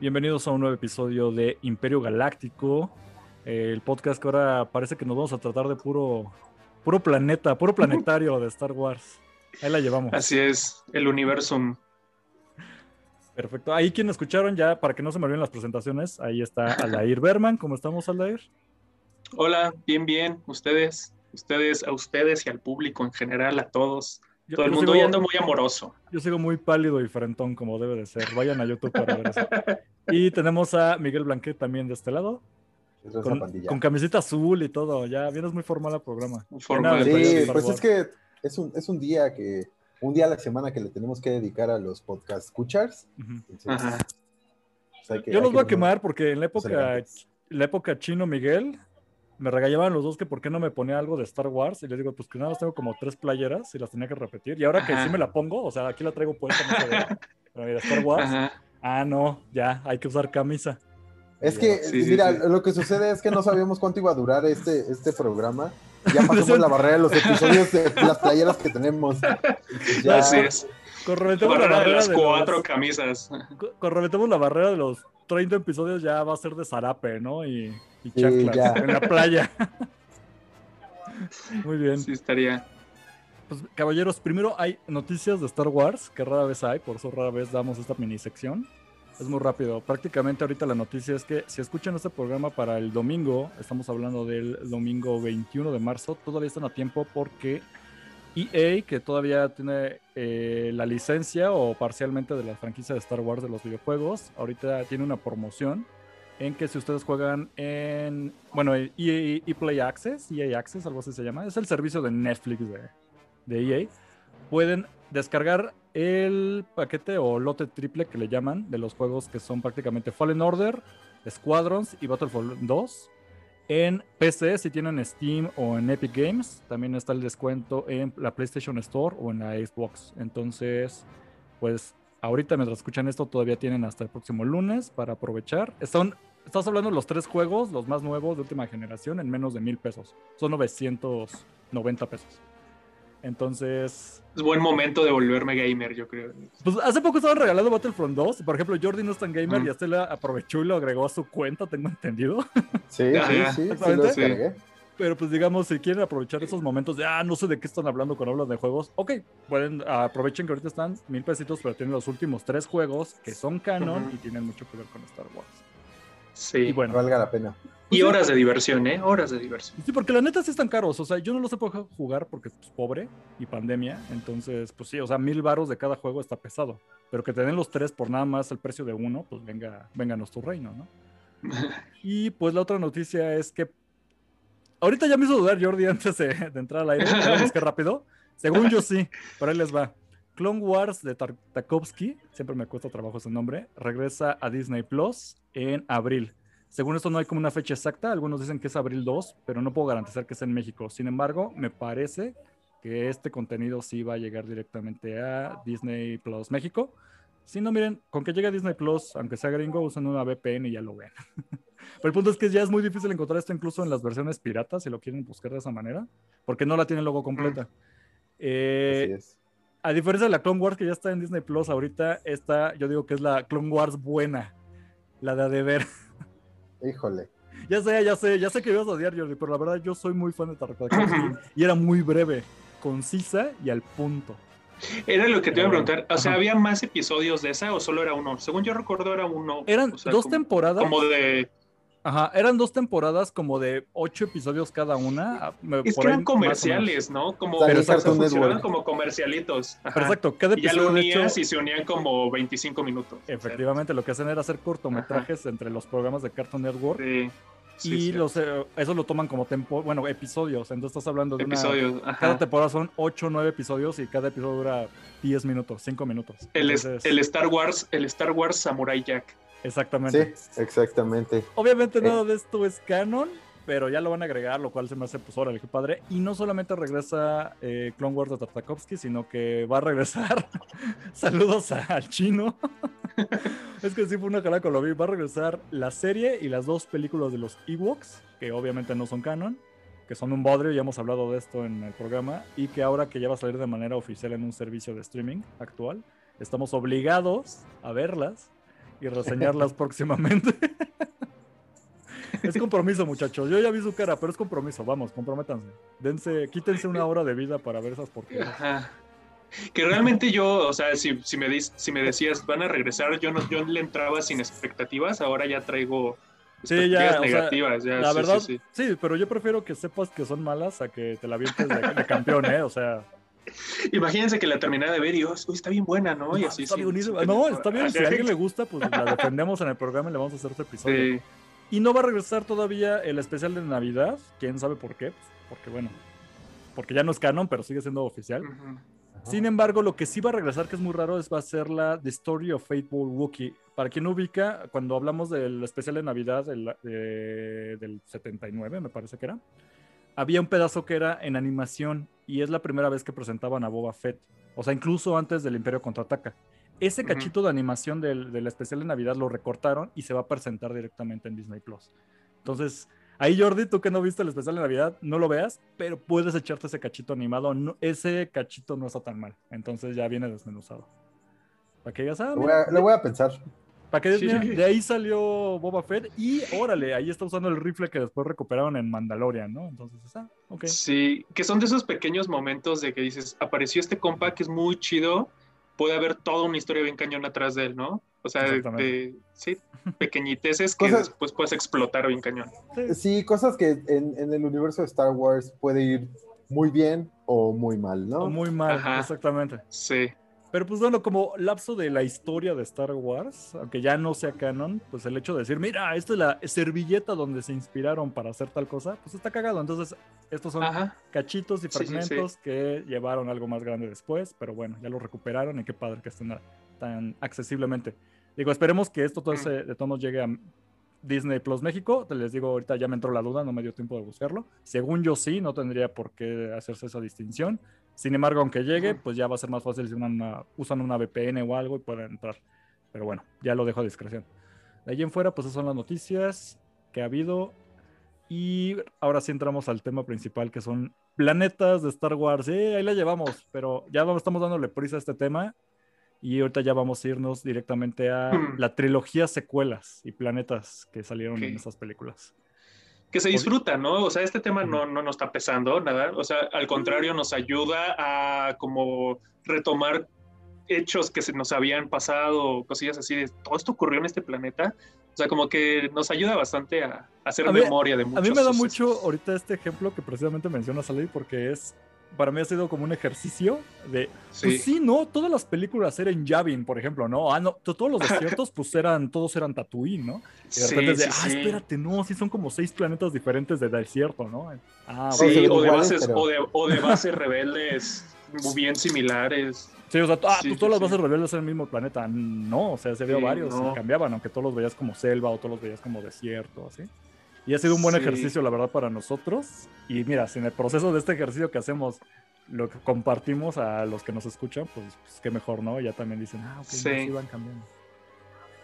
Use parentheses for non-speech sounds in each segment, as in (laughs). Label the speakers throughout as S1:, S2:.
S1: Bienvenidos a un nuevo episodio de Imperio Galáctico, el podcast que ahora parece que nos vamos a tratar de puro, puro planeta, puro planetario de Star Wars. Ahí la llevamos.
S2: Así es, el universo.
S1: Perfecto. Ahí quien escucharon ya, para que no se me olviden las presentaciones, ahí está Aldair (laughs) Berman. ¿Cómo estamos, Aldair?
S2: Hola, bien, bien. Ustedes, ustedes, a ustedes y al público en general, a todos. Todo el mundo yendo muy amoroso.
S1: Yo sigo muy pálido y frentón, como debe de ser. Vayan a YouTube para ver eso. y tenemos a Miguel Blanquet también de este lado. Con, camiseta azul y todo. Ya vienes muy formal al programa.
S3: Formal, sí, pues es que es un, es un día que, un día a la semana que le tenemos que dedicar a los podcast escuchars.
S1: Pues Yo los voy a quemar porque en la época, la época chino Miguel, me regañaban los dos que por qué no me ponía algo de Star Wars y les digo, pues que nada más tengo como tres playeras y las tenía que repetir. Y ahora que sí me la pongo, o sea, aquí la traigo puesta, no (laughs) pero mira, Star Wars, ah, no, ya, hay que usar camisa.
S3: Es que, mira, lo que sucede es que no sabíamos cuánto iba a durar este, este programa. Ya (laughs) pasamos la barrera de los episodios de las playeras que tenemos. (laughs)
S2: Ya. Así es. Corrometemos la barrera de las cuatro camisas.
S1: Corrometemos la barrera de los 30 episodios, ya va a ser de zarape, ¿no? Y y en la playa. (laughs) Muy bien.
S2: Sí, estaría.
S1: Pues, caballeros, primero hay noticias de Star Wars, que rara vez hay, por eso rara vez damos esta mini sección. Es muy rápido. Prácticamente ahorita la noticia es que si escuchan este programa para el domingo, estamos hablando del domingo 21 de marzo, todavía están a tiempo porque EA, que todavía tiene eh, la licencia o parcialmente de la franquicia de Star Wars de los videojuegos, ahorita tiene una promoción en que si ustedes juegan en, bueno, EA, e Play Access, EA Access, algo así se llama, es el servicio de Netflix de, de EA, pueden descargar el paquete o lote triple que le llaman de los juegos que son prácticamente Fallen Order, Squadrons y Battlefield 2. En PC, si tienen Steam o en Epic Games, también está el descuento en la PlayStation Store o en la Xbox. Entonces, pues ahorita mientras escuchan esto, todavía tienen hasta el próximo lunes para aprovechar. Están Estás hablando de los tres juegos, los más nuevos de última generación, en menos de mil pesos. Son 990 pesos. Entonces.
S2: Es buen momento de volverme gamer, yo creo.
S1: Pues hace poco estaban regalando Battlefront 2. Por ejemplo, Jordi no es tan gamer y hasta le aprovechó y lo agregó a su cuenta, tengo entendido. (laughs)
S3: Sí, sí, sí. sí,
S1: Pero pues digamos, si quieren aprovechar esos momentos de, ah, no sé de qué están hablando cuando hablan de juegos, ok, pueden, aprovechen que ahorita están mil pesitos, pero tienen los últimos tres juegos que son canon y tienen mucho que ver con Star Wars.
S2: Sí. Y
S3: bueno. Valga la pena.
S2: Y horas de diversión, ¿eh? Horas de diversión.
S1: Sí, porque la neta sí están caros. O sea, yo no los he podido jugar porque es pues, pobre y pandemia. Entonces, pues sí, o sea, mil varos de cada juego está pesado. Pero que te den los tres por nada más el precio de uno, pues venga, vénganos tu reino, ¿no? (laughs) y pues la otra noticia es que. Ahorita ya me hizo dudar Jordi (laughs) antes de, entrar al aire. Vamos que rápido. Según yo sí, pero ahí les va. Clone Wars de Tarkovsky, siempre me cuesta trabajo ese nombre, regresa a Disney Plus en abril. Según esto no hay como una fecha exacta, algunos dicen que es abril 2, pero no puedo garantizar que sea en México. Sin embargo, me parece que este contenido sí va a llegar directamente a Disney Plus México. Si no, miren, con que llegue a Disney Plus, aunque sea gringo, usan una VPN y ya lo ven. (laughs) Pero el punto es que ya es muy difícil encontrar esto incluso en las versiones piratas, si lo quieren buscar de esa manera, porque no la tienen luego completa. Eh, Así es a diferencia de la Clone Wars que ya está en Disney Plus ahorita, esta yo digo que es la Clone Wars buena, la de de ver.
S3: Híjole.
S1: Ya sé, ya sé, ya sé que ibas a odiar, Jordi, pero la verdad yo soy muy fan de Tarkovsky (clears throat) y era muy breve, concisa y al punto.
S2: Era lo que te iba a preguntar. O sea, ¿había más episodios de esa o solo era uno? Según yo recuerdo, era uno.
S1: Eran dos temporadas.
S2: Como de
S1: Ajá, eran dos temporadas como de ocho episodios cada una. Ah,
S2: es que eran comerciales, ¿no? Como, pero funcionaban como comercialitos.
S1: exacto, cada
S2: episodio. Y ya lo unías y se unían como 25 minutos.
S1: Efectivamente, lo que hacen era hacer cortometrajes entre los programas de Cartoon Network. Sí. y los, eh, eso lo toman como tempo, bueno, episodios. Entonces estás hablando de
S2: episodios,
S1: Cada temporada son 8 o 9 episodios y cada episodio dura 10 minutos, 5 minutos.
S2: El, el Star Wars, el Star Wars Samurai Jack.
S1: Exactamente.
S3: Sí, exactamente.
S1: Obviamente eh. nada de esto es canon, pero ya lo van a agregar, lo cual se me hace pues ahora qué padre. Y no solamente regresa eh, Clone Wars de Tartakovsky, sino que va a regresar. (laughs) Saludos al chino. (laughs) es que sí fue una calaca, lo vi. Va a regresar la serie y las dos películas de los Ewoks, que obviamente no son canon, que son un bodrio, ya hemos hablado de esto en el programa, y que ahora que ya va a salir de manera oficial en un servicio de streaming actual, estamos obligados a verlas y reseñarlas próximamente. (laughs) es compromiso, muchachos. Yo ya vi su cara, pero es compromiso. Vamos, comprométanse. Dense, quítense una hora de vida para ver esas porquerías.
S2: Que realmente yo, o sea, si, si, me, si me decías, van a regresar, yo no yo le entraba sin expectativas, ahora ya traigo
S1: sí, ya, negativas. ya, la verdad, sí, pero yo prefiero que sepas que son malas a que te la vientes de, campeón, ¿eh? O sea...
S2: Imagínense que la terminé de ver y, está bien buena, ¿no? Y así,
S1: está No, está bien. Si a alguien le gusta, pues la (laughs) defendemos en el programa y le vamos a hacer este episodio. Y no va a regresar todavía el especial de Navidad. ¿Quién sabe por qué? Pues porque, bueno, porque ya no es canon, pero sigue siendo oficial. Sin embargo, lo que sí va a regresar, que es muy raro, es va a ser la The Story of Fateful Wookiee. Para quien no ubica, cuando hablamos del especial de Navidad del, del 79, me parece que era, había un pedazo que era en animación y es la primera vez que presentaban a Boba Fett. O sea, incluso antes del Imperio Contraataca. Ese cachito de animación del, del, especial de Navidad lo recortaron y se va a presentar directamente en Disney Plus. Entonces, Ahí, Jordi, tú que no viste el especial de Navidad, no lo veas, pero puedes echarte ese cachito animado. ese cachito no está tan mal. Entonces ya viene desmenuzado. Para que digas, ah,
S3: lo, voy a, pensar.
S1: Para que de ahí salió Boba Fett y órale, ahí está usando el rifle que después recuperaron en Mandalorian, ¿no? Entonces, ah, ok.
S2: Sí, que son de esos pequeños momentos de que dices, apareció este compa que es muy chido, puede haber toda una historia bien cañón atrás de él, ¿no? O sea, de, sí, (laughs) pequeñiteces que después puedes explotar bien cañón.
S3: Sí, cosas que en, el universo de Star Wars puede ir muy bien o muy mal, ¿no?
S1: O muy mal, exactamente.
S2: Sí.
S1: Pero pues bueno, como lapso de la historia de Star Wars, aunque ya no sea canon, pues el hecho de decir, mira, esta es la servilleta donde se inspiraron para hacer tal cosa, pues está cagado. Entonces, estos son cachitos y fragmentos que llevaron algo más grande después, pero bueno, ya lo recuperaron y qué padre que estén tan accesiblemente. Digo, esperemos que esto todo ese, de todos llegue a Disney Plus México. Te les digo, ahorita ya me entró la duda, no me dio tiempo de buscarlo. Según yo sí, no tendría por qué hacerse esa distinción. Sin embargo, aunque llegue, pues ya va a ser más fácil si usan una VPN o algo y pueden entrar. Pero bueno, ya lo dejo a discreción. De ahí en fuera, pues esas son las noticias que ha habido. Y ahora sí entramos al tema principal, que son planetas de Star Wars. Sí, ahí la llevamos, pero ya estamos dándole prisa a este tema. Y ahorita ya vamos a irnos directamente a hmm. la trilogía secuelas y planetas que salieron en esas películas
S2: que se disfruta, ¿no? O sea, este tema no, no nos está pesando nada, o sea, al contrario nos ayuda a como retomar hechos que se nos habían pasado, cosillas así, de todo esto ocurrió en este planeta, o sea, como que nos ayuda bastante a, hacer memoria de muchos
S1: A mí me da mucho ahorita este ejemplo que precisamente menciona Salih porque es para mí ha sido como un ejercicio de, sí. pues sí, ¿no? Todas las películas eran Yavin, por ejemplo, ¿no? Ah, no, todos los desiertos, (laughs) pues eran, todos eran Tatooine, ¿no? Y de repente de, ah, espérate, no, sí son como seis planetas diferentes de desierto, ¿no?
S2: Ah, sí, o, de bases, o, de, o de bases rebeldes muy bien similares.
S1: Sí, o sea, ah, pues todas las bases rebeldes eran el mismo planeta. No, o sea, se vio varios y cambiaban, aunque todos los veías como selva o todos los veías como desierto, así. Y ha sido un buen ejercicio, la verdad, para nosotros. Y mira, si en el proceso de este ejercicio que hacemos lo que compartimos a los que nos escuchan, pues, pues qué mejor, ¿no? Ya también dicen, ah, ok, sí. van cambiando.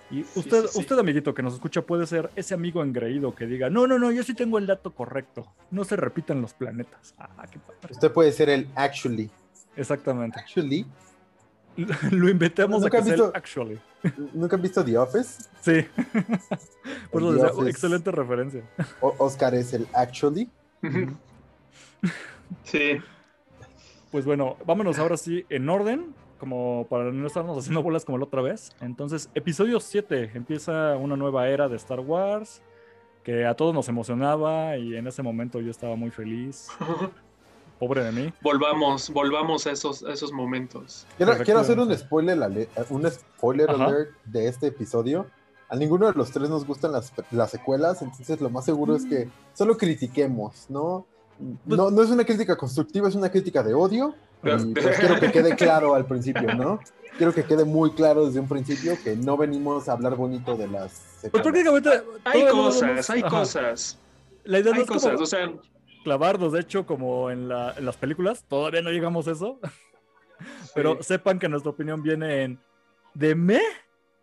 S1: Y usted, usted, amiguito, que nos escucha, puede ser ese amigo engreído que diga, no, no, no, yo sí tengo el dato correcto. No se repiten los planetas. Ah, qué padre.
S3: Usted puede ser el actually.
S1: Exactamente.
S3: Actually. (laughs)
S1: Lo inventamos a que actually. (laughs)
S3: ¿Nunca han visto The Office?
S1: Sí. (laughs) Por eso excelente referencia.
S3: Oscar es el actually.
S2: sí.
S1: Pues bueno, vámonos ahora sí en orden, como para no estarnos haciendo bolas como la otra vez. Entonces, episodio 7 empieza una nueva era de Star Wars que a todos nos emocionaba y en ese momento yo estaba muy feliz. Pobre de mí.
S2: Volvamos, volvamos a esos, esos momentos.
S3: Quiero, hacer un spoiler, un spoiler alert de este episodio. A ninguno de los tres nos gustan las, las secuelas, entonces lo más seguro es que solo critiquemos, ¿no? Pues no, no es una crítica constructiva, es una crítica de odio. Y pues quiero que quede (laughs) claro al principio, ¿no? Quiero que quede muy claro desde un principio que no venimos a hablar bonito de las.
S1: Pues prácticamente.
S2: Hay cosas, hay cosas.
S1: La idea hay es cosas, o sea clavarnos, de hecho, como en, las películas, todavía no llegamos a eso. (laughs) Pero sepan que nuestra opinión viene en de me,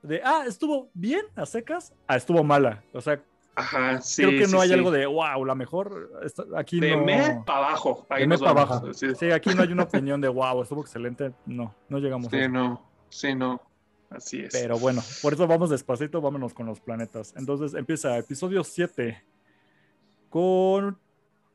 S1: de ah, estuvo bien a secas, ah, estuvo mala. O sea,
S2: Ajá,
S1: creo que no hay algo de wow, la mejor. aquí
S2: de
S1: no.
S2: me para abajo.
S1: de me para abajo. Sí. aquí no hay una opinión de wow, estuvo excelente. No, no llegamos
S2: a eso. Sí, no, sí, no. Así es.
S1: Pero bueno, por eso vamos despacito, vámonos con los planetas. Entonces empieza episodio 7 con...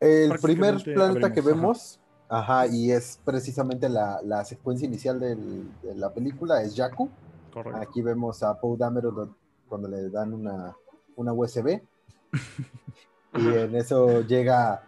S3: El primer planeta que vemos, ajá, y es precisamente la, la secuencia inicial del, de la película, es Jakku. Correcto. Aquí vemos a Poe Dameron cuando le dan una, una USB. y en eso llega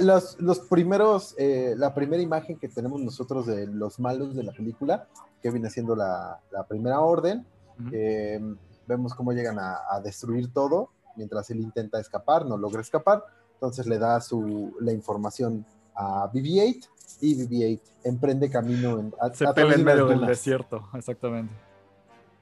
S3: los, los, primeros, eh, la primera imagen que tenemos nosotros de los malos de la película, que viene siendo la, la primera orden. Eh, vemos cómo llegan a, a, destruir todo mientras él intenta escapar, no logra escapar. Entonces le da su, la información a BB-8 y BB-8 emprende camino en,
S1: Se pelea en medio del desierto, exactamente.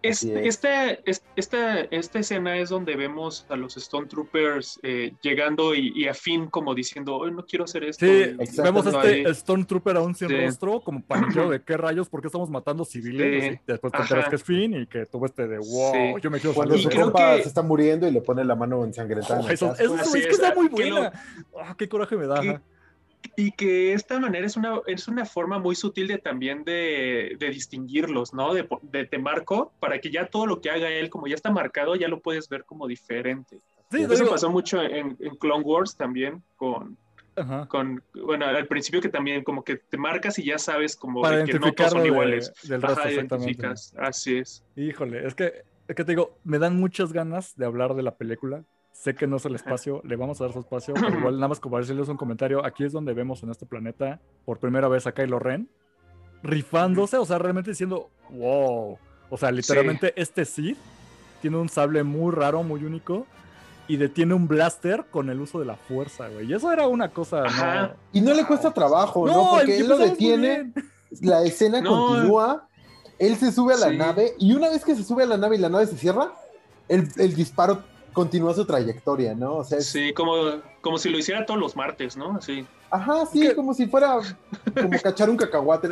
S2: Es, esta, esta, esta, escena es donde vemos a los Stone Troopers eh, llegando y, a fin como diciendo, hoy no quiero hacer esto.
S1: Sí, vemos a este Stone Trooper aún sin rostro, como paniqueado (clears throat) de qué rayos, por qué estamos matando civiles. Y después te enteras que es fin y que tuvo este de wow, yo me quiero
S3: Cuando su compa se está muriendo y le pone la mano ensangrentada.
S1: Oh, eso, es, que está muy buena. Ah, qué coraje me da
S2: y que esta manera es una, es una forma muy sutil de también de, de distinguirlos, ¿no? De, de, te marco para que ya todo lo que haga él, como ya está marcado, ya lo puedes ver como diferente. Sí, Eso pasó mucho en, en, Clone Wars también con, con, bueno, al principio que también como que te marcas y ya sabes como
S1: de que no todos son iguales.
S2: del resto, Ajá, Así es.
S1: Híjole, es que, es que te digo, me dan muchas ganas de hablar de la película Sé que no es el espacio, le vamos a dar su espacio, pero igual nada más como decirles un comentario, aquí es donde vemos en este planeta por primera vez a Kylo Ren rifándose, o sea, realmente diciendo, wow, o sea, literalmente este Sith tiene un sable muy raro, muy único, y detiene un blaster con el uso de la fuerza, güey. Y eso era una cosa, ¿no?
S3: Y no le cuesta trabajo, ¿no? Porque él lo detiene, la escena continúa, él se sube a la nave, y una vez que se sube a la nave y la nave se cierra, el, el disparo continúa su trayectoria, ¿no? O sea,
S2: Sí, como, como si lo hiciera todos los martes, ¿no? Así.
S3: Ajá, sí, como si fuera como cachar un cacahuate.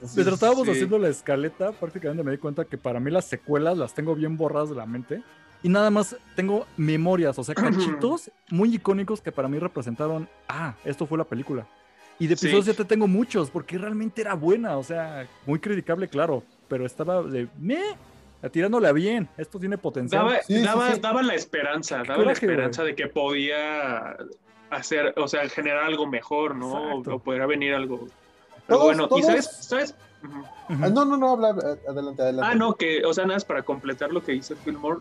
S1: Mientras estábamos haciendo la escaleta, prácticamente me di cuenta que para mí las secuelas las tengo bien borradas de la mente. Y nada más tengo memorias, o sea, cachitos muy icónicos que para mí representaron, ah, esto fue la película. Y de episodios sí. 7 tengo muchos, porque realmente era buena, o sea, muy criticable, claro, pero estaba de, me, tirándole bien, esto tiene potencial.
S2: Daba, la esperanza, daba la esperanza de que podía hacer, o sea, generar algo mejor, ¿no? O, podría venir algo. Pero bueno, ¿y sabes?
S3: Ah, no, no, no, habla, adelante, adelante.
S2: Ah, no, que, o sea, nada, es para completar lo que dice Fillmore,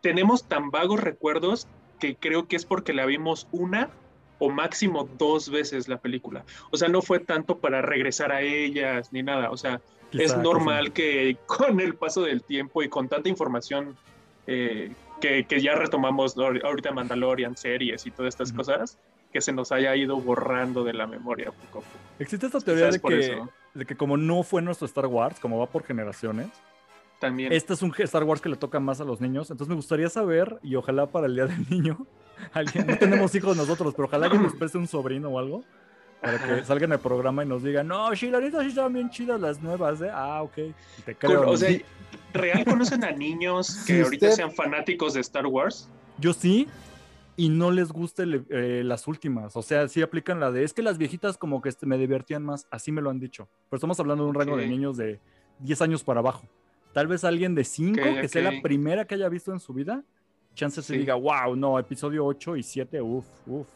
S2: tenemos tan vagos recuerdos que creo que es porque la vimos una o máximo dos veces la película. O sea, no fue tanto para regresar a ellas ni nada. O sea, es normal que con el paso del tiempo y con tanta información eh, que, ya retomamos ahorita Mandalorian, series y todas estas cosas, que se nos haya ido borrando de la memoria poco a poco.
S1: Existe esta teoría de que, de que como no fue nuestro Star Wars, como va por generaciones,
S2: también.
S1: Este es un Star Wars que le toca más a los niños. Entonces me gustaría saber, y ojalá para el Día del (laughs) Niño, alguien, no tenemos hijos nosotros, pero ojalá que nos preste un sobrino o algo, para que salgan el programa y nos digan, no, sí, la neta sí estaban bien chidas las nuevas, ¿eh? Ah, ok.
S2: Te creo. o sea, ¿real conocen a niños (laughs) que ahorita sean fanáticos de Star Wars?
S1: Yo sí, y no les guste eh, las últimas. O sea, sí aplican la de, es que las viejitas como que este, me divertían más, así me lo han dicho. Pero estamos hablando de un rango de niños de 10 años para abajo. Tal vez alguien de 5, que sea la primera que haya visto en su vida, chance se diga, wow, no, episodio 8 y 7, uff, uff.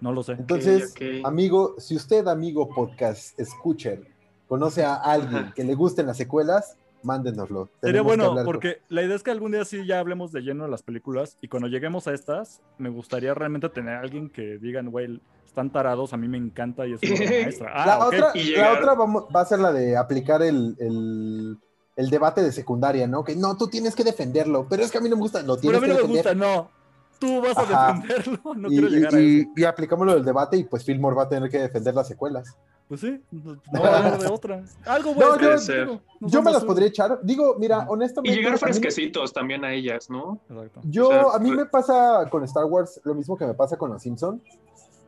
S1: No lo sé.
S3: Entonces, amigo, si usted, amigo podcast escuchen, conoce a alguien que le gusten las secuelas, mándenoslo.
S1: Sería bueno, porque la idea es que algún día sí ya hablemos de lleno de las películas y cuando lleguemos a estas, me gustaría realmente tener a alguien que digan, güey, están tarados, a mí me encanta y es una maestra. (laughs)
S3: Ah, la, otra, la otra va a ser la de aplicar el, el, el, debate de secundaria, ¿no? Que no, tú tienes que defenderlo, pero es que a mí no me gusta, lo tienes
S1: pero
S3: a mí
S1: no me gusta, no tú vas a defenderlo. (laughs) No
S3: y,
S1: quiero llegar
S3: y, a eso. Y aplicamos lo del debate y pues Fillmore va a tener que defender las secuelas.
S1: Pues sí, no, (laughs) va a haber de otra. Algo bueno.
S3: No, yo, yo me las podría echar. Digo, mira, honestamente.
S2: Y llegar fresquecitos también a ellas, ¿no?
S3: Exacto. Yo, o sea, a mí pues... me pasa con Star Wars lo mismo que me pasa con los Simpsons.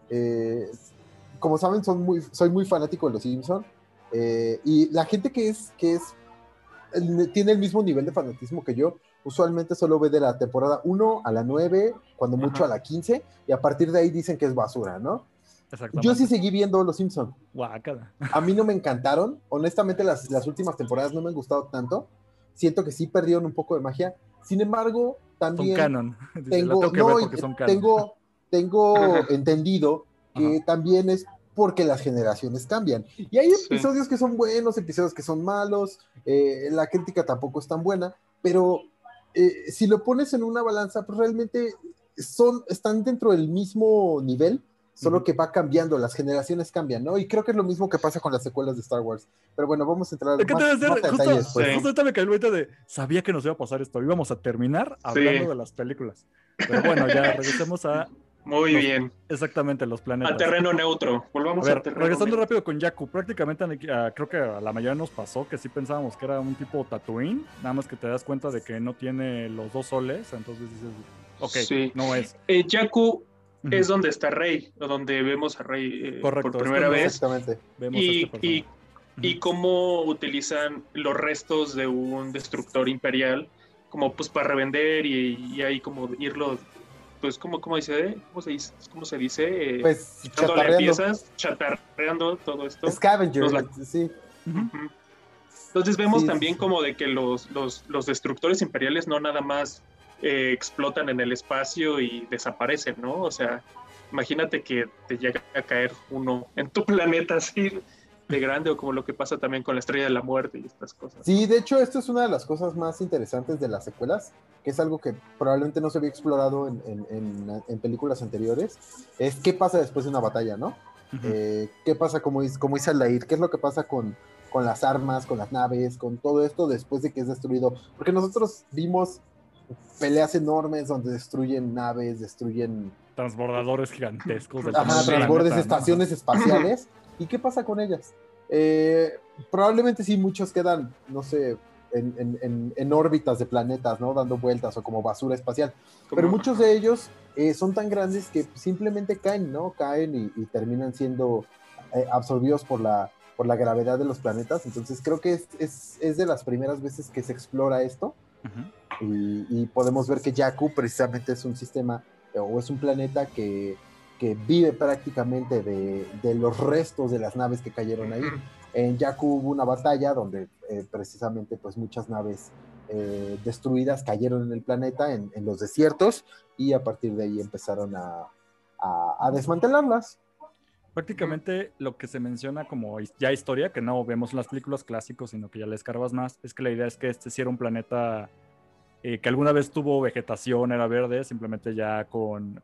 S3: Eh, como saben, son muy, soy muy fanático de los Simpsons. Eh, y la gente que es, que es, tiene el mismo nivel de fanatismo que yo, usualmente solo ve de la temporada 1 a la 9, cuando mucho Ajá. a la 15, y a partir de ahí dicen que es basura, ¿no? Yo sí seguí viendo Los Simpson.
S1: Guácala.
S3: A mí no me encantaron. Honestamente, las, las últimas temporadas no me han gustado tanto. Siento que sí perdieron un poco de magia. Sin embargo, también.
S1: Son canon. (laughs)
S3: Tengo, tengo, tengo (laughs) entendido que también es porque las generaciones cambian. Y hay episodios que son buenos, episodios que son malos, eh, la crítica tampoco es tan buena, pero eh, si lo pones en una balanza, pues realmente son, están dentro del mismo nivel, solo que va cambiando, las generaciones cambian, ¿no? Y creo que es lo mismo que pasa con las secuelas de Star Wars. Pero bueno, vamos a entrar
S1: ¿Qué más, más justo, detalles. Pues. Justo ahorita me caí el de, sabía que nos iba a pasar esto, íbamos a terminar hablando de las películas. Pero bueno, ya regresemos a
S2: muy bien.
S1: Exactamente, los planetas.
S2: A terreno neutro. Volvamos a, ver,
S1: Regresando rápido con Yaku, prácticamente creo que a la mayoría nos pasó que sí pensábamos que era un tipo Tatooine, nada más que te das cuenta de que no tiene los dos soles, entonces dices, ok, no es.
S2: Eh, Yaku es donde está Rey, donde vemos a Rey eh, por primera vez.
S3: Exactamente.
S2: y, este y, y cómo utilizan los restos de un destructor imperial como pues para revender y, y ahí como irlo pues, ¿cómo, cómo dice? ¿Cómo se dice? ¿Cómo se dice?
S3: Pues, chatarreando.
S2: piezas, chatarreando todo esto.
S3: Scavenger, sí.
S2: Entonces vemos también como de que los, los, los, destructores imperiales no nada más eh, explotan en el espacio y desaparecen, ¿no? O sea, imagínate que te llega a caer uno en tu (laughs) planeta así de grande o como lo que pasa también con la estrella de la muerte y estas cosas.
S3: Sí, de hecho esto es una de las cosas más interesantes de las secuelas, que es algo que probablemente no se había explorado en, películas anteriores, es qué pasa después de una batalla, ¿no? Eh, ¿Qué pasa, como, como dice Alair, qué es lo que pasa con, con las armas, con las naves, con todo esto después de que es destruido? Porque nosotros vimos peleas enormes donde destruyen naves, destruyen...
S1: Transbordadores gigantescos.
S3: Ajá, transbordes, estaciones espaciales. (laughs) ¿Y qué pasa con ellas? Eh, probablemente sí muchos quedan, no sé, en, órbitas de planetas, ¿no? Dando vueltas o como basura espacial. Pero muchos de ellos eh, son tan grandes que simplemente caen, ¿no? Caen y, terminan siendo eh, absorbidos por la, por la gravedad de los planetas. Entonces creo que es, de las primeras veces que se explora esto. y, y, podemos ver que Jakku precisamente es un sistema o es un planeta que que vive prácticamente de, los restos de las naves que cayeron ahí. En Jakku hubo una batalla donde eh, precisamente pues muchas naves eh, destruidas cayeron en el planeta, en, los desiertos, y a partir de ahí empezaron a, desmantelarlas.
S1: Prácticamente lo que se menciona como ya historia, que no vemos en las películas clásicos, sino que ya le escarbas más, es que la idea es que este sí era un planeta eh, que alguna vez tuvo vegetación, era verde, simplemente ya con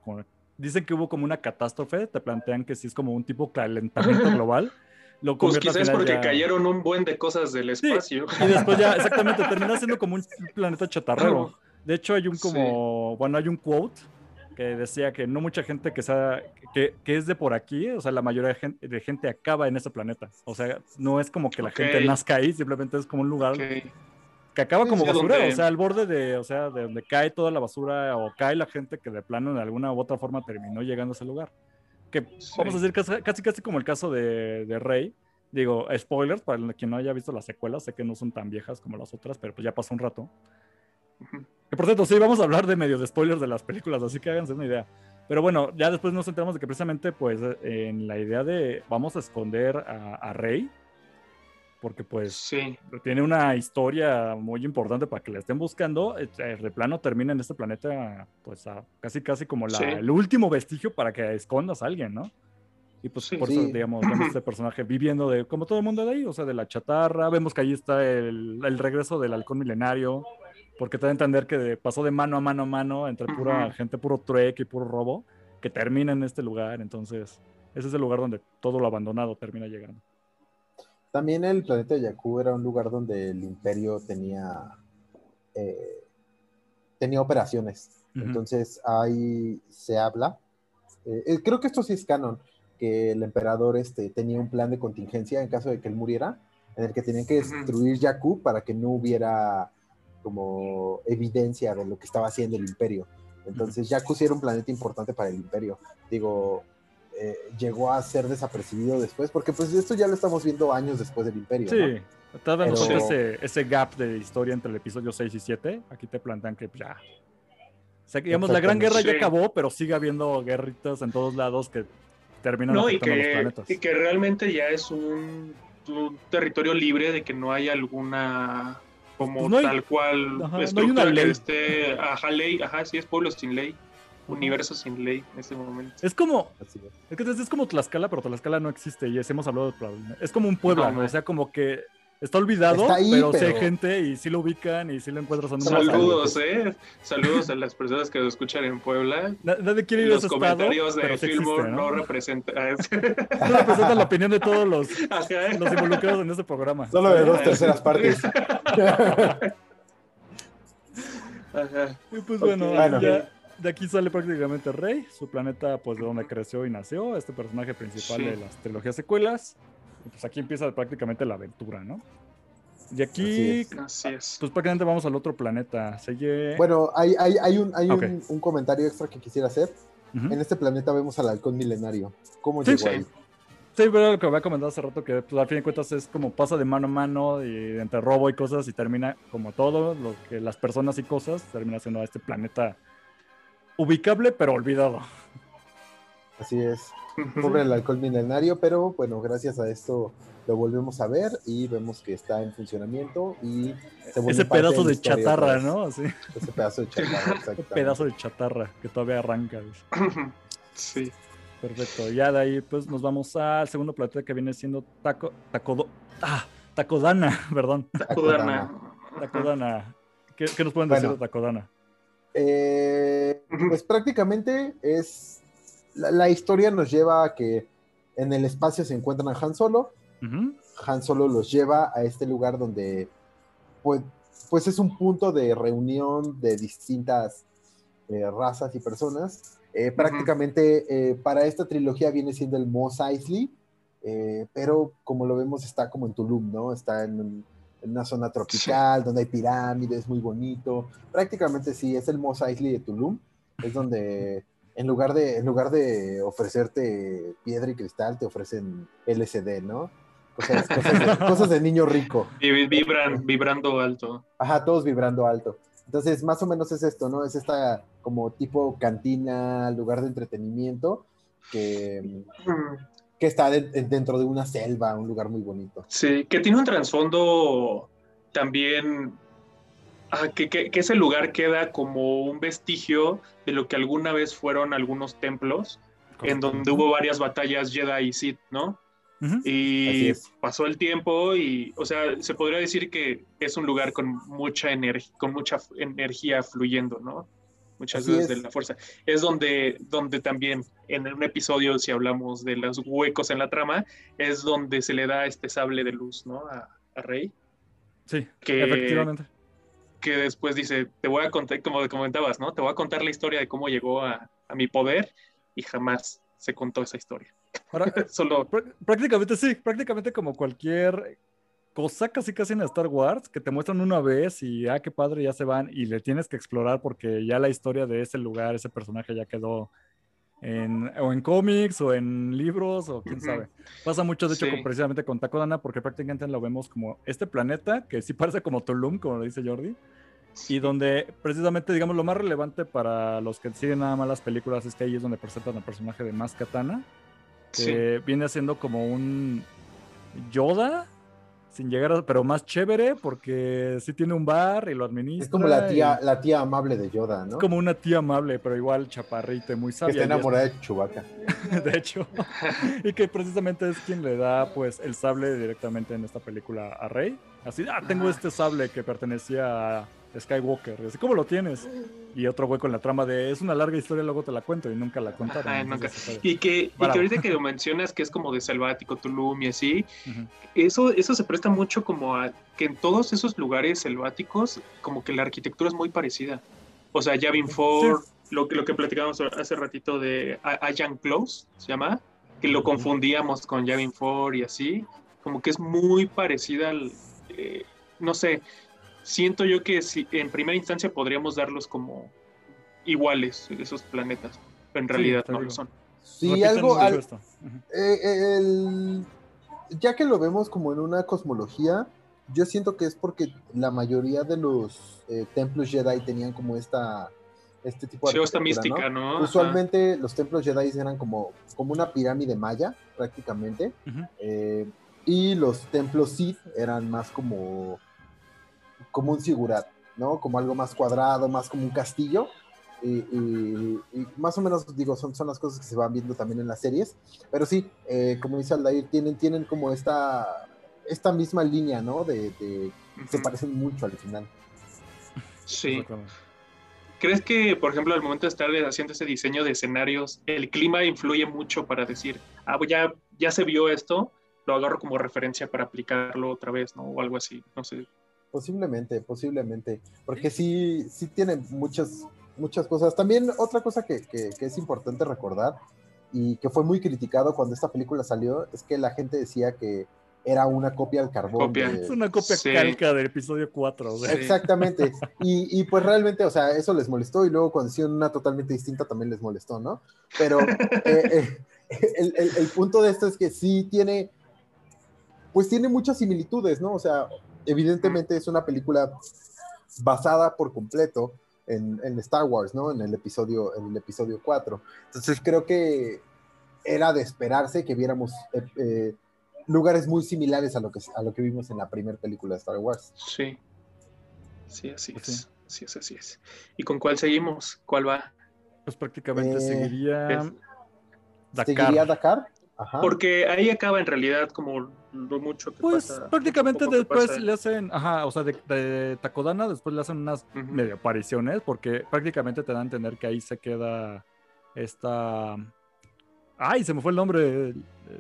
S1: dicen que hubo como una catástrofe, te plantean que sí es como un tipo calentamiento global.
S2: Lo pues quizás porque cayeron un buen de cosas del espacio.
S1: y después ya, exactamente, termina siendo como un planeta chatarrero. De hecho, hay un como, bueno, hay un quote que decía que no mucha gente que, sea, que, que, es de por aquí, o sea, la mayoría de gente, de gente acaba en ese planeta. O sea, no es como que la gente nazca ahí, simplemente es como un lugar que acaba como basura, o sea, al borde de, o sea, de donde cae toda la basura o cae la gente que de plano de alguna u otra forma terminó llegando a ese lugar. Que vamos a decir casi, casi, como el caso de, de, Rey. Digo, spoilers para quien no haya visto las secuelas, sé que no son tan viejas como las otras, pero pues ya pasó un rato. Que por cierto, sí, vamos a hablar de medio de spoilers de las películas, así que háganse una idea. Pero bueno, ya después nos enteramos de que precisamente, pues, en la idea de vamos a esconder a, a Rey, porque pues tiene una historia muy importante para que la estén buscando. Eh, de plano termina en este planeta, pues casi casi como la, el último vestigio para que escondas a alguien, ¿no? Y pues por eso, digamos, vemos (clears throat) este personaje viviendo de, como todo el mundo de ahí, o sea, de la chatarra. Vemos que ahí está el, el regreso del halcón milenario, porque te da a entender que pasó de mano a mano a mano entre pura gente, puro trueque y puro robo, que termina en este lugar. Entonces, ese es el lugar donde todo lo abandonado termina llegando.
S3: También el planeta de Jakku era un lugar donde el imperio tenía, eh, tenía operaciones. Entonces ahí se habla. Eh, eh, creo que esto sí es canon, que el emperador este, tenía un plan de contingencia en caso de que él muriera, en el que tenían que destruir Jakku para que no hubiera como evidencia de lo que estaba haciendo el imperio. Entonces Jakku sí era un planeta importante para el imperio. Digo, eh, llegó a ser desapercibido después, porque pues esto ya lo estamos viendo años después del Imperio.
S1: Sí, ¿no? ese, ese, gap de historia entre el episodio 6 y 7. Aquí te plantean que ya. O sea, digamos, la Gran Guerra ya acabó, pero sigue habiendo guerritas en todos lados que terminan
S2: no, y
S1: afectando a los
S2: que,
S1: planetas.
S2: y que realmente ya es un, un territorio libre de que no hay alguna como
S1: Pues no hay-
S2: tal cual
S1: ajá, no hay una ley.
S2: que esté ajá ley ajá sí es pueblo sin ley universo sin ley en este momento
S1: Es como,
S3: Así es.
S1: es que es, es como Tlaxcala, pero Tlaxcala no existe y sí hemos hablado de. Es como un pueblo,
S2: No,
S1: o sea, como que está olvidado,
S3: Está ahí,
S1: pero, sí hay
S3: pero-
S1: gente y sí lo ubican y sí lo encuentras en un
S2: saludos eh saludos a las personas que nos escuchan en Puebla
S1: Na- Nadie quiere ir a
S2: los
S1: ese estado,
S2: comentarios
S1: pero
S2: de
S1: sí existe,
S2: no
S1: ¿no?
S2: representan (laughs)
S1: No representan la opinión de todos los, (laughs) los involucrados en este programa.
S3: Solo de dos terceras (laughs) partes.
S2: Ajá.
S1: Y pues bueno,
S3: bueno.
S1: ya de aquí sale prácticamente Rey, su planeta pues de donde creció y nació, este personaje principal
S2: Sí.
S1: de las trilogías secuelas. Y pues aquí empieza prácticamente la aventura, ¿no? Y
S3: Así
S1: aquí,
S3: es.
S2: así es
S1: pues prácticamente vamos al otro planeta. Sigue...
S3: Bueno, hay, hay, hay, un, hay
S1: Ok.
S3: un, un comentario extra que quisiera hacer.
S1: Ujú.
S3: En este planeta vemos al halcón milenario. ¿Cómo
S1: Sí,
S3: llegó
S2: sí.
S3: ahí?
S1: Sí, pero lo que había comentado hace rato, que pues, al fin de cuentas es como pasa de mano a mano y entre robo y cosas y termina como todo, lo que las personas y cosas, termina siendo este planeta ubicable pero olvidado.
S3: Así es. Pobre el halcón milenario, pero bueno, gracias a esto lo volvemos a ver y vemos que está en funcionamiento y se vuelve
S1: Ese pedazo de chatarra. ¿no? Así,
S3: Ese pedazo de chatarra, (laughs)
S1: ese pedazo de chatarra que todavía arranca.
S2: sí
S1: Perfecto. Ya de ahí pues nos vamos al segundo planeta que viene siendo Taco, Tacodo, ah, Takodana, (laughs) perdón.
S2: Takodana.
S1: Takodana. ¿Qué, qué nos pueden
S3: Bueno.
S1: decir de Takodana?
S3: Eh, pues prácticamente es. La, la historia nos lleva a que en el espacio se encuentran a Han Solo. Han Solo los lleva a este lugar donde, pues, pues es un punto de reunión de distintas eh, razas y personas. Eh, prácticamente para esta trilogía viene siendo el Mos Eisley, pero como lo vemos está como en Tulum, ¿no? Está en, en una zona tropical donde hay pirámides, muy bonito. Prácticamente sí, es el Mos Eisley de Tulum. Es donde en lugar de, en lugar de ofrecerte piedra y cristal, te ofrecen LSD, ¿no? Cosas, cosas de, (laughs) cosas de niño rico.
S2: Vi- Vibran, vibrando alto.
S3: Ajá, todos vibrando alto. Entonces, más o menos es esto, ¿no? Es esta como tipo cantina, lugar de entretenimiento que, que está de- dentro de una selva, un lugar muy bonito.
S2: Sí, que tiene un trasfondo también, ah, que, que- que ese lugar queda como un vestigio de lo que alguna vez fueron algunos templos, en donde hubo varias batallas Jedi y Sith, ¿no? Y pasó el tiempo y, o sea, se podría decir que es un lugar con mucha energía, con mucha energía fluyendo, ¿no? Muchas
S3: Así
S2: veces
S3: es.
S2: de la fuerza. Es donde, donde también, en un episodio, si hablamos de los huecos en la trama, es donde se le da este sable de luz, ¿no? A, a Rey,
S1: Sí,
S2: que-
S1: efectivamente.
S2: que después dice, te voy a contar, como comentabas, ¿no? Te voy a contar la historia de cómo llegó a, a mi poder y jamás se contó esa historia.
S1: Ahora, (laughs)
S2: Solo,
S1: Prá- Prácticamente sí, prácticamente como cualquier cosa casi casi en Star Wars que te muestran una vez y ah, qué padre, ya se van y le tienes que explorar porque ya la historia de ese lugar, ese personaje ya quedó en, o en cómics o en libros o quién sabe. Pasa mucho de hecho
S2: Sí.
S1: con- precisamente con Takodana porque prácticamente lo vemos como este planeta que sí parece como Tulum, como lo dice Jordi. Y donde precisamente, digamos, lo más relevante para los que siguen nada más las películas es que ahí es donde presentan al personaje de Maz Katana,
S2: sí.
S1: que viene siendo como un Yoda, sin llegar a, pero más chévere porque sí tiene un bar y lo administra.
S3: Es como la tía,
S1: y
S3: la tía amable de Yoda, ¿no?
S1: es como una tía amable, pero igual chaparrita y muy
S3: que
S1: sabia.
S3: está
S1: y es-
S3: enamorada de Chewbacca. (laughs)
S1: de hecho, y que precisamente es quien le da pues el sable directamente en esta película a Rey. Así, ah, tengo
S2: Ah.
S1: este sable que pertenecía a Skywalker. Así, ¿cómo lo tienes? Y otro güey con la trama de, es una larga historia, luego te la cuento y nunca la contaron.
S2: Ajá, nunca. Y que, y que ahorita que lo (laughs) mencionas que es como de selvático, Tulum y así, eso, eso se presta mucho como a que en todos esos lugares selváticos, como que la arquitectura es muy parecida. O sea, Yavin Ford, lo, que- lo que platicamos hace ratito de Ayan Close, se llama, que lo confundíamos con Yavin Ford y así, como que es muy parecida al, eh, no sé, siento yo que si, en primera instancia podríamos darlos como iguales, esos planetas, pero en
S1: Sí,
S2: realidad no lo son.
S3: Sí, algo, al- eh, eh, el- ya que lo vemos como en una cosmología, yo siento que es porque la mayoría de los eh, templos Jedi tenían como esta este tipo de
S2: esta mística, ¿no?
S3: Usualmente los templos Jedi eran como, como una pirámide maya, prácticamente, eh, y los templos Sith eran más como, como un sigurat, ¿no? Como algo más cuadrado, más como un castillo. Y, más o menos, digo, son, son las cosas que se van viendo también en las series. Pero sí, eh, como dice Aldair, tienen, tienen como esta, esta misma línea, ¿no? De, Se parecen mucho al final.
S2: Sí. ¿Crees que, por ejemplo, al momento de estar haciendo ese diseño de escenarios, el clima influye mucho para decir, ah, pues ya, ya se vio esto, lo agarro como referencia para aplicarlo otra vez, ¿no? O algo así, no sé.
S3: Posiblemente, posiblemente, porque sí, sí tiene muchas, muchas cosas. También otra cosa que, que, es importante recordar y que fue muy criticado cuando esta película salió es que la gente decía que era una copia al carbón.
S1: Es una copia calca del episodio 4.
S3: Exactamente. Y, y, pues realmente, o sea, eso les molestó y luego cuando hicieron una totalmente distinta también les molestó, ¿no? Pero (laughs) eh, eh, el, el, el, punto de esto es que sí tiene, pues tiene muchas similitudes, ¿no? O sea, evidentemente es una película basada por completo en, en Star Wars, ¿no? En el episodio, en el episodio 4. Entonces creo que era de esperarse que viéramos... Eh, lugares muy similares a lo que, a lo que vimos en la primera película de Star Wars.
S2: Sí, sí, así pues es. Sí. es, así es. ¿Y con cuál seguimos? ¿Cuál va?
S1: Pues prácticamente eh, seguiría
S3: Dakar. ¿Seguiría Dakar?
S2: Ajá. Porque ahí acaba en realidad como lo mucho que
S1: pues prácticamente después le hacen, ajá, o sea, de, de, Takodana después le hacen unas medio apariciones porque prácticamente te dan a entender que ahí se queda esta Ay, se me fue el nombre.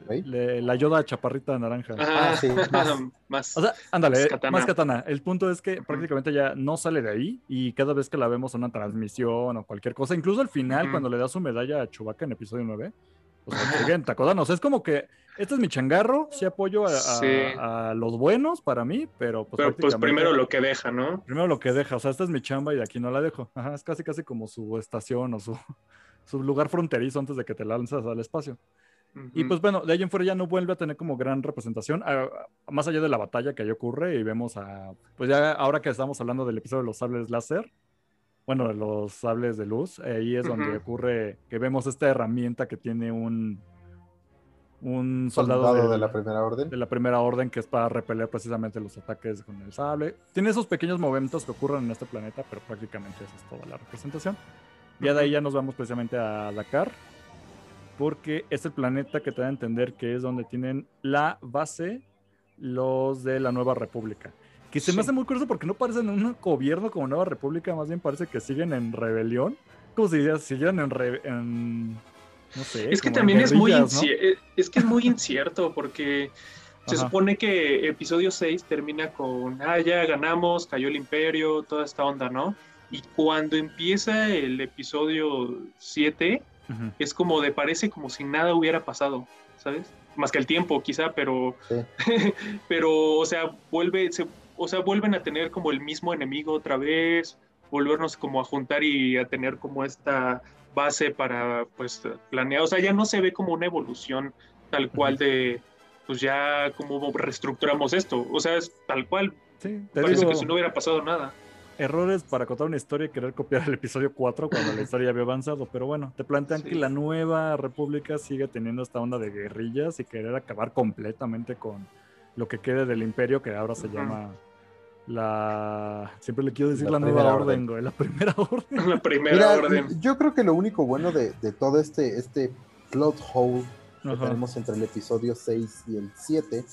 S1: la Yoda chaparrita naranja.
S2: Ah, sí, (laughs) más,
S1: O sea, ándale, más katana. El punto es que prácticamente ya no sale de ahí y cada vez que la vemos en una transmisión o cualquier cosa, incluso al final, cuando le da su medalla a Chewbacca en episodio 9, pues sea, es como que este es mi changarro, sí apoyo a, los buenos para mí, pero
S2: pues, pero, pues primero lo que deja, ¿no?
S1: Primero lo que deja, o sea, esta es mi chamba y de aquí no la dejo. Ajá, es casi casi como su estación o su, (laughs) su lugar fronterizo antes de que te lanzas al espacio. Y pues bueno, de ahí en fuera ya no vuelve a tener como gran representación, más allá de la batalla que ahí ocurre y vemos a, pues ya ahora que estamos hablando del episodio de los sables láser, bueno, de los sables de luz, ahí es donde ocurre que vemos esta herramienta que tiene un, un soldado,
S3: de, la primera orden.
S1: De la primera orden que es para repeler precisamente los ataques con el sable. Tiene esos pequeños momentos que ocurren en este planeta, pero prácticamente esa es toda la representación. Ya de ahí ya nos vamos precisamente a Dakar, porque es el planeta que te da a entender que es donde tienen la base los de la Nueva República. Que se me hace muy curioso porque no parecen un gobierno como Nueva República, más bien parece que siguen en rebelión. Como si siguieran en, no sé.
S2: Es que también es muy, eh, es que es muy incierto porque (laughs) se supone que episodio 6 termina con, ah, ya ganamos, cayó el imperio, toda esta onda, ¿no? Y cuando empieza el episodio 7, es como de parece como si nada hubiera pasado, ¿sabes? Más que el tiempo, quizá, pero, (laughs) pero, o sea, vuelve, o sea, vuelven a tener como el mismo enemigo otra vez, volvernos como a juntar y a tener como esta base para, pues, planear. O sea, ya no se ve como una evolución tal cual de, pues ya como reestructuramos esto. O sea, es tal cual. Sí, Parece que si no hubiera pasado nada
S1: errores para contar una historia y querer copiar el episodio 4 cuando la (laughs) historia ya había avanzado. Pero bueno, te plantean que la nueva república sigue teniendo esta onda de guerrillas y querer acabar completamente con lo que quede del imperio que ahora se llama la siempre le quiero decir la, nueva orden, güey, la primera (laughs) orden.
S2: La primera orden.
S3: Yo creo que lo único bueno de, todo este, este plot hole que tenemos entre el episodio 6 y el 7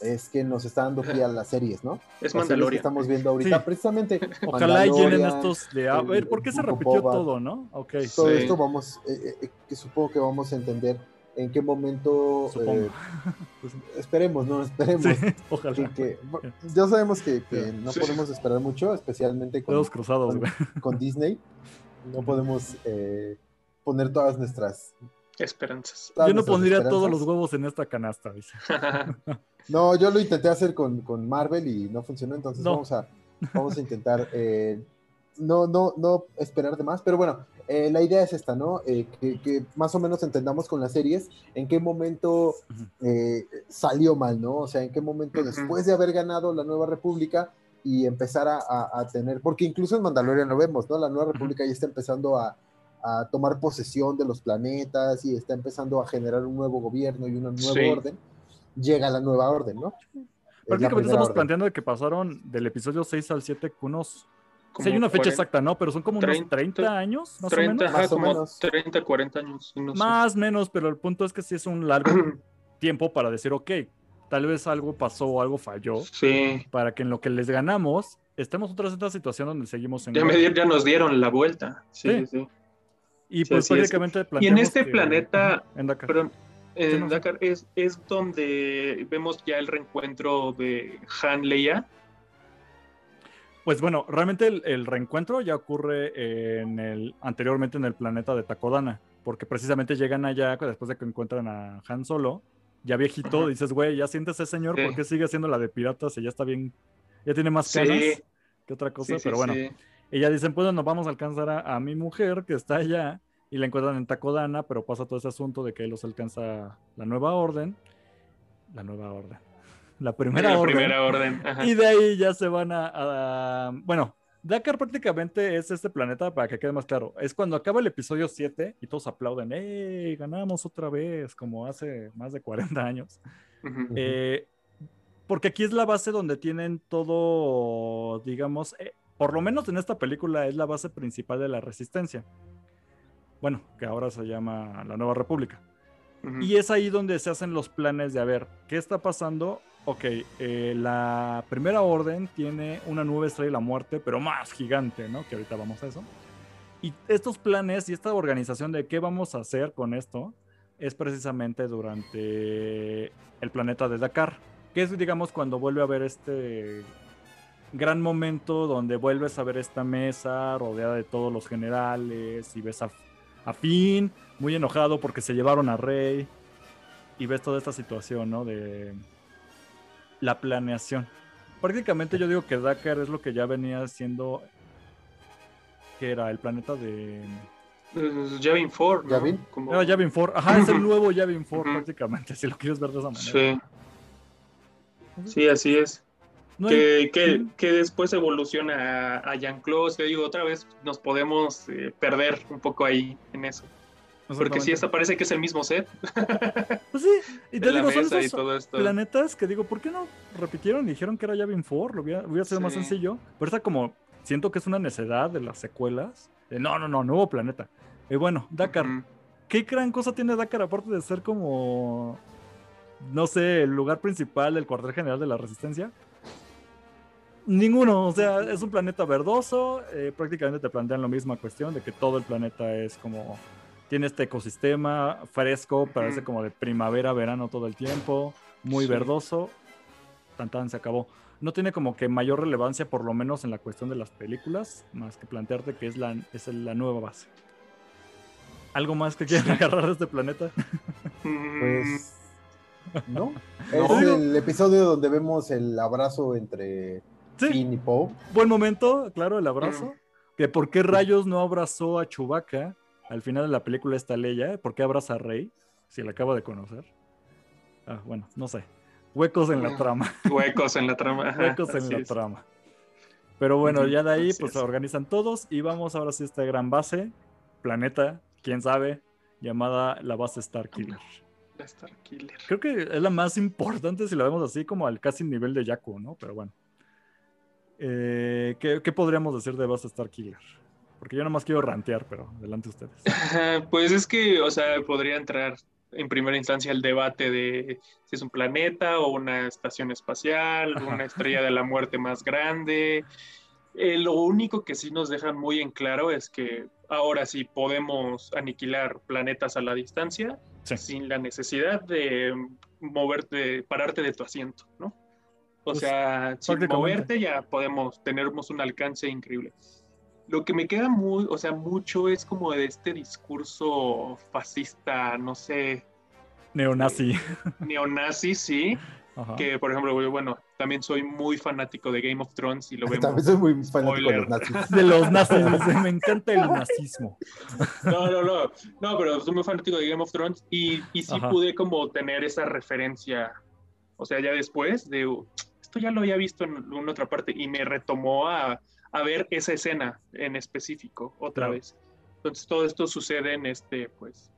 S3: es que nos está dando pie a las series, ¿no?
S2: Es Mandalorian. Que
S3: estamos viendo ahorita, precisamente.
S1: Ojalá y llenen estos de. A ver, ¿por qué se repitió todo, no? Ok.
S3: Todo esto vamos, eh, eh, que supongo que vamos a entender en qué momento. Eh, pues, esperemos, ¿no? Esperemos.
S1: ojalá.
S3: ya sabemos que, no podemos esperar mucho, especialmente con,
S1: cruzados, (laughs)
S3: con, Disney. No podemos poner todas nuestras
S2: esperanzas.
S1: Yo no pondría todos los huevos en esta canasta, dice. (laughs)
S3: no, yo lo intenté hacer con, Marvel y no funcionó, entonces vamos, a, vamos a intentar eh, no, no, no esperar de más, pero bueno, eh, la idea es esta, ¿no? Eh, que, más o menos entendamos con las series en qué momento salió mal, ¿no? O sea, en qué momento después de haber ganado la nueva república y empezar a, tener, porque incluso en Mandalorian lo vemos, ¿no? La Nueva República ya está empezando a, tomar posesión de los planetas y está empezando a generar un nuevo gobierno y una nueva orden. Llega la nueva orden, ¿no?
S1: Prácticamente estamos planteando de que pasaron del episodio 6 al 7 con unos sí, hay una fecha exacta, ¿no? Pero son como unos 30 años, más 30, o menos.
S2: Ajá, como 30, 40 años.
S1: No más o menos, pero el punto es que sí es un largo (clears throat) tiempo para decir, ok, tal vez algo pasó o algo falló.
S2: Sí.
S1: Para que en lo que les ganamos, estemos otra vez en esta situación donde seguimos en.
S2: Ya, ya nos dieron la vuelta. Sí, sí.
S1: Y pues prácticamente
S2: Y en este planeta. En Dakar. en Dakar es, es donde vemos ya el reencuentro de Han Leia
S1: pues bueno, realmente el, reencuentro ya ocurre en el, anteriormente en el planeta de Takodana, porque precisamente llegan allá después de que encuentran a Han Solo, ya viejito, dices, güey, ya sientes ese señor, ¿por qué sigue haciendo la de piratas y ya está bien, ya tiene más canas que otra cosa? Pero bueno, ella dicen, pues nos vamos a alcanzar a, mi mujer que está allá y la encuentran en Takodana, pero pasa todo ese asunto de que él los alcanza la nueva orden, la nueva orden la primera
S2: orden.
S1: Y de ahí ya se van a, Bueno, Dakar prácticamente es este planeta, para que quede más claro. Es cuando acaba el episodio 7 y todos aplauden, ¡Ey! Ganamos otra vez, como hace más de 40 años. Eh, porque aquí es la base donde tienen todo, digamos, eh, por lo menos en esta película es la base principal de la resistencia. Bueno, que ahora se llama la Nueva República. Y es ahí donde se hacen los planes de a ver qué está pasando Ok, eh, la primera orden tiene una nueva estrella de la muerte, pero más gigante, ¿no? Que ahorita vamos a eso. Y estos planes y esta organización de qué vamos a hacer con esto es precisamente durante el planeta de Dakar, que es, digamos, cuando vuelve a ver este gran momento donde vuelves a ver esta mesa rodeada de todos los generales y ves a, a Finn muy enojado porque se llevaron a Rey y ves toda esta situación, ¿no? De la planeación. Prácticamente yo digo que Dakar es lo que ya venía siendo que era el planeta de
S2: Yavin 4, ¿no?
S1: Como... Yavin 4, ajá, es el (laughs) nuevo Yavin 4 prácticamente, si lo quieres ver de esa manera.
S2: Sí. Sí, así es. que, que, que, después evoluciona a, a Jean-Claude, digo, otra vez nos podemos eh, perder un poco ahí en eso. Porque sí, hasta parece que es el mismo set. (laughs)
S1: Pues sí, y te digo, son esos planetas que digo, ¿por qué no repitieron y dijeron que era Yavin 4? Lo hubiera, sido más sencillo. Pero está como, siento que es una necedad de las secuelas. no, no, no, nuevo planeta. Y bueno, Dakar. ¿Qué gran cosa tiene Dakar aparte de ser como, no sé, el lugar principal del cuartel general de la resistencia? Ninguno, o sea, es un planeta verdoso, eh, prácticamente te plantean la misma cuestión de que todo el planeta es como tiene este ecosistema fresco, parece como de primavera, verano todo el tiempo, muy verdoso. Tan se acabó. No tiene como que mayor relevancia, por lo menos en la cuestión de las películas, más que plantearte que es la, es la nueva base. ¿Algo más que quieran (laughs) agarrar de este planeta?
S3: Pues. (laughs) ¿No? Es el episodio donde vemos el abrazo entre Finn y Poe.
S1: Buen momento, claro, el abrazo. Que por qué rayos no abrazó a Chewbacca al final de la película está Leia, ¿por qué abraza a Rey? Si la acaba de conocer. Ah, bueno, no sé. Huecos en la trama. (laughs)
S2: Huecos en la trama.
S1: Huecos en la trama. Pero bueno, ya de ahí pues se organizan todos y vamos ahora sí a esta gran base, planeta, quién sabe, llamada la base Starkiller.
S2: Starkiller.
S1: Creo que es la más importante si la vemos así como al casi nivel de Jakku, ¿no? Pero bueno. Eh, ¿qué, ¿qué, podríamos decir de base Starkiller? Porque yo nomás quiero rantear, pero adelante ustedes.
S2: Pues es que, o sea, podría entrar en primera instancia el debate de si es un planeta o una estación espacial, una estrella de la muerte más grande. Eh, lo único que sí nos dejan muy en claro es que ahora sí podemos aniquilar planetas a la distancia sin la necesidad de moverte, pararte de tu asiento, ¿no? O pues, sea, sin moverte ya podemos tener un alcance increíble. Lo que me queda muy, o sea, mucho es como de este discurso fascista, no sé.
S1: Neonazi. Eh,
S2: neonazi, sí. Que, por ejemplo, bueno, también soy muy fanático de Game of Thrones y lo vemos.
S3: También soy muy fanático de los nazis.
S1: De los nazis, me encanta el nazismo.
S2: No, no, no. No, pero soy muy fanático de Game of Thrones y, y sí pude como tener esa referencia. O sea, ya después de esto ya lo había visto en, una otra parte y me retomó a, a ver esa escena en específico otra vez. Entonces todo esto sucede en este, pues,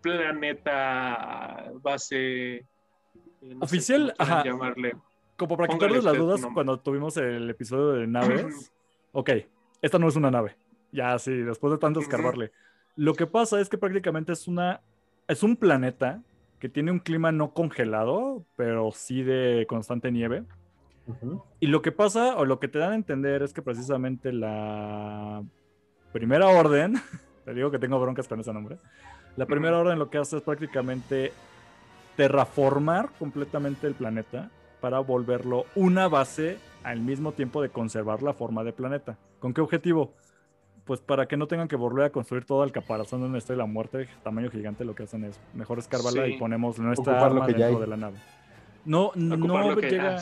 S2: planeta base
S1: eh, oficial, ajá. Llamarle. Como para quitarles las dudas cuando tuvimos el episodio de naves. ok, esta no es una nave. Ya sí, después de tanto escarbarle. Lo que pasa es que prácticamente es una es un planeta que tiene un clima no congelado, pero sí de constante nieve. Y lo que pasa, o lo que te dan a entender, es que precisamente la primera orden, (laughs) te digo que tengo broncas con ese nombre, la primera orden lo que hace es prácticamente terraformar completamente el planeta para volverlo una base al mismo tiempo de conservar la forma de planeta. ¿Con qué objetivo? Pues para que no tengan que volver a construir todo el caparazón de una estrella de la muerte, tamaño gigante, lo que hacen es mejor escarbarla y ponemos nuestra arma dentro de la nave. No, no llega,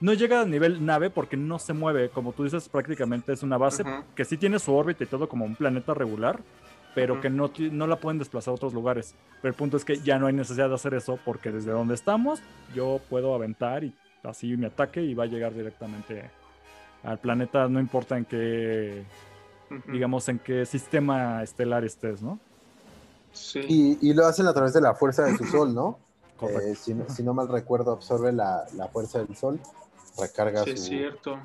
S1: no llega a nivel nave porque no se mueve. Como tú dices, prácticamente es una base que sí tiene su órbita y todo como un planeta regular, pero que no, no la pueden desplazar a otros lugares. Pero el punto es que ya no hay necesidad de hacer eso porque desde donde estamos yo puedo aventar y así mi ataque y va a llegar directamente al planeta, no importa en qué, digamos, en qué sistema estelar estés, ¿no?
S3: Sí. Y, lo hacen a través de la fuerza de su sol, ¿no? (laughs) Eh, si, si, no mal recuerdo, absorbe la, la fuerza del sol, recarga
S2: sí, Es cierto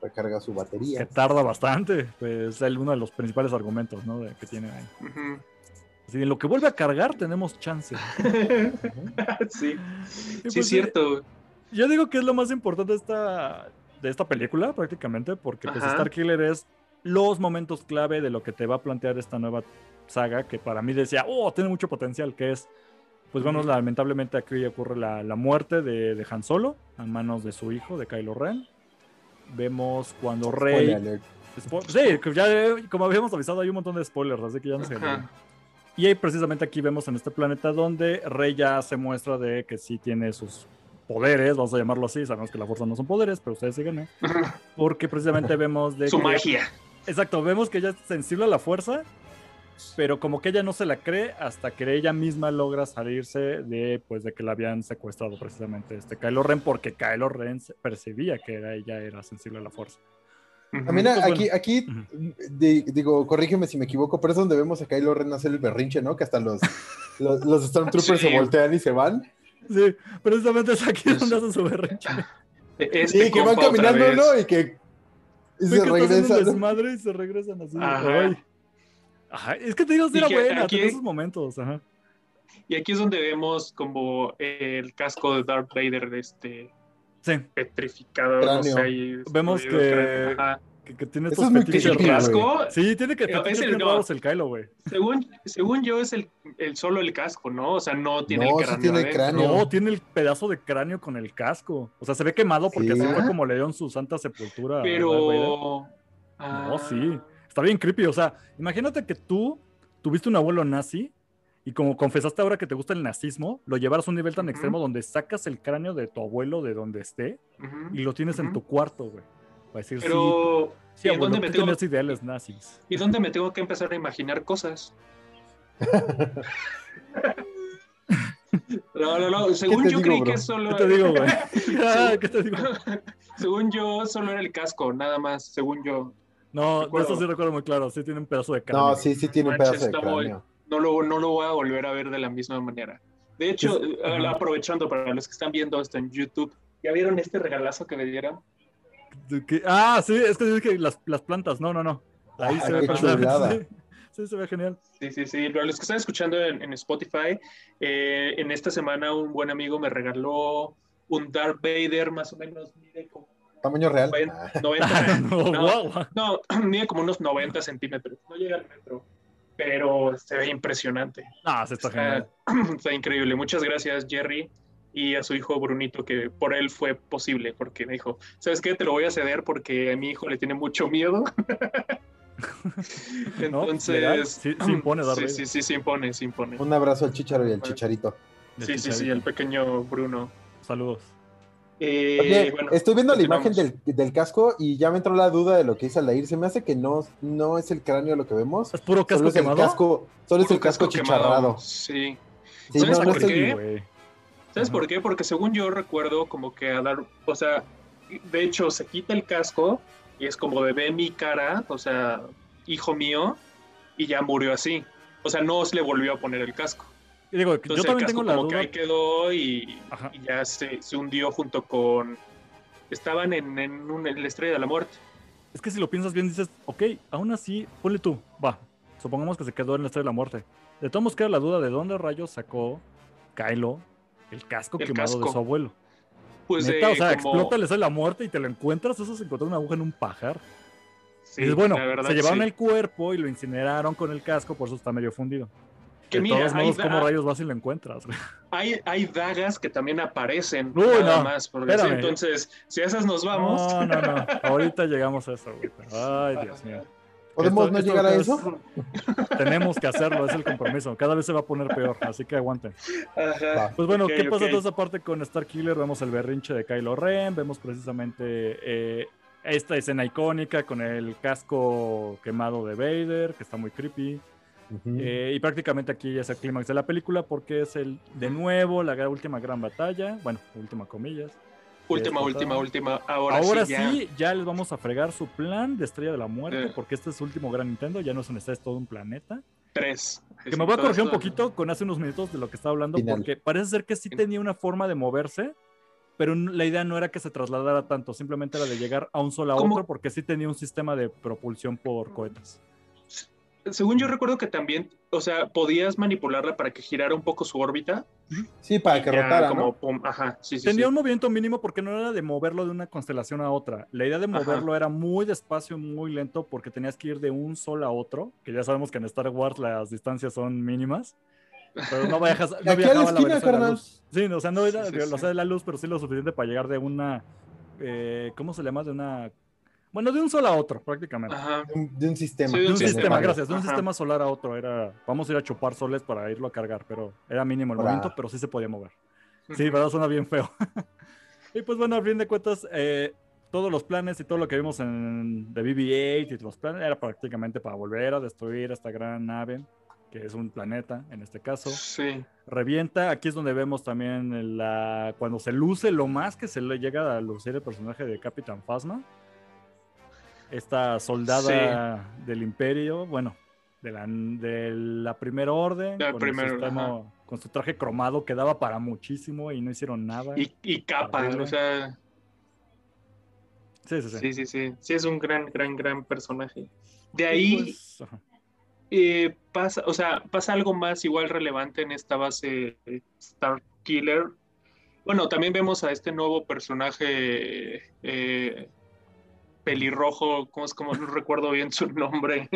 S3: recarga su batería.
S1: Que tarda bastante, pues es uno de los principales argumentos ¿no? que tiene ahí. Así, en lo que vuelve a cargar tenemos chance. (laughs)
S2: sí, sí es pues, cierto.
S1: Yo digo que es lo más importante de esta, de esta película prácticamente, porque pues Star Killer es los momentos clave de lo que te va a plantear esta nueva saga, que para mí decía, oh, tiene mucho potencial, que es, pues bueno, lamentablemente aquí ocurre la, la muerte de, de, Han Solo a manos de su hijo, de Kylo Ren vemos cuando Rey. sí, ya, como habíamos avisado, hay un montón de spoilers, así que ya no sé. Y ahí precisamente aquí vemos en este planeta donde Rey ya se muestra de que sí tiene sus poderes, vamos a llamarlo así, sabemos que la fuerza no son poderes, pero ustedes siguen, ¿eh? Porque precisamente vemos de
S2: Su magia.
S1: Exacto, vemos que ella es sensible a la fuerza pero como que ella no se la cree hasta que ella misma logra salirse de pues de que la habían secuestrado precisamente este Kylo Ren porque Kylo Ren percibía que era, ella era sensible a la fuerza.
S3: También aquí, aquí digo, corrígeme si me equivoco, pero es donde vemos a Kylo Ren hacer el berrinche, ¿no? Que hasta los, (laughs) los, Stormtroopers se voltean y se van.
S1: Sí, precisamente es aquí donde hace su berrinche. (laughs)
S3: sí, que van caminando, ¿no? Y que
S1: se regresan. y se regresan así. Ajá, es que te digo, era buena, en esos momentos. Ajá.
S2: Y aquí es donde vemos como el casco de Darth Vader este
S1: sí.
S2: petrificado. No sé,
S1: vemos que, que, que, tiene estos
S2: fetiches el casco.
S1: Sí, tiene que es el, no, el Kylo, güey.
S2: Según, según yo es el, el, solo el casco, ¿no? O sea, no tiene el cráneo.
S3: tiene el cráneo.
S1: No, tiene el pedazo de cráneo con el casco. O sea, se ve quemado porque así fue como le dio en su santa sepultura.
S2: Pero...
S1: No, sí está bien creepy. O sea, imagínate que tú tuviste un abuelo nazi y como confesaste ahora que te gusta el nazismo, lo llevaras a un nivel tan extremo donde sacas el cráneo de tu abuelo de donde esté y lo tienes en tu cuarto, güey. Para decir,
S2: Pero,
S1: sí, ¿y me tengo... ideales nazis.
S2: ¿Y dónde me tengo que empezar a imaginar cosas? (laughs) No, no, no. Según yo creí que solo.
S1: ¿Qué te digo, güey? (laughs) (laughs) ¿Qué te digo?
S2: según yo, solo era el casco, nada más. Según yo.
S1: No, de eso sí recuerdo muy claro. Sí tiene un pedazo de cráneo.
S3: No, sí, sí tiene un pedazo de cráneo.
S2: No lo, no lo voy a volver a ver de la misma manera. De hecho, eh, aprovechando para los que están viendo esto en YouTube, ¿ya vieron este regalazo que me dieron?
S1: Ah, sí, es que que las, las plantas. No, no, no. Ahí se ve perfectamente. (laughs) Sí, se ve genial.
S2: Sí, sí, sí. Para los que están escuchando en, Spotify, eh, en esta semana un buen amigo me regaló un Darth Vader más o menos mide como
S3: Tamaño real.
S2: 90, (laughs) no, (clears throat) mide como unos 90 centímetros. No llega al metro, pero se ve impresionante.
S1: Ah, se está, genial. (clears throat)
S2: Está increíble. Muchas gracias, Jerry, y a su hijo Brunito, que por él fue posible, porque me dijo, ¿sabes qué? Te lo voy a ceder porque a mi hijo le tiene mucho miedo. (laughs) Entonces,
S1: sí, sí, impone (clears throat)
S2: Sí, sí, sí, sí, impone, sí impone.
S3: Un abrazo al chicharo y al chicharito.
S2: Sí, sí, sí, el pequeño Bruno.
S1: Saludos.
S3: Eh, estoy viendo la imagen del, casco y ya me entró la duda de lo que dice Aldair. Se me hace que no, no es el cráneo lo que vemos.
S1: Es puro casco
S3: solo
S1: quemado.
S3: Es el casco, solo es el casco, chicharrado.
S2: Sí. ¿Sabes por qué? ¿Sabes por qué? Porque según yo recuerdo como que a dar, o sea, de hecho, se quita el casco y es como de ve mi cara, o sea, hijo mío, y ya murió así. O sea, no se le volvió a poner el casco.
S1: Y digo, yo también tengo la
S2: como que
S1: duda.
S2: ahí quedó y, ya se, se hundió junto con... Estaban en, en, un- en la estrella de la muerte.
S1: Es que si lo piensas bien, dices, ok, aún así, ponle tú, va. Supongamos que se quedó en la estrella de la muerte. De todos modos queda la duda de dónde rayos sacó Kylo el casco
S2: El
S1: quemado de su abuelo.
S2: Pues
S1: Neta,
S2: de
S1: o sea,
S2: como-
S1: explota la estrella de la muerte y te lo encuentras, eso es encontrar una aguja en un pajar.
S2: Sí,
S1: y dices, bueno,
S2: la verdad,
S1: se llevaron
S2: sí.
S1: el cuerpo y lo incineraron con el casco, por eso está medio fundido.
S2: Que
S1: de
S2: mira,
S1: todos modos, ¿cómo rayos vas y lo encuentras? güey?
S2: hay, hay dagas que también aparecen.
S1: Uy,
S2: nada
S1: no,
S2: más. porque sí, entonces, si a esas nos vamos...
S1: No, no, no. (laughs) Ahorita llegamos a eso, güey. Ay, Dios mío.
S3: ¿Podemos
S1: Esto-
S3: no
S1: esto
S3: llegar a
S1: es-
S3: eso?
S1: Tenemos que hacerlo, es el compromiso. Cada vez se va a poner peor, así que aguanten.
S2: Ajá.
S1: Pues bueno, ¿qué pasa toda esa parte con Star Killer? Vemos el berrinche de Kylo Ren, vemos precisamente eh, esta escena icónica con el casco quemado de Vader, que está muy creepy. Eh, y prácticamente aquí ya es el clímax de la película porque es el, de nuevo, la última gran batalla. Bueno, última comillas.
S2: Última, última, última. Ahora,
S1: Ahora,
S2: sí, ya.
S1: sí, ya les vamos a fregar su plan de Estrella de la Muerte,
S2: Eh.
S1: porque este es su último gran Nintendo, ya no es un estrella, es todo un planeta.
S2: Tres.
S1: Que me voy a corregir un poquito con hace unos minutos de lo que estaba hablando,
S3: Final.
S1: porque parece ser que sí tenía una forma de moverse, pero la idea no era que se trasladara tanto, simplemente era de llegar a un solo a
S2: ¿Cómo?
S1: otro, porque sí tenía un sistema de propulsión por cohetes.
S2: Según yo recuerdo que también, o sea, podías manipularla para que girara un poco su órbita.
S3: Sí, para que rotara,
S2: como,
S3: ¿no?
S2: pum, ajá, sí, sí,
S1: tenía
S2: sí.
S1: un movimiento mínimo porque no era de moverlo de una constelación a otra. La idea de
S2: Ajá.
S1: moverlo era muy despacio, muy lento, porque tenías que ir de un sol a otro, que ya sabemos que en Star Wars las distancias son mínimas. Pero no viajas, (laughs) no
S3: Aquí a la
S1: viajaba a la
S3: esquina,
S1: velocidad de la luz. Sí, o sea, no era
S2: Sí, sí,
S1: la velocidad de la luz, pero sí lo suficiente para llegar de una. eh, ¿Cómo se llama? De una. Bueno, de un sol a otro, prácticamente.
S2: Ajá.
S3: De un, de un sistema.
S2: Sí,
S1: De un
S2: un
S1: sistema,
S2: sistema.
S1: gracias, de un
S2: Ajá.
S1: sistema solar a otro. Era, vamos a ir a chupar soles para irlo a cargar, pero era mínimo el
S3: Para-
S1: movimiento, pero sí se podía mover. Sí. ¿verdad? Suena bien feo. (laughs) y pues bueno, a fin de cuentas, eh, todos los planes y todo lo que vimos en de BB-8 y los planes era prácticamente para volver a destruir esta gran nave, que es un planeta en este caso.
S2: Sí.
S1: Revienta, aquí es donde vemos también la, cuando se luce lo más que se le llega a lucir el personaje de Capitán Phasma. Esta soldada del imperio, bueno, de la, de la primera orden,
S2: Del
S1: con,
S2: primero,
S1: el sistema- con su traje cromado que daba para muchísimo y no hicieron nada.
S2: Y, y capa, o sea,
S1: sí, sí, sí.
S2: sí, sí, sí. Sí, es un gran, gran, gran personaje. De ahí
S1: pues,
S2: eh, pasa, o sea, pasa algo más igual relevante en esta base eh, Star Killer. Bueno, también vemos a este nuevo personaje eh, pelirrojo, ¿cómo es como no recuerdo bien su nombre?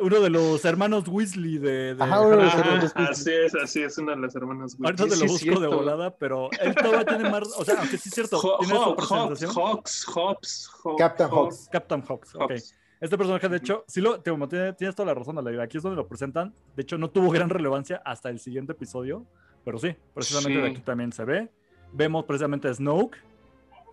S1: Uno de los hermanos Weasley de... de
S3: Ajá, uno de los hermanos.
S2: Ajá, así es, así es, una de las hermanas. Weasley.
S1: Ahorita te lo
S2: Sí,
S1: busco de
S2: cierto.
S1: volada, pero él todavía tiene más... O sea, aunque sí es cierto,
S2: Ho-
S1: tiene su
S2: Hawks,
S1: presentación.
S2: Hawks, Hawks, Hawks,
S3: Captain Hawks.
S1: Captain Hawks, ok. Este personaje, de hecho, sí lo, te- tienes toda la razón, Aleida. Aquí es donde lo presentan. De hecho, no tuvo gran relevancia hasta el siguiente episodio. Pero sí, precisamente
S2: Sí.
S1: de aquí también se ve. Vemos precisamente a Snoke,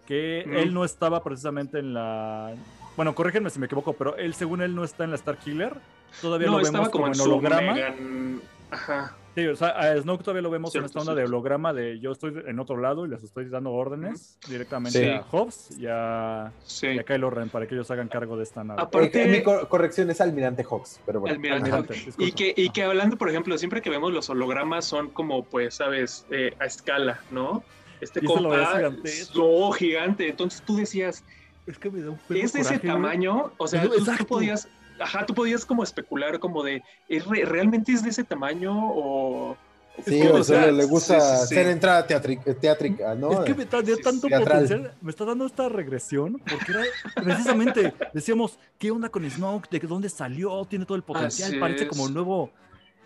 S1: que
S2: Mm.
S1: él no estaba precisamente en la. Bueno, corrígenme si me equivoco, pero él, según él, no está en la Star Killer. Todavía
S2: No,
S1: lo vemos
S2: como
S1: como
S2: en
S1: en
S2: su
S1: holograma.
S2: Megan- Ajá.
S1: Sí, o sea, a Snoke todavía lo vemos en
S2: Cierto,
S1: esta onda de holograma de yo estoy en otro lado y les estoy dando órdenes directamente
S3: Sí.
S1: a Hobbs y a,
S2: Sí.
S1: y a Kylo Ren para que ellos hagan cargo de esta nave.
S2: Aparte-
S3: Eh, mi cor- corrección es Almirante Hawks, pero bueno.
S2: Almirante.
S1: Almirante,
S2: Y que, y que hablando, por ejemplo, siempre que vemos los hologramas son como, pues, sabes, eh, a escala, ¿no? Este compa,
S1: gigantesco.
S2: oh, gigante. Entonces tú decías,
S1: Es que me da un
S2: ¿es de ese tamaño? O sea, tú, tú podías, ajá, tú podías como especular como de, ¿es re- ¿realmente es de ese tamaño o...?
S3: Sí,
S2: o
S3: sea, le gusta
S2: sí, sí, sí.
S3: hacer entrada teátrica, ¿no?
S1: Es que me dio
S2: Sí,
S1: tanto
S3: teatral.
S1: potencial, me está dando esta regresión, porque era precisamente, decíamos, ¿qué onda con Snoke? ¿De dónde salió? Tiene todo el potencial,
S2: Así
S1: parece
S2: es.
S1: como nuevo,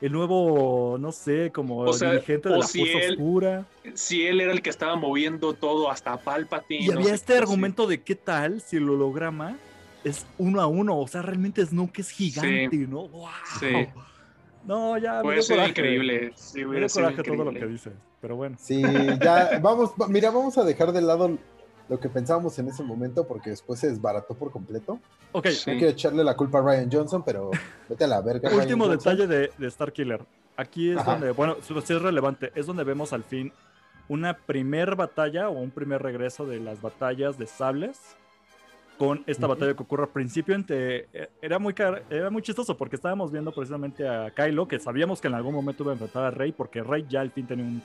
S1: el nuevo, no sé, como
S2: O sea,
S1: dirigente de la
S2: si
S1: fuerza
S2: él-
S1: oscura.
S2: Si él era el que estaba moviendo todo hasta Palpatine.
S1: Y
S2: no
S1: había este argumento de qué tal si el holograma es uno a uno, o sea, realmente Snoke es gigante, ¿no? ¡Wow!
S2: Sí.
S1: No, ya, me
S2: Puede
S1: dio
S2: ser
S1: coraje.
S2: increíble. Sí,
S1: Me
S2: sido
S1: coraje todo lo que dices, pero bueno.
S3: Sí, ya, vamos, va- mira, vamos a dejar de lado lo que pensábamos en ese momento porque después se desbarató por completo.
S1: Ok,
S2: Sí.
S3: No quiero echarle la culpa a Ryan Johnson, pero vete a la verga.
S1: Último detalle de, de Star Killer. Aquí es
S3: Ajá.
S1: donde, bueno, sí sí es relevante, es donde vemos al fin una primer batalla o un primer regreso de las batallas de sables con esta batalla que ocurre al principio entre eh, era muy era muy chistoso porque estábamos viendo precisamente a Kylo que sabíamos que en algún momento iba a enfrentar a Rey porque Rey ya al fin tenía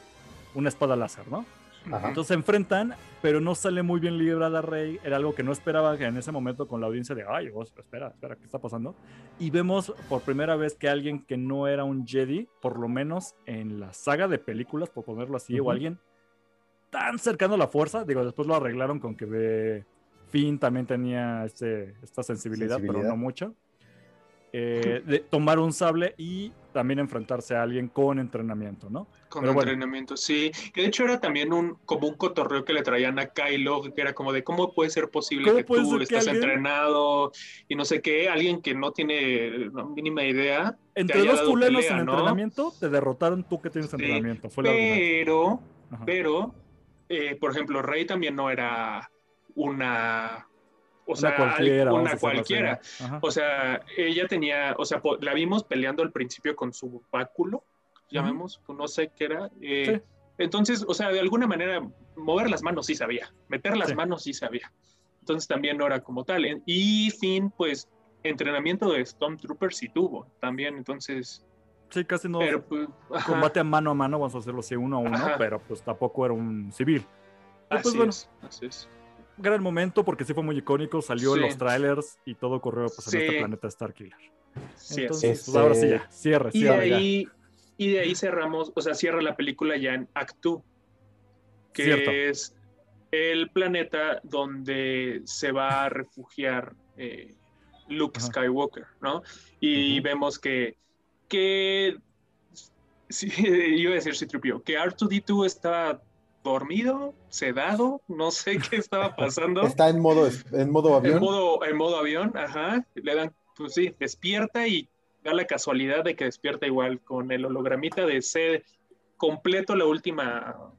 S1: una espada láser, ¿no? Entonces se enfrentan, pero no sale muy bien librada Rey. Era algo que no esperaba en ese momento con la audiencia de, ay, espera, espera, ¿qué está pasando? Y vemos por primera vez que alguien que no era un Jedi, por lo menos en la saga de películas, por ponerlo así, o alguien tan cercano a la fuerza, digo, después lo arreglaron con que ve Finn también tenía este, esta sensibilidad, pero no mucho. Eh, de tomar un sable y también enfrentarse a alguien con entrenamiento, ¿no?
S2: Con entrenamiento, sí. Que de hecho era también un como un cotorreo que le traían a Kylo, que era como de cómo puede ser posible que tú estás entrenado y no sé qué, alguien que no tiene la mínima idea.
S1: Entre dos culeros en entrenamiento, te derrotaron tú que tienes entrenamiento. Fue
S2: pero, pero, eh, por ejemplo, Rey también no era una o sea, cualquiera, una cualquiera. O sea, ella tenía, o sea, la vimos peleando al principio con su báculo, llamemos, no sé qué era. Eh, entonces, o sea, de alguna manera, mover las manos sí sabía, meter las manos sí sabía. Entonces también no era como tal. Y Finn, pues, entrenamiento de Stormtrooper sí tuvo también, entonces...
S1: Sí, casi no. Pues, combate a mano a mano, vamos a hacerlo así uno a uno, pero pues tampoco era un civil.
S2: Pues, así es, así es
S1: gran momento porque sí fue muy icónico, salió en los trailers y todo corrió pues, en este planeta Starkiller. Sí, Entonces, pues, ahora sí ya, cierre,
S2: y De ahí, Y de ahí cerramos, o sea, cierra la película ya en Act 2, que es el planeta donde se va a refugiar eh, Luke Skywalker, ¿no? Y vemos que, que (laughs) sí, iba a decir Citripio, que R2D2 está dormido, sedado, no sé qué estaba (laughs) pasando.
S3: Está en modo, en modo avión.
S2: En modo, en modo avión, ajá. Le dan, pues sí, despierta y da la casualidad de que despierta igual con el hologramita de ser completo la última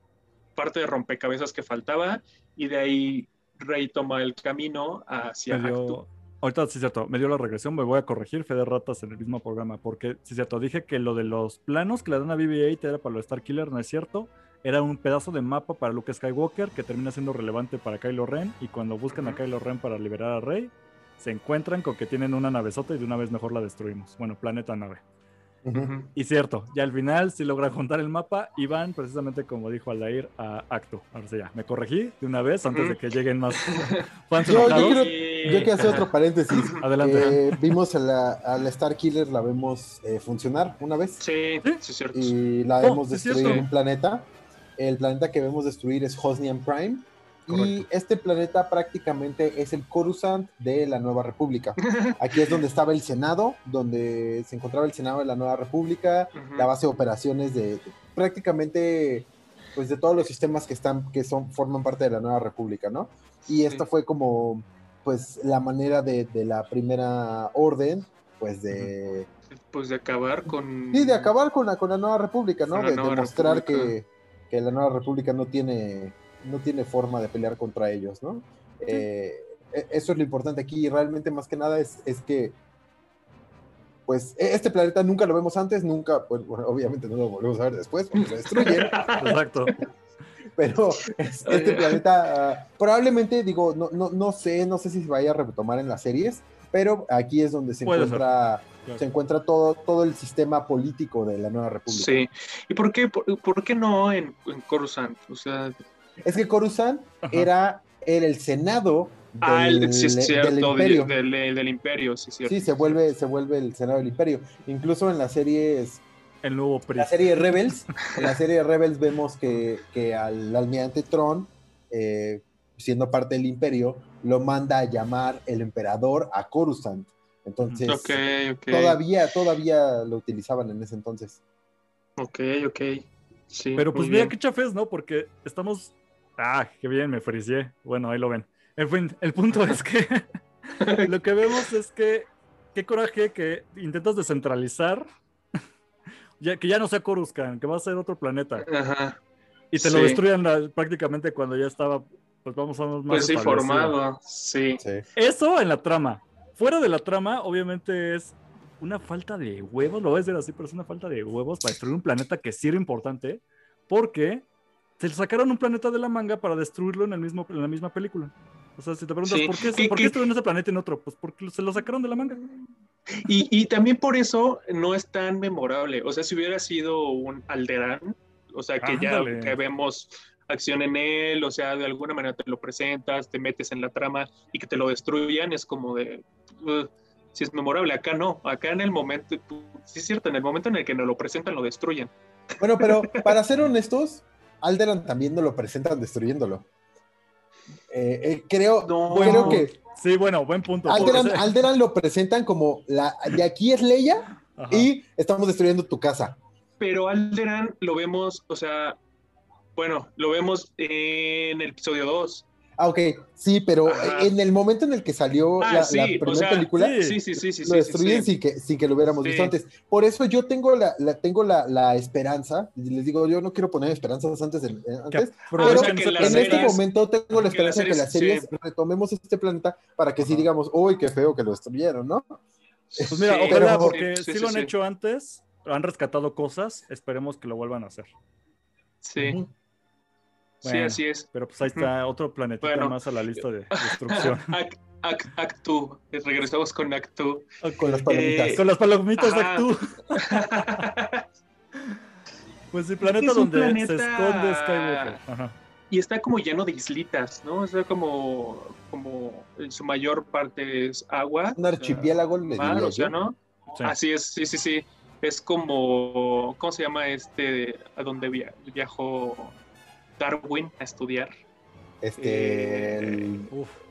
S2: parte de rompecabezas que faltaba y de ahí Rey toma el camino hacia
S1: dio, Ahorita sí es cierto, me dio la regresión, me voy a corregir, Fede Ratas en el mismo programa, porque sí es cierto, dije que lo de los planos que le dan a BB-8 era para los Star Killer, no es cierto era un pedazo de mapa para Luke Skywalker que termina siendo relevante para Kylo Ren y cuando buscan a Kylo Ren para liberar a Rey, se encuentran con que tienen una navezota y de una vez mejor la destruimos. Bueno, planeta nave. Y cierto, ya al final si logran juntar el mapa y van precisamente como dijo Aldair a Acto. Ahora sí, ya, me corregí de una vez antes de que lleguen más (laughs)
S3: fans yo, yo, quiero, que hacer otro paréntesis. (laughs) Adelante. Eh, vimos a la, Star Killer, la vemos eh, funcionar una vez.
S2: Sí, sí, es cierto.
S3: Y la vemos oh, destruir un planeta el planeta que vemos destruir es Hosnian Prime. Y este planeta prácticamente es el Coruscant de la Nueva República. (laughs) Aquí es donde estaba el Senado, donde se encontraba el Senado de la Nueva República, la base de operaciones de, prácticamente pues de todos los sistemas que están que son forman parte de la Nueva República, ¿no? Y esto fue como pues la manera de, la primera orden pues de
S2: pues de acabar con
S3: sí de acabar con la con la Nueva República, ¿no? De demostrar que que la Nueva República no tiene, no tiene forma de pelear contra ellos, ¿no? Eh, e, eso es lo importante aquí y realmente más que nada es, es que pues e, este planeta nunca lo vemos antes, nunca, pues obviamente no lo volvemos a ver después porque lo destruyen. (laughs)
S1: Exacto.
S3: Pero este planeta ah, probablemente, digo, no, no, no sé, no sé si se vaya a retomar en las series, pero aquí es donde se encuentra se encuentra todo, todo el sistema político de la Nueva República.
S2: Sí. ¿Y por qué, por, qué no en, en, Coruscant? O sea...
S3: Es que Coruscant era, era, el Senado
S2: ah, del, del imperio. Del, imperio, sí, cierto.
S3: Sí, se vuelve, se vuelve el Senado del imperio. Incluso en la serie
S1: El nuevo
S3: La serie Rebels, (laughs) en la serie Rebels vemos que, que al almirante Tron, eh, siendo parte del imperio, lo manda a llamar el emperador a Coruscant. Entonces, todavía, todavía lo utilizaban en ese entonces.
S2: Ok, ok. Sí,
S1: Pero pues mira qué chafes, ¿no? Porque estamos. Ah, qué bien, me fricié. Bueno, ahí lo ven. En fin, el punto es que (laughs) lo que vemos es que qué coraje que intentas descentralizar, (laughs) ya, que ya no sea Coruscant, que va a ser otro planeta. Ajá. Y te lo destruyan prácticamente cuando ya estaba, pues vamos a más.
S2: Pues sí, formado, sí.
S1: Eso en la trama fuera de la trama, obviamente es una falta de huevos, lo voy a decir así, pero es una falta de huevos para destruir un planeta que sí era importante, porque se sacaron un planeta de la manga para destruirlo en, el mismo, en la misma película. O sea, si te preguntas, ¿por qué, ¿por qué en ese planeta y en otro? Pues porque se lo sacaron de la manga.
S2: Y, y, también por eso no es tan memorable. O sea, si hubiera sido un Alderán, o sea, que ya que vemos acción en él, o sea, de alguna manera te lo presentas, te metes en la trama y que te lo destruyan, es como de, si es memorable, acá no, acá en el momento, sí es cierto, en el momento en el que nos lo presentan, lo destruyen.
S3: Bueno, pero (laughs) para ser honestos, Alderan también nos lo presentan destruyéndolo. Eh, eh, creo, creo que...
S1: Sí, bueno, buen punto.
S3: Alderan, lo presentan como, la, de aquí es Leia y estamos destruyendo tu casa.
S2: Pero Alderan lo vemos, o sea, bueno, lo vemos en el episodio 2.
S3: Ah, ok, sí, pero en el momento en el que salió ah, la, primera película,
S2: sí, sí, sí,
S3: lo destruyen sin, que, sin que lo hubiéramos visto antes. Por eso yo tengo la, tengo la, esperanza, y les digo, yo no quiero poner esperanzas antes, de, eh, antes pero en este momento tengo la esperanza de que las series retomemos este planeta para que sí digamos, uy, qué feo que lo destruyeron, ¿no?
S1: Pues mira, ojalá, porque si lo han hecho antes, han rescatado cosas, esperemos que lo vuelvan a hacer.
S2: Sí sí, así es.
S1: Pero pues ahí está otro planeta más a la lista de (laughs) destrucción.
S2: Actu, regresamos con Actu.
S3: Con las palomitas.
S1: con las palomitas de Actu. (laughs) pues el planeta donde se esconde Skywalker.
S2: Y está como lleno de islitas, ¿no? Está como, como en su mayor parte es agua.
S3: Un archipiélago, le
S2: mar, o sea, ¿no? Así es, sí, sí, sí. Es como, ¿cómo se llama este? A donde viajó Darwin a estudiar.
S3: Este.
S2: Eh,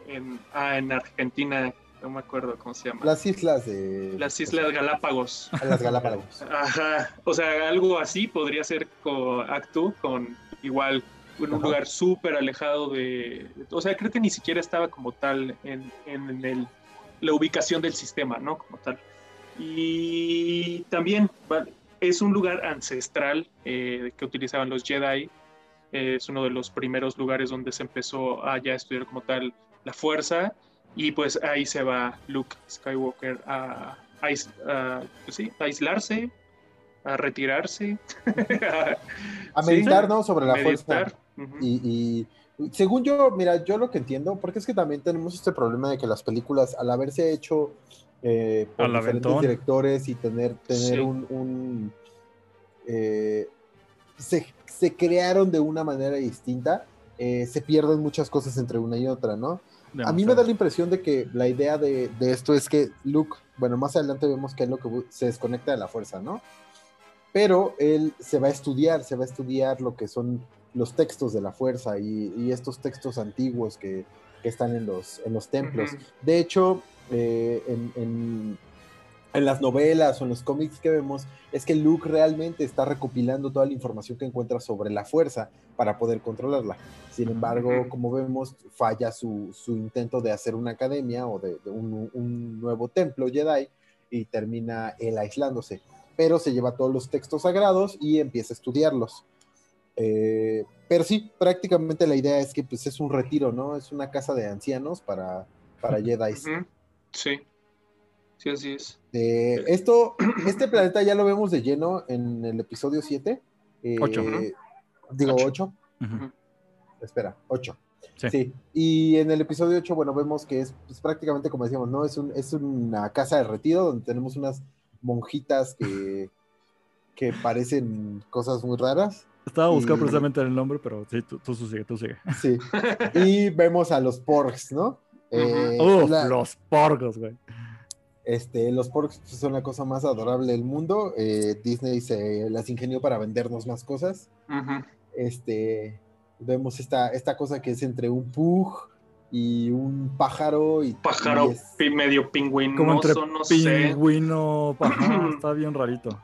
S2: en, ah, en Argentina, no me acuerdo cómo se llama.
S3: Las islas de.
S2: Las islas Galápagos.
S3: Ah, las Galápagos. (laughs)
S2: Ajá. O sea, algo así podría ser con Actu, con igual en un lugar súper alejado de. O sea, creo que ni siquiera estaba como tal en, en el, la ubicación del sistema, ¿no? Como tal. Y también es un lugar ancestral eh, que utilizaban los Jedi es uno de los primeros lugares donde se empezó a ya estudiar como tal la fuerza y pues ahí se va Luke Skywalker a, pues aislarse, a retirarse. (laughs)
S3: a meditar, ¿no? Sobre la fuerza. y, según yo, mira, yo lo que entiendo, porque es que también tenemos este problema de que las películas, al haberse hecho eh, por diferentes directores y tener, tener un... Eh, se, se crearon de una manera distinta, eh, se pierden muchas cosas entre una y otra, ¿no? A mí me da la impresión de que la idea de, esto es que Luke, bueno, más adelante vemos que es lo que se desconecta de la fuerza, ¿no? Pero él se va a estudiar, se va a estudiar lo que son los textos de la fuerza y, estos textos antiguos que, están en los, en los templos. De hecho, eh, en, en las novelas o en los cómics que vemos es que Luke realmente está recopilando toda la información que encuentra sobre la fuerza para poder controlarla. Sin embargo, como vemos, falla su, intento de hacer una academia o de, un, nuevo templo Jedi y termina él aislándose. Pero se lleva todos los textos sagrados y empieza a estudiarlos. Eh, pero sí, prácticamente la idea es que pues, es un retiro, ¿no? Es una casa de ancianos para, para Jedi.
S2: Sí. Sí, así es.
S3: esto, (clears throat) este planeta ya lo vemos de lleno en el episodio 7.
S1: 8.
S3: Eh, digo 8. Espera, 8. Sí. Y en el episodio 8, bueno, vemos que es pues, prácticamente como decíamos, ¿no? Es, un, es una casa de retiro donde tenemos unas monjitas que, que parecen cosas muy raras.
S1: Estaba buscando precisamente el nombre, pero sí, tú, tú, sigue, tú sigue.
S3: Sí. (laughs) Y vemos a los porks, ¿no?
S1: Eh, los porcos, güey.
S3: Este, los porks son la cosa más adorable del mundo. Eh, Disney se las ingenió para vendernos más cosas. Este, vemos esta, esta cosa que es entre un pug y un pájaro. Y,
S2: pájaro medio pingüino.
S1: Como entre pingüino, pájaro, está bien rarito.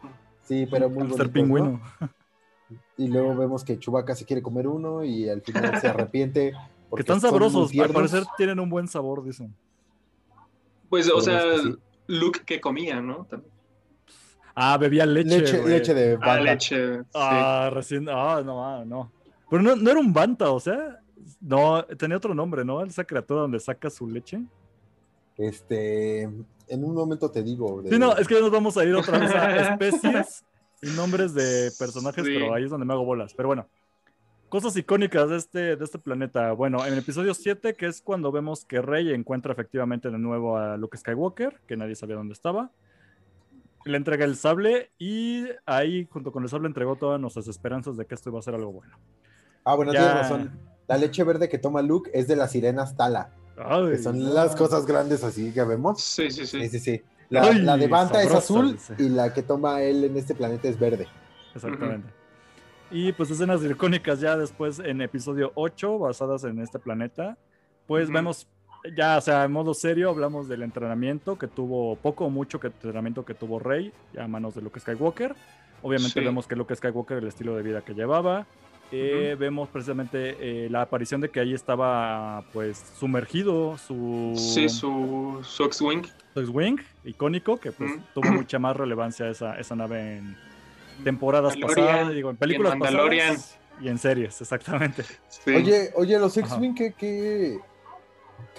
S3: Sí, pero muy bonito.
S1: pingüino.
S3: Y luego vemos que Chubaca se quiere comer uno y al final se (laughs) arrepiente.
S1: Que están sabrosos, al parecer tienen un buen sabor, dicen.
S2: Pues, o sea, Luke que comía, ¿no?
S1: Ah, bebía leche.
S3: Leche, leche de
S2: banta. Ah, leche.
S1: Ah, recién. Ah, no, ah, no. Pero no, no, era un banta, o sea. No, tenía otro nombre, ¿no? Esa criatura donde saca su leche.
S3: Este. En un momento te digo.
S1: Sí, no, es que nos vamos a ir otra vez a (laughs) especies y nombres de personajes, pero ahí es donde me hago bolas. Pero bueno. Cosas icónicas de este, de este planeta. Bueno, en el episodio 7, que es cuando vemos que Rey encuentra efectivamente de nuevo a Luke Skywalker, que nadie sabía dónde estaba. Le entrega el sable y ahí, junto con el sable, entregó todas nuestras esperanzas de que esto iba a ser algo bueno.
S3: Ah, bueno, tienes razón. La leche verde que toma Luke es de las sirenas Tala. que son las cosas grandes así que vemos.
S2: Sí, sí, sí.
S3: sí, sí, La, la, de Banta es azul y la que toma él en este planeta es verde.
S1: Exactamente. Y pues escenas icónicas ya después en episodio 8, basadas en este planeta. Pues vemos, ya, o sea, en modo serio, hablamos del entrenamiento que tuvo, poco o mucho que entrenamiento que tuvo Rey, ya a manos de Luke Skywalker. Obviamente vemos que Luke Skywalker, el estilo de vida que llevaba. Eh, vemos precisamente eh, la aparición de que ahí estaba pues sumergido su...
S2: Sí, su, su X-Wing.
S1: Su X-Wing, icónico, que pues tuvo mucha más relevancia esa, esa nave en, temporadas pasadas, digo, en películas pasadas y en series, exactamente.
S3: Oye, oye, los X-Wing, ¿qué, qué,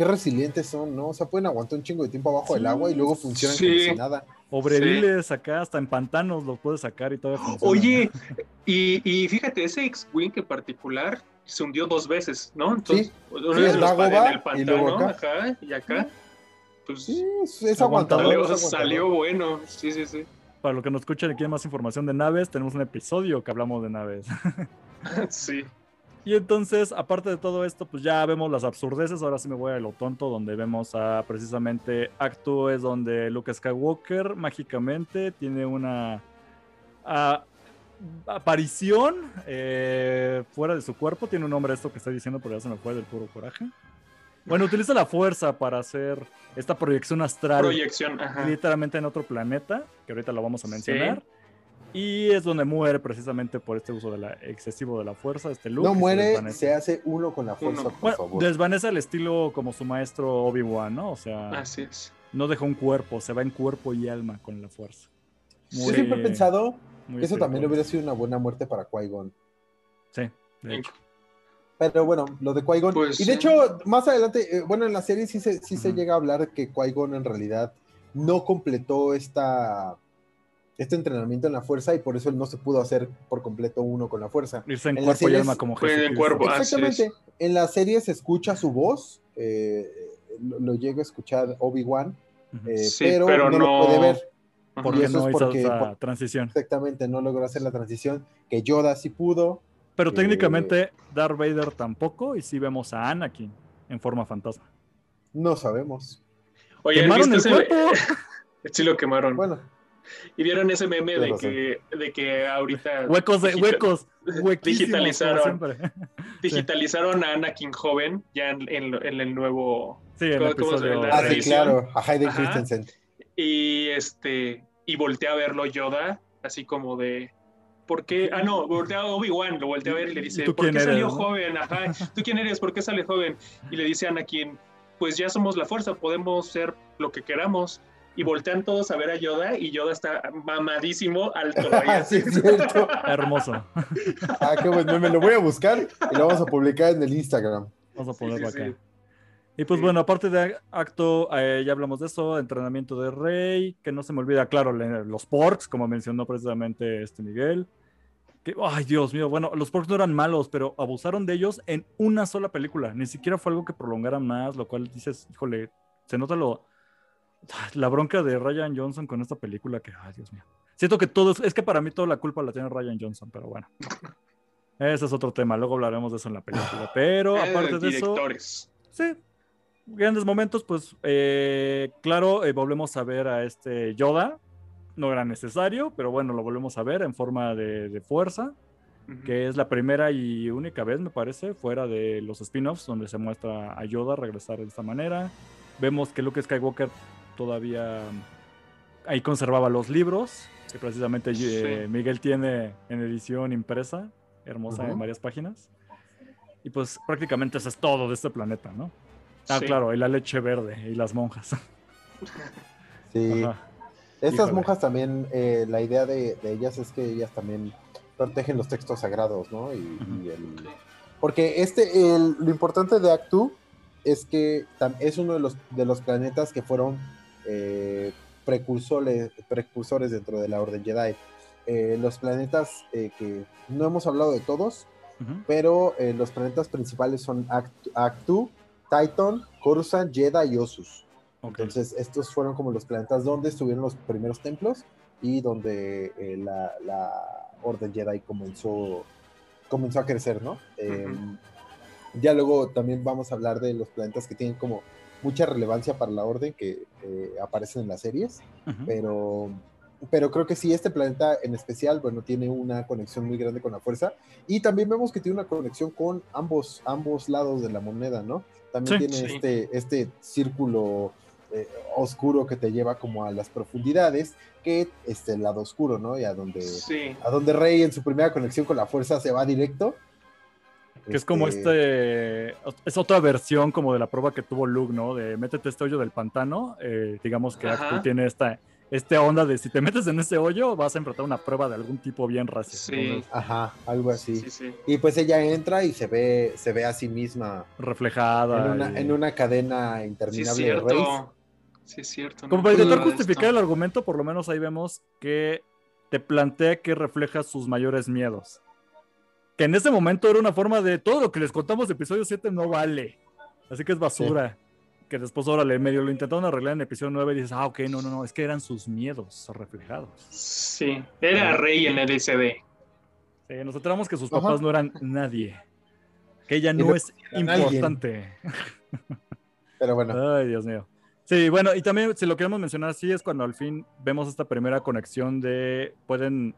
S3: resilientes son, ¿no? O sea, pueden aguantar un chingo de tiempo abajo del agua y luego funcionan como si nada.
S1: Obreviles acá, hasta en pantanos los puedes sacar y todo
S2: Oye, y, y fíjate, ese X-Wing en particular se hundió dos veces, ¿no? Entonces,
S3: sí, una vez en el pantano, y luego
S2: acá. y acá.
S3: Pues, sí, es aguantador.
S2: salió bueno, sí, sí, sí
S1: para los que nos escuchan y quieren más información de naves, tenemos un episodio que hablamos de naves. (laughs)
S2: sí.
S1: Y entonces, aparte de todo esto, pues ya vemos las absurdeces. Ahora sí me voy a lo tonto, donde vemos a precisamente Actu es donde Luke Skywalker mágicamente tiene una aparición eh, fuera de su cuerpo. Tiene un nombre esto que estoy diciendo, pero ya se me fue del puro coraje. Bueno, utiliza la fuerza para hacer esta proyección astral.
S2: Proyección,
S1: Literalmente en otro planeta, que ahorita lo vamos a mencionar. Y es donde muere precisamente por este uso de la, excesivo de la fuerza, este Luke.
S3: No muere, se, hace uno con la fuerza, por favor.
S1: Desvanece al estilo como su maestro Obi-Wan, ¿no? O sea,
S2: Así es.
S1: no deja un cuerpo, se va en cuerpo y alma con la fuerza.
S3: Yo siempre he pensado que eso también hubiera sido una buena muerte para Qui-Gon.
S1: Sí, de hecho.
S3: Pero bueno, lo de Qui-Gon. Pues y de hecho, más adelante, eh, bueno, en la serie sí se, sí se llega a hablar que Qui-Gon en realidad no completó esta, este entrenamiento en la fuerza y por eso él no se pudo hacer por completo uno con la fuerza.
S1: Irse en, cuerpo y alma como
S2: En cuerpo,
S3: Exactamente. En la serie se escucha su voz, eh, lo, llega a escuchar Obi-Wan, eh, pero, no, lo puede ver.
S1: Porque eso es porque, transición.
S3: Exactamente, no logró hacer la transición, que Yoda sí pudo,
S1: pero técnicamente Darth Vader tampoco, y sí vemos a Anakin en forma fantasma.
S3: No sabemos.
S2: Oye, ¿Quemaron el cuerpo? (laughs) sí lo quemaron.
S3: Bueno.
S2: Y vieron ese meme de que, de que ahorita... (laughs)
S1: Huecos de huecos. (laughs)
S2: Digitalizaron, digitalizaron a Anakin joven ya en, el nuevo...
S1: Sí, en el episodio.
S3: Ah, sí, claro, a Hayden Christensen.
S2: Y, este, y voltea a verlo Yoda, así como de ¿por qué? Ah, no, voltea a Obi-Wan, lo voltea a ver y le dice, ¿por qué salió joven? Ajá, ¿tú quién eres? ¿Por qué sale joven? Y le dice a Anakin, pues ya somos la fuerza, podemos ser lo que queramos. Y voltean todos a ver a Yoda y Yoda está mamadísimo, alto. (laughs)
S3: sí, cierto.
S1: Hermoso. (laughs)
S3: Ah, qué bueno, me lo voy a buscar y lo vamos a publicar en el Instagram.
S1: Vamos a ponerlo acá. Y pues bueno, aparte de acto, eh, ya hablamos de eso, entrenamiento de Rey, que no se me olvida, claro, los porks, como mencionó precisamente este Miguel ay, Dios mío, bueno, los porks no eran malos, pero abusaron de ellos en una sola película. Ni siquiera fue algo que prolongara más, lo cual dices, híjole, se nota lo, la bronca de Ryan Johnson con esta película que, ay, Dios mío. Siento que todo, es que para mí toda la culpa la tiene Ryan Johnson, pero bueno. Ese es otro tema, luego hablaremos de eso en la película. Pero eh, aparte de eso... Sí, grandes momentos, pues eh, claro, eh, volvemos a ver a este Yoda, no era necesario, pero bueno, lo volvemos a ver en forma de, fuerza, que es la primera y única vez, me parece, fuera de los spin-offs, donde se muestra a Yoda regresar de esta manera. Vemos que Luke Skywalker todavía ahí conservaba los libros, que precisamente eh, Miguel tiene en edición impresa, hermosa en varias páginas. Y pues prácticamente eso es todo de este planeta, ¿no? Ah, claro, y la leche verde y las monjas.
S3: Sí. Estas monjas también, eh, la idea de, ellas es que ellas también protegen los textos sagrados, ¿no? Y, porque este, lo importante de Actu es que es uno de los, de los planetas que fueron eh, precursores, precursores dentro de la Orden Jedi. Eh, los planetas que no hemos hablado de todos, pero eh, los planetas principales son Actu, Titan, Coruscant, Jedha y Osus. Entonces, estos fueron como los planetas donde estuvieron los primeros templos y donde eh, la, Orden Jedi comenzó, comenzó a crecer, ¿no? Em, ya luego también vamos a hablar de los planetas que tienen como mucha relevancia para la Orden que eh, aparecen en las series, pero pero creo que sí, este planeta en especial, bueno, tiene una conexión muy grande con la fuerza y también vemos que tiene una conexión con ambos, ambos lados de la moneda, ¿no? También tiene Este, este círculo eh, oscuro que te lleva como a las profundidades, que este el lado oscuro, ¿no? Y a donde, a donde Rey en su primera conexión con la fuerza se va directo.
S1: Que es como este, este, es otra versión como de la prueba que tuvo Luke, ¿no? De métete este hoyo del pantano, eh, digamos que tiene esta, esta onda de si te metes en ese hoyo vas a enfrentar una prueba de algún tipo bien racio.
S3: Sí. Ajá, algo así. y pues ella entra y se ve, se ve a sí misma
S1: reflejada
S3: en una, cadena interminable de
S2: Reyes. Sí, es cierto.
S1: Como para intentar justificar el argumento, por lo menos ahí vemos que te plantea que refleja sus mayores miedos. Que en ese momento era una forma de todo lo que les contamos de episodio 7 no vale. Así que es basura que después, órale, medio lo intentaron arreglar en episodio 9 y dices, ah, ok, no, no, no, es que eran sus miedos reflejados.
S2: Sí, era rey en el SD.
S1: Sí, nos enteramos que sus papás no eran nadie. Que ella no es importante.
S3: Pero bueno.
S1: Ay, Dios mío. Sí, bueno, y también si lo queremos mencionar así es cuando al fin vemos esta primera conexión de pueden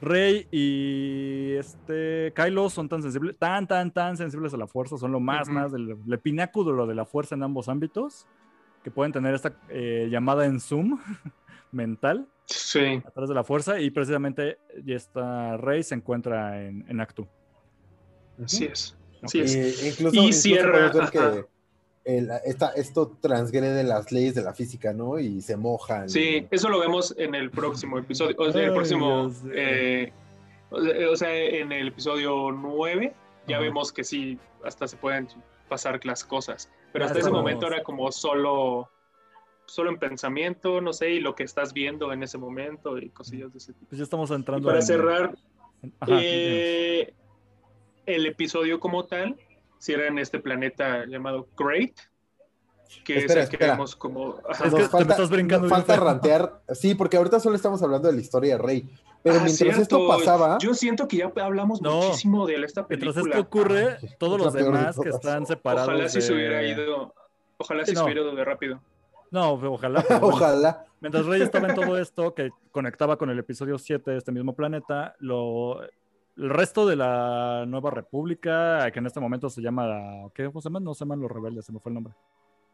S1: Rey y este Kylo son tan sensibles, tan, tan, tan sensibles a la fuerza, son lo más, más del, pináculo de la fuerza en ambos ámbitos, que pueden tener esta eh, llamada en Zoom (laughs) mental
S2: sí.
S1: a través de la fuerza, y precisamente esta Rey se encuentra en, en Actu.
S2: Así es. es.
S3: incluso, y cierra esto transgrede las leyes de la física, ¿no? Y se mojan.
S2: Sí, eso lo vemos en el próximo episodio. O sea, el próximo. Eh, o sea, en el episodio 9 ya vemos que sí, hasta se pueden pasar las cosas. Pero hasta ese momento era como solo solo en pensamiento, no sé, y lo que estás viendo en ese momento y cosillas de ese tipo.
S1: Pues ya estamos entrando.
S2: para cerrar, eh, el episodio como tal, si era en este planeta llamado Great, que es el que vemos como...
S3: Es que falta, estás brincando falta rantear, sí, porque ahorita solo estamos hablando de la historia de Rey, pero ah, mientras esto pasaba...
S2: Yo siento que ya hablamos muchísimo de esta película.
S1: Mientras esto ocurre, todos los demás que están separados
S2: Ojalá si se hubiera ido... Ojalá si se hubiera ido de rápido.
S1: No, ojalá. (laughs)
S3: ojalá.
S1: Mientras Rey estaba en todo esto, que conectaba con el episodio 7 de este mismo planeta, lo, el resto de la Nueva República, que en este momento se llama, ¿qué se llama? No se llaman los rebeldes, se me fue el nombre.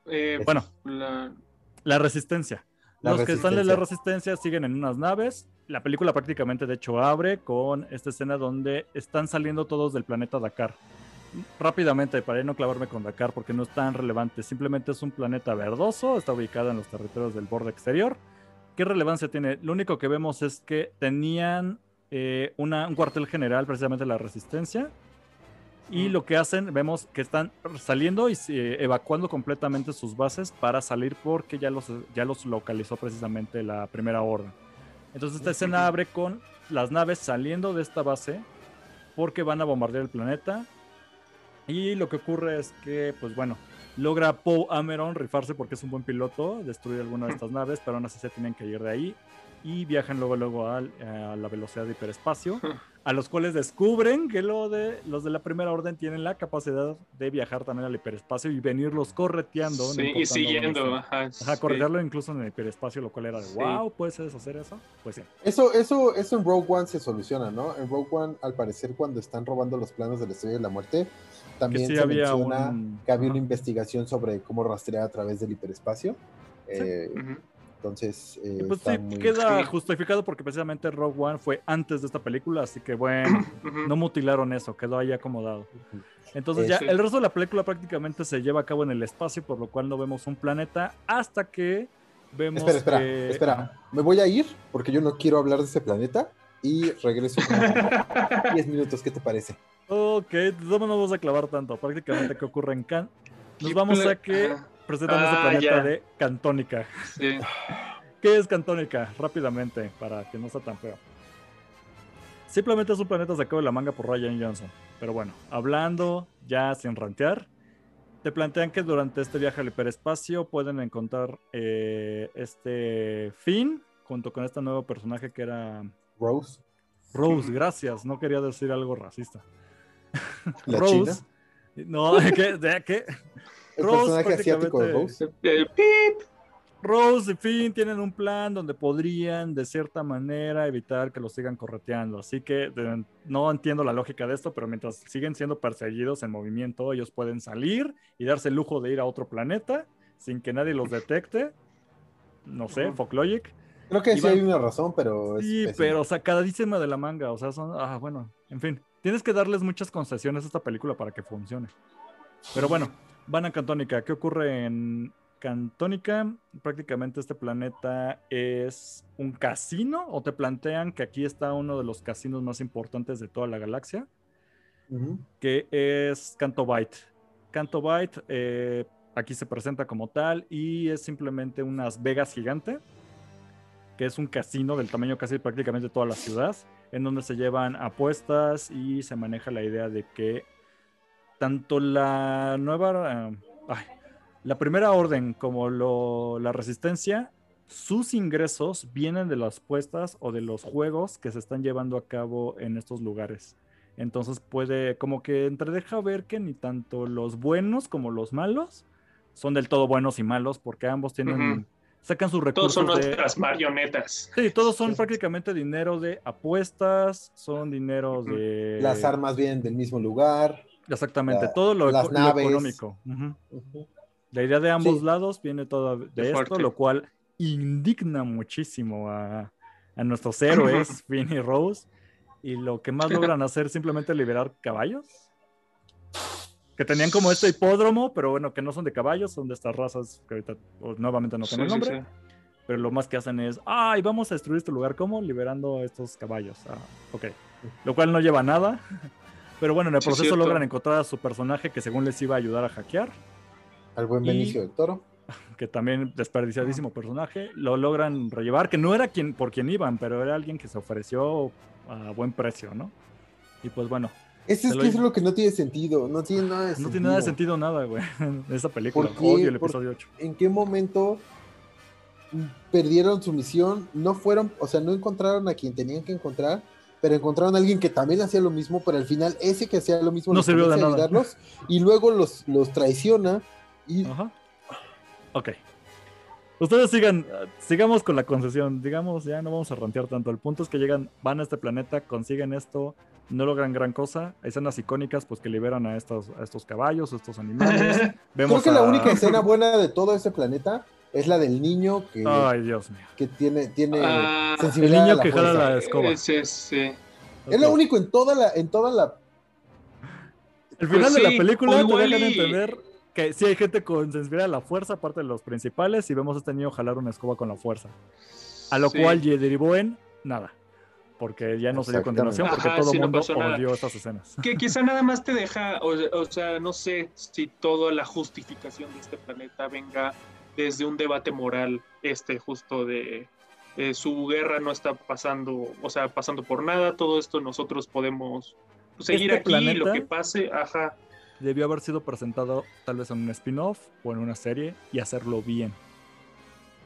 S2: Eh, bueno, la,
S1: Resistencia. los que están en la Resistencia siguen en unas naves. La película prácticamente, de hecho, abre con esta escena donde están saliendo todos del planeta Dakar. Rápidamente, para no clavarme con Dakar porque no es tan relevante, simplemente es un planeta verdoso, está ubicado en los territorios del borde exterior. ¿Qué relevancia tiene? Lo único que vemos es que tenían eh, un cuartel general precisamente de la resistencia. Y lo que hacen, vemos que están saliendo y evacuando completamente sus bases para salir porque ya los, ya los localizó precisamente la primera orden. Entonces esta escena abre con las naves saliendo de esta base porque van a bombardear el planeta. Y lo que ocurre es que, pues bueno, logra Poe Ameron rifarse porque es un buen piloto, destruir alguna de estas naves, pero aún así se tienen que ir de ahí y viajan luego, luego a, la velocidad de hiperespacio, (laughs) a los cuales descubren que lo de, los de la primera orden tienen la capacidad de viajar también al hiperespacio y venirlos correteando.
S2: Sí, y siguiendo,
S1: ajá. Ajá, incluso en el hiperespacio, lo cual era de wow, ¿puedes hacer eso? Pues sí.
S3: Eso, eso, eso en Rogue One se soluciona, ¿no? En Rogue One, al parecer, cuando están robando los planos de la estrella de la muerte, también se había menciona que había una investigación sobre cómo rastrear a través del hiperespacio. Eh, entonces,
S1: eh, pues sí, queda justificado porque precisamente Rogue One fue antes de esta película, así que bueno, (coughs) no mutilaron eso, quedó ahí acomodado. Entonces ya el resto de la película prácticamente se lleva a cabo en el espacio, por lo cual no vemos un planeta hasta que vemos.
S3: Espera, espera, espera. Me voy a ir porque yo no quiero hablar de ese planeta y regreso en 10 minutos. ¿Qué te parece?
S1: Ok, no nos vamos a clavar tanto. Prácticamente, ¿qué ocurre en Cannes? Nos vamos a que presentan este ah, planeta de Cantónica. ¿Qué es Cantónica? Rápidamente, para que no sea tan feo. Simplemente es un planeta sacado de la manga por Ryan Johnson. Pero bueno, hablando ya sin rantear, te plantean que durante este viaje al hiperespacio pueden encontrar eh, este Finn junto con este nuevo personaje que era
S3: Rose.
S1: Rose, gracias. No quería decir algo racista.
S3: ¿La
S1: Rose.
S3: China?
S1: No, ¿qué? ¿De qué?
S3: El
S1: Rose
S3: personaje asiático de Rose.
S2: Pip.
S1: Rose y Finn tienen un plan donde podrían, de cierta manera, evitar que los sigan correteando. Así que de- no entiendo la lógica de esto, pero mientras siguen siendo perseguidos en movimiento, ellos pueden salir y darse el lujo de ir a otro planeta sin que nadie los detecte. No sé,
S2: Ujú.
S1: Folklogic.
S3: Creo que sí hay una razón, pero es
S1: Sí,
S3: pésimo.
S1: pero sacadísima de la manga. O sea, son. Ah, bueno, en fin. Tienes que darles muchas concesiones a esta película para que funcione. Pero bueno, van a Cantónica. ¿Qué ocurre en Cantónica? Prácticamente este planeta es un casino, o te plantean que aquí está uno de los casinos más importantes de toda la galaxia, que es Canto Byte. Canto Byte eh, aquí se presenta como tal y es simplemente unas Vegas gigante, que es un casino del tamaño casi prácticamente de toda la ciudad, en donde se llevan apuestas y se maneja la idea de que tanto la nueva, eh, ay, la primera orden como lo- la resistencia, sus ingresos vienen de las apuestas o de los juegos que se están llevando a cabo en estos lugares. Entonces puede, como que entredeja ver que ni tanto los buenos como los malos son del todo buenos y malos, porque ambos tienen, sacan sus
S2: Todos
S1: recursos
S2: son
S1: de...
S2: nuestras marionetas.
S1: Sí, todos son prácticamente dinero de apuestas, son dinero de...
S3: Las armas vienen del mismo lugar.
S1: Exactamente,
S3: la-
S1: todo lo,
S3: las
S1: eco- lo económico. Ujú.
S3: Ujú.
S1: La idea de ambos
S3: Sí.
S1: lados viene toda de
S2: Qué
S1: esto,
S2: fuerte.
S1: lo cual indigna muchísimo a, a nuestros héroes, (laughs) Finn y Rose. Y lo que más logran hacer es simplemente liberar caballos. Que tenían como este hipódromo, pero bueno, que no son de caballos, son de estas razas que ahorita o, nuevamente no tengo el
S2: Sí, sí,
S1: nombre.
S2: sí.
S1: Pero lo más que hacen es, ay, vamos a destruir este lugar. ¿Cómo? Liberando a estos caballos. Ah, ok. Lo cual no lleva a nada. Pero bueno, en el
S2: Sí,
S1: proceso logran encontrar a su personaje que según les iba a ayudar a hackear.
S3: Al buen
S1: Y-
S3: Benicio del Toro. (laughs)
S1: Que también desperdiciadísimo personaje. Lo logran rellevar, que no era quien, por quien iban, pero era alguien que se ofreció a buen precio, ¿no? Y pues bueno,
S3: Ese es que es lo que no tiene sentido. No tiene nada de
S1: no
S3: sentido.
S1: tiene nada de sentido nada, güey, (laughs) en esa película.
S3: ¿Por qué?
S1: Odio el
S3: Por-
S1: episodio 8.
S3: ¿En qué momento perdieron su misión? No fueron, o sea, no encontraron a quien tenían que encontrar, pero encontraron a alguien que también hacía lo mismo, pero al final ese que hacía lo mismo
S1: No sirvió de nada.
S3: ayudarlos y luego los, los traiciona y
S1: Ajá. Ok. Ustedes sigan, sigamos con la concesión. Digamos, ya no vamos a rantear tanto. El punto es que llegan, van a este planeta, consiguen esto, no logran gran cosa. Hay escenas icónicas, pues que liberan a estos, a estos caballos, a estos (laughs) animales. Vemos
S3: creo que la única escena buena de todo ese planeta es la del niño que,
S1: Ay, Dios mío.
S3: que tiene, tiene
S2: Ah,
S3: sensibilidad
S1: el niño
S3: a la
S1: que jala
S3: fuerza.
S1: la escoba.
S2: Es,
S3: Es lo único en toda la, en toda la
S1: El
S2: Pues
S1: final de la película te dejan
S2: y-
S1: entender que sí hay gente con sensibilidad a la fuerza, aparte de los principales, y vemos a este niño jalar una escoba con la fuerza. A lo
S2: sí.
S1: cual ye- derivó en nada. Porque ya no se dio continuación, porque
S2: Ajá,
S1: todo el
S2: no
S1: mundo
S2: nada.
S1: odió estas escenas.
S2: Que quizá nada más te deja, o, o sea, no sé si toda la justificación de este planeta venga desde un debate moral, este justo de eh, su guerra no está pasando, o sea, pasando por nada, todo esto nosotros podemos pues, seguir
S1: Este
S2: aquí, y lo que pase, ajá.
S1: Debió haber sido presentado tal vez en un spin-off o en una serie y hacerlo bien.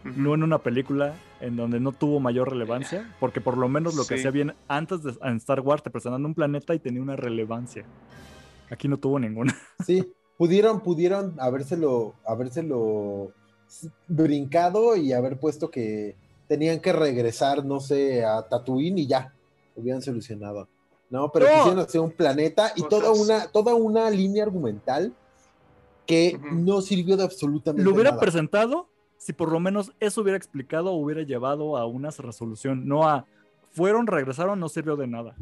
S1: No en una película en donde no tuvo mayor relevancia, (laughs) porque por lo menos lo que
S2: Sí.
S1: hacía bien antes de en Star Wars te presentaban un planeta y tenía una relevancia. Aquí no tuvo ninguna.
S3: Sí, pudieron, pudieron habérselo, habérselo brincado y haber puesto que tenían que regresar, no sé, a Tatooine y ya, hubieran solucionado. No, pero
S1: No.
S3: quisieron hacer un planeta y toda una, toda una línea argumental que no sirvió de absolutamente
S1: Lo hubiera
S3: nada.
S1: presentado si por lo menos eso hubiera explicado o hubiera llevado a una resolución, no a fueron, regresaron, no sirvió de nada.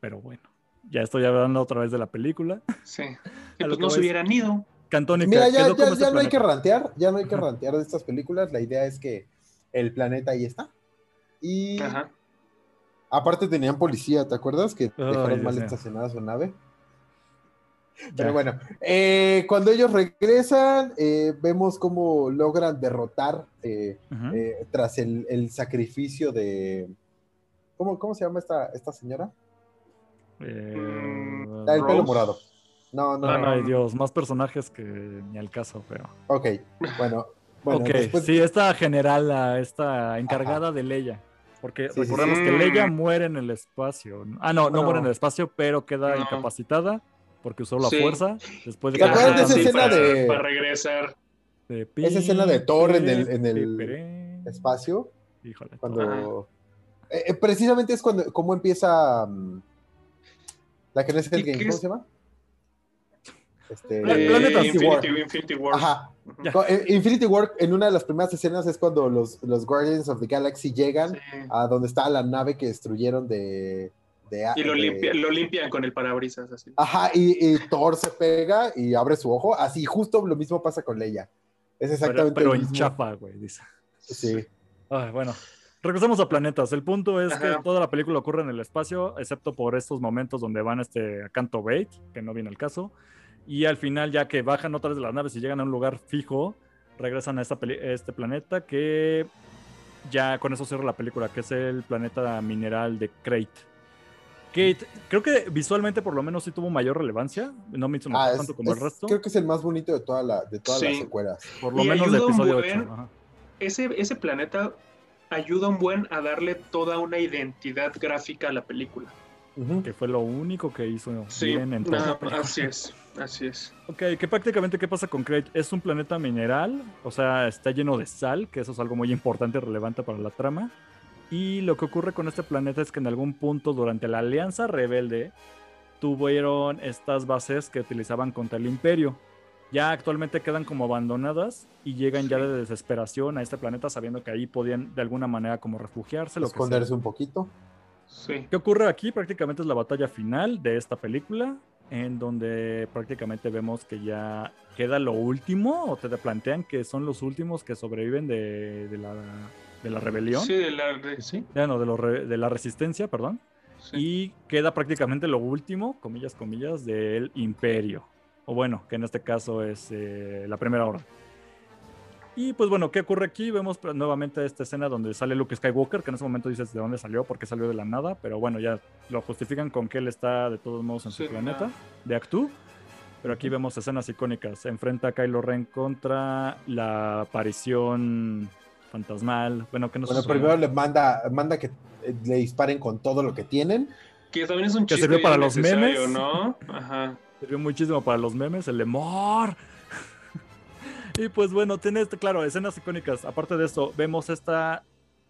S1: Pero bueno, ya estoy hablando otra vez de la película.
S2: Sí. (laughs)
S1: A
S2: Que pues
S1: que
S2: no se hubieran ido.
S1: Cantónica,
S3: Mira, ya, ya,
S1: este
S3: ya no hay que rantear, ya no hay que rantear de estas películas. La idea es que el planeta ahí está. Y
S2: Ajá.
S3: aparte tenían policía, ¿te acuerdas? Que dejaron mal estacionada su nave.
S1: Ya.
S3: Pero bueno, eh, cuando ellos regresan, eh, vemos cómo logran derrotar eh, eh, tras el, el sacrificio de. ¿Cómo, cómo se llama esta, esta señora? La del pelo
S2: Rose.
S3: morado. No, no,
S2: Ah,
S3: no.
S2: no.
S1: Ay, Dios, más personajes que ni al caso, pero.
S3: Ok, bueno. bueno
S1: ok,
S3: después-
S1: sí, esta general, la- esta encargada de Leia. Porque
S3: Sí,
S1: recordemos
S2: sí.
S1: que Leia
S2: Mm.
S1: muere en el espacio. Ah, no, no
S3: Bueno.
S1: muere en el espacio, pero queda
S2: No.
S1: incapacitada porque usó la
S2: Sí.
S1: fuerza después de
S3: ¿Te
S1: que
S3: de esa escena
S2: para,
S3: de-
S2: para regresar.
S1: de
S3: Esa escena de Thor en el- en el espacio,
S1: Híjole.
S3: cuando... Eh, eh, precisamente es cuando, cómo empieza... mm, la que no es el
S2: ¿Y
S3: game,
S2: qué
S3: ¿cómo
S2: es?
S3: se llama? Este,
S2: Eh,
S1: Planetas.
S3: Infinity War.
S2: Infinity, War.
S3: Ajá. Eh, Infinity War, en una de las primeras escenas es cuando los, los Guardians of the Galaxy llegan
S2: Sí.
S3: a donde está la nave que destruyeron de... de-
S2: Y lo,
S3: de-
S2: limpia- lo limpian con el parabrisas así.
S3: Ajá, y, y Thor se pega y abre su ojo. Así justo lo mismo pasa con Leia. Es
S1: Pero,
S3: exactamente
S1: pero
S3: lo
S1: en chafa, güey, dice.
S3: Sí.
S1: Ay, bueno, regresamos a planetas. El punto es
S2: Ajá.
S1: que toda la película ocurre en el espacio, excepto por estos momentos donde van este, a Canto Bait, que no viene al caso. Y al final, ya que bajan otra vez de las naves y llegan a un lugar fijo, regresan a esta este planeta que ya con eso cierra la película, que es el planeta mineral de Crate. Kate, creo que visualmente por lo menos sí tuvo mayor relevancia, no me hizo
S3: Ah, es-
S1: tanto como
S3: es-
S1: el resto,
S3: Creo que es el más bonito de, toda la, de todas las secuelas.
S1: por lo
S2: y
S1: menos de
S2: ayuda un
S1: episodio
S2: buen-
S1: 8. ajá.
S2: Ese, ese planeta ayuda un buen a darle toda una identidad gráfica a la película.
S1: Que fue lo único que hizo
S2: Sí,
S1: bien en toda la
S2: ajá,
S1: película.
S2: así es, así es.
S1: Ok, que prácticamente qué pasa con Crate? Es un planeta mineral, o sea, está lleno de sal, que eso es algo muy importante y relevante para la trama. Y lo que ocurre con este planeta es que en algún punto durante la Alianza Rebelde tuvieron estas bases que utilizaban contra el Imperio. Ya actualmente quedan como abandonadas y llegan ya de desesperación a este planeta sabiendo que ahí podían de alguna manera como refugiarse. Lo que sea.
S3: Esconderse un poquito.
S2: Sí.
S1: ¿Qué ocurre aquí? Prácticamente es la batalla final de esta película, en donde prácticamente vemos que ya queda lo último, o te plantean que son los últimos que sobreviven de, de la, de la rebelión,
S2: Sí, de la, sí,
S1: Ya no, de, los re- de la resistencia, perdón,
S2: sí.
S1: y queda prácticamente lo último, comillas, comillas, del imperio, o bueno, que en este caso es eh, la primera hora. Y pues bueno, ¿qué ocurre aquí? Vemos pues, nuevamente esta escena donde sale Luke Skywalker, que en ese momento dices de dónde salió, porque salió de la nada, pero bueno, ya lo justifican con que él está de todos modos en su
S2: Sí,
S1: planeta
S2: nada.
S1: de Actu. Pero aquí vemos escenas icónicas. Se enfrenta a Kylo Ren contra la aparición fantasmal. Bueno, que no
S3: Bueno, primero le manda, manda que eh, le disparen con todo lo que tienen.
S2: Que también es un
S1: Que
S2: chiste
S1: sirvió para los memes.
S2: ¿no? Ajá.
S1: Sirvió muchísimo para los memes, el de Mor. Y pues bueno, tiene, este, claro, escenas icónicas. Aparte de esto, vemos esta...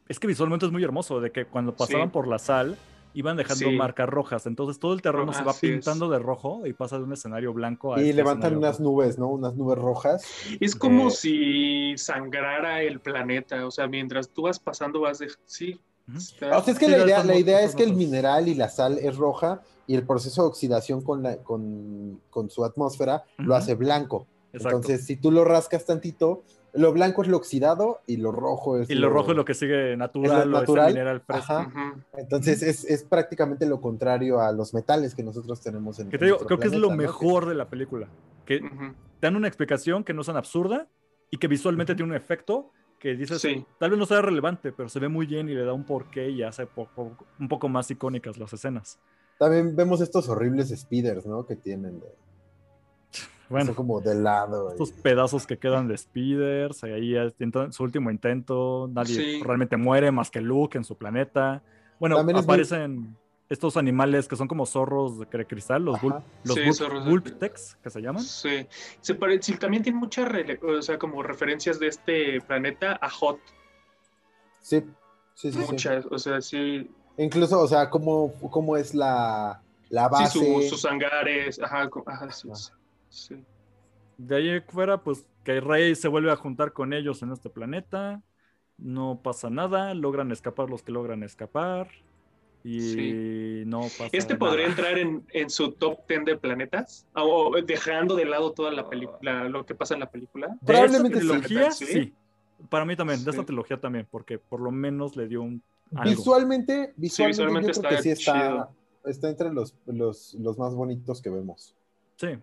S1: Es que visualmente es muy hermoso, de que cuando pasaban
S2: Sí.
S1: por la sal, iban dejando
S2: Sí.
S1: marcas rojas. Entonces todo el terreno se va
S2: es.
S1: pintando de rojo y pasa de un escenario blanco a
S3: Y
S1: este
S3: levantan unas
S1: rojo.
S3: nubes, ¿no? Unas nubes rojas.
S2: Es como
S3: Eh,
S2: si sangrara el planeta. O sea, mientras tú vas pasando, vas de. Sí. Está-
S3: O sea, es que
S1: Sí,
S3: la idea, la idea es que el mineral y la sal es roja y el proceso de oxidación con, la, con, con su atmósfera lo hace blanco.
S1: Exacto.
S3: Entonces, si tú lo rascas tantito, lo blanco es lo oxidado y lo rojo es
S1: y lo rojo es lo que sigue natural,
S3: es lo
S1: o
S3: natural.
S1: ese mineral fresco.
S3: Ajá. Entonces, es, es prácticamente lo contrario a los metales que nosotros tenemos en
S1: Que te digo, creo que es lo
S3: planeta, ¿no?
S1: mejor de la película. Que
S2: Ujú.
S1: te dan una explicación que no es tan absurda y que visualmente tiene un efecto que dices,
S2: Sí.
S1: tal vez no sea relevante, pero se ve muy bien y le da un porqué y hace poco- un poco más icónicas las escenas.
S3: También vemos estos horribles speeders, ¿no? Que tienen. de-
S1: Bueno,
S3: como de lado. y-
S1: estos pedazos que quedan de Speeders, y ahí su último intento, nadie
S2: Sí.
S1: realmente muere más que Luke en su planeta. Bueno,
S3: También muy-
S1: aparecen estos animales que son como zorros de cre- cristal, los,
S3: Ajá.
S1: Los
S2: Sí,
S1: que se llaman.
S2: Sí. Se pare- sí, también tiene muchas o sea, como referencias de este planeta a Hot.
S3: Sí, sí, sí. sí.
S2: Muchas. O sea, sí.
S3: Incluso, o sea, cómo, cómo es la, la
S2: Sí,
S3: base.
S2: su- sus hangares. Ajá, ajá, sí,
S3: Ajá.
S2: Sí.
S1: De ahí fuera, pues que Rey se vuelve a juntar con ellos en este planeta. No pasa nada, logran escapar los que logran escapar. Y
S2: Sí.
S1: no pasa
S2: Este
S1: nada.
S2: podría entrar en, en su top 10 de planetas, o dejando de lado toda la película, lo que pasa en la película.
S1: De
S3: Probablemente
S1: esta
S3: sí.
S1: trilogía,
S2: ¿Sí?
S1: sí. Para mí también, de esta trilogía también, porque por lo menos le dio un algo.
S3: Visualmente, visualmente,
S2: visualmente
S3: yo creo que
S2: está
S3: sí está, está entre los, los, los más bonitos que vemos.
S1: Sí.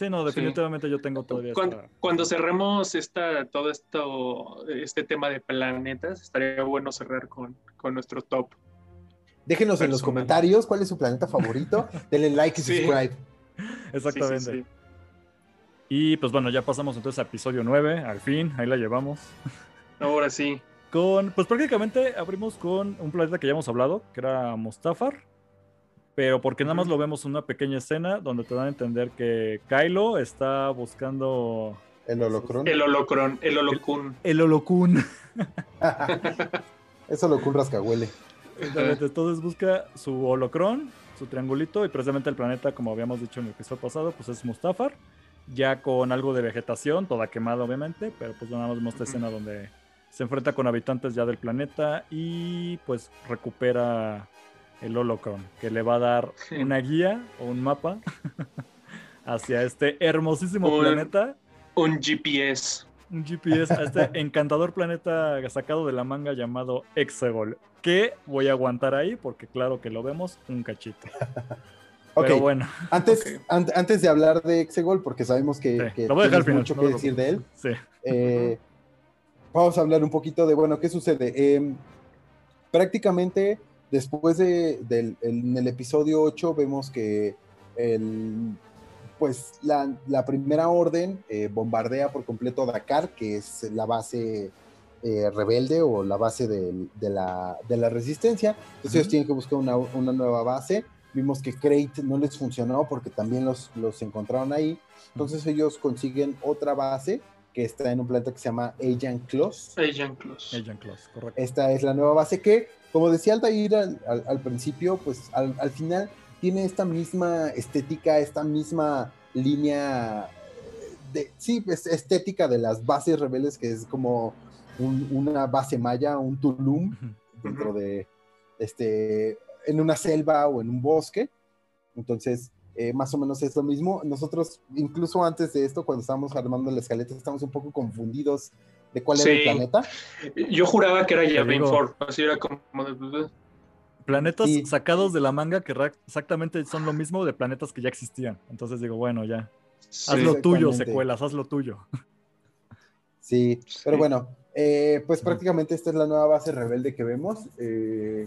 S1: Sí, no, definitivamente yo tengo todavía
S2: Cuando,
S1: esta-
S2: cuando cerremos esta, todo esto, este tema de planetas, estaría bueno cerrar con, con nuestro top.
S3: Déjenos en los comentarios cuál es su planeta favorito. (laughs) Denle like y subscribe.
S1: Exactamente. y pues bueno, ya pasamos entonces a episodio 9, al fin, ahí la llevamos.
S2: Ahora sí.
S1: Con, pues prácticamente abrimos con un planeta que ya hemos hablado, que era Mustafar. Pero porque nada más lo vemos en una pequeña escena donde te dan a entender que Kylo está buscando.
S3: El holocron.
S2: El holocron, el holocun.
S1: El, holocun. (laughs)
S3: es holocun rascahuele.
S1: Entonces busca su holocron, su triangulito, y precisamente el planeta, como habíamos dicho en el episodio pasado, pues es Mustafar. Ya con algo de vegetación, toda quemada obviamente, pero pues nada más vemos esta escena donde se enfrenta con habitantes ya del planeta y pues recupera el holocron, que le va a dar una guía o un mapa (laughs) hacia este hermosísimo planeta.
S2: Un GPS.
S1: Un GPS a este (laughs) encantador planeta sacado de la manga llamado Exegol. Que voy a aguantar ahí porque claro que lo vemos un cachito. (laughs)
S3: Pero bueno. Antes, antes de hablar de Exegol, porque sabemos que,
S1: que mucho
S3: que decir de él.
S1: Sí.
S3: Eh, vamos a hablar un poquito de, bueno, ¿qué sucede? Em, prácticamente después de, del en el episodio 8 vemos que el, pues la, la primera orden eh, bombardea por completo Dakar, que es la base eh, rebelde o la base de, de, la, de, la, resistencia. Entonces ellos tienen que buscar una, una, nueva base. Vimos que Crate no les funcionó porque también los, los encontraron ahí. Entonces ellos consiguen otra base que está en un planeta que se llama Agent Close.
S2: Agent Close.
S1: Agent Close, correcto.
S3: Esta es la nueva base que, como decía Altair al, al, principio, pues al, al, final tiene esta misma estética, esta misma línea de, sí, pues, estética de las bases rebeldes, que es como un, una base maya, un Tulum, dentro de, este, en una selva o en un bosque. Entonces, eh, más o menos es lo mismo. Nosotros, incluso antes de esto, cuando estábamos armando la escaleta, estamos un poco confundidos de cuál era el planeta.
S2: Yo juraba que era Yavin 4, así era como...
S1: Planetas sacados de la manga que exactamente son lo mismo de planetas que ya existían. Entonces digo, bueno, ya. haz lo tuyo, secuelas, haz lo tuyo.
S3: Sí, pero bueno, eh, pues prácticamente esta es la nueva base rebelde que vemos. Eh,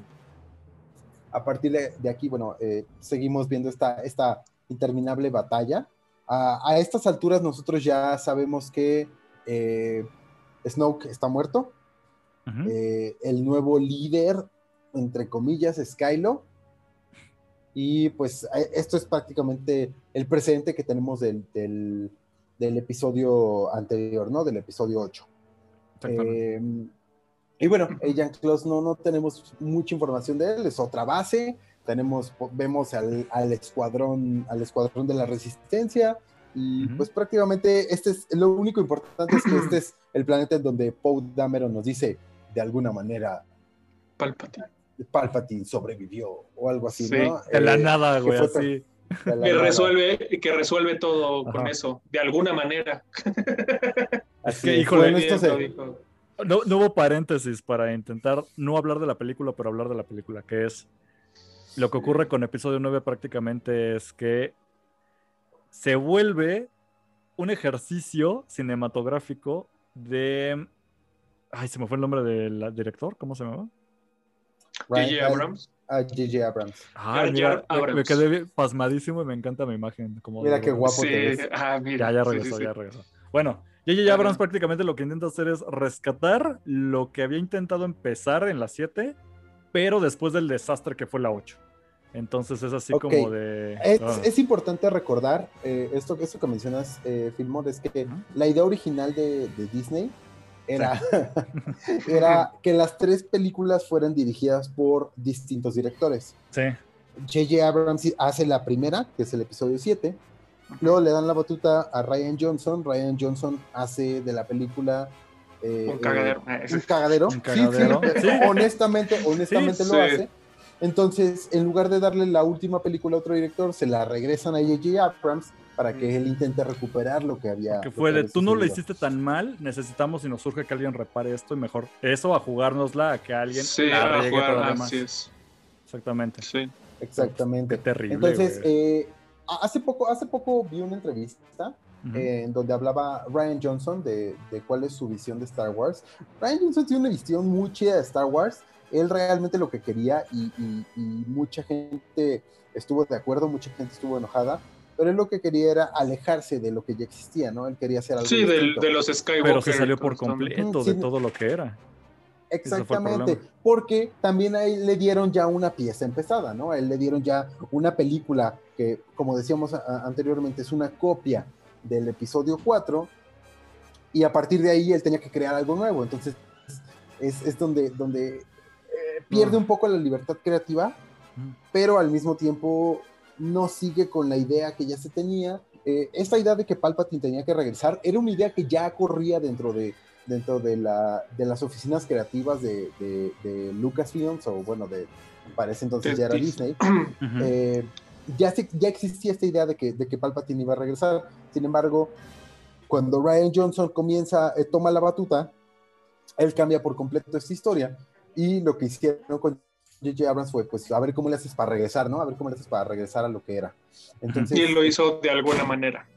S3: a partir de, aquí, bueno, eh, seguimos viendo esta, esta interminable batalla. A, estas alturas nosotros ya sabemos que eh, Snoke está muerto. Eh, el nuevo líder, entre comillas, es Kylo. Y pues esto es prácticamente el precedente que tenemos del, del, del episodio anterior, ¿no? Del episodio 8. Y bueno, Agent Close no, no tenemos mucha información de él, es otra base. Tenemos, vemos al, al escuadrón, al escuadrón de la resistencia. Y pues prácticamente este es lo único importante es que este es (clears throat) el planeta en donde Poe Dameron nos dice de alguna manera
S2: Palpatine.
S3: Palpatine sobrevivió o algo así, ¿no?
S1: De la eh, nada, güey, así.
S2: Que resuelve, que resuelve todo con eso, de alguna manera. (laughs)
S1: Así que, híjole, esto se, no, hubo paréntesis para intentar no hablar de la película, pero hablar de la película, que es lo que ocurre con episodio 9 prácticamente es que se vuelve un ejercicio cinematográfico de... Ay, se me fue el nombre del director, ¿cómo se llama?
S2: J.J. Abrams.
S3: J.J. Abrams.
S1: Ah, mira, Me, quedé pasmadísimo y me encanta mi imagen. Como
S3: mira qué guapo te ves.
S2: Ah, mira.
S1: Ya, ya regresó, ya regresó. Bueno, J.J. Abrams prácticamente lo que intenta hacer es rescatar lo que había intentado empezar en la 7, pero después del desastre que fue la 8. Entonces es así como de...
S3: Es, ah. importante recordar, eh, esto, esto que mencionas, eh, es que la idea original de, Disney era, (laughs) era que las tres películas fueran dirigidas por distintos directores.
S1: Sí.
S3: J.J. Abrams hace la primera, que es el episodio 7, Luego le dan la batuta a Ryan Johnson. Ryan Johnson hace de la película.
S2: Eh, un cagadero.
S3: Eh, un cagadero.
S1: ¿Un cagadero?
S3: Sí, honestamente, honestamente lo hace. Entonces, en lugar de darle la última película a otro director, se la regresan a J.J. Abrams para que él intente recuperar lo que había.
S1: Que fue de tú no lo hiciste tan mal, necesitamos y nos surge que alguien repare esto y mejor eso a jugárnosla a que alguien
S2: sí, la a jugar,
S1: Exactamente.
S2: Sí.
S3: Exactamente.
S1: Qué terrible.
S3: Entonces, eh, hace poco, hace poco vi una entrevista en donde hablaba Ryan Johnson de, de, cuál es su visión de Star Wars. Ryan Johnson tiene una visión muy chida de Star Wars. Él realmente lo que quería y, mucha gente estuvo de acuerdo, mucha gente estuvo enojada, pero él lo que quería era alejarse de lo que ya existía, ¿no? Él quería hacer algo
S2: Sí, de, los Skywalker.
S1: Pero se salió por completo de todo lo que era.
S3: Exactamente, porque también a él le dieron ya una pieza empezada, ¿no? A él le dieron ya una película que, como decíamos anteriormente, es una copia del episodio 4, y a partir de ahí él tenía que crear algo nuevo, entonces es, donde, donde eh, pierde un poco la libertad creativa, pero al mismo tiempo no sigue con la idea que ya se tenía. Eh, esta idea de que Palpatine tenía que regresar era una idea que ya corría dentro de, dentro de, la, de las oficinas creativas de, de, Lucasfilms, o bueno, de, parece entonces ya era Disney, (clears throat) eh, ya, ya existía esta idea de que, de que Palpatine iba a regresar. Sin embargo, cuando Ryan Johnson comienza, eh, toma la batuta, él cambia por completo esta historia y lo que hicieron con J.J. Abrams fue, pues, a ver cómo le haces para regresar, ¿no? A ver cómo le haces para regresar a lo que era.
S2: Entonces, y él lo hizo de alguna manera.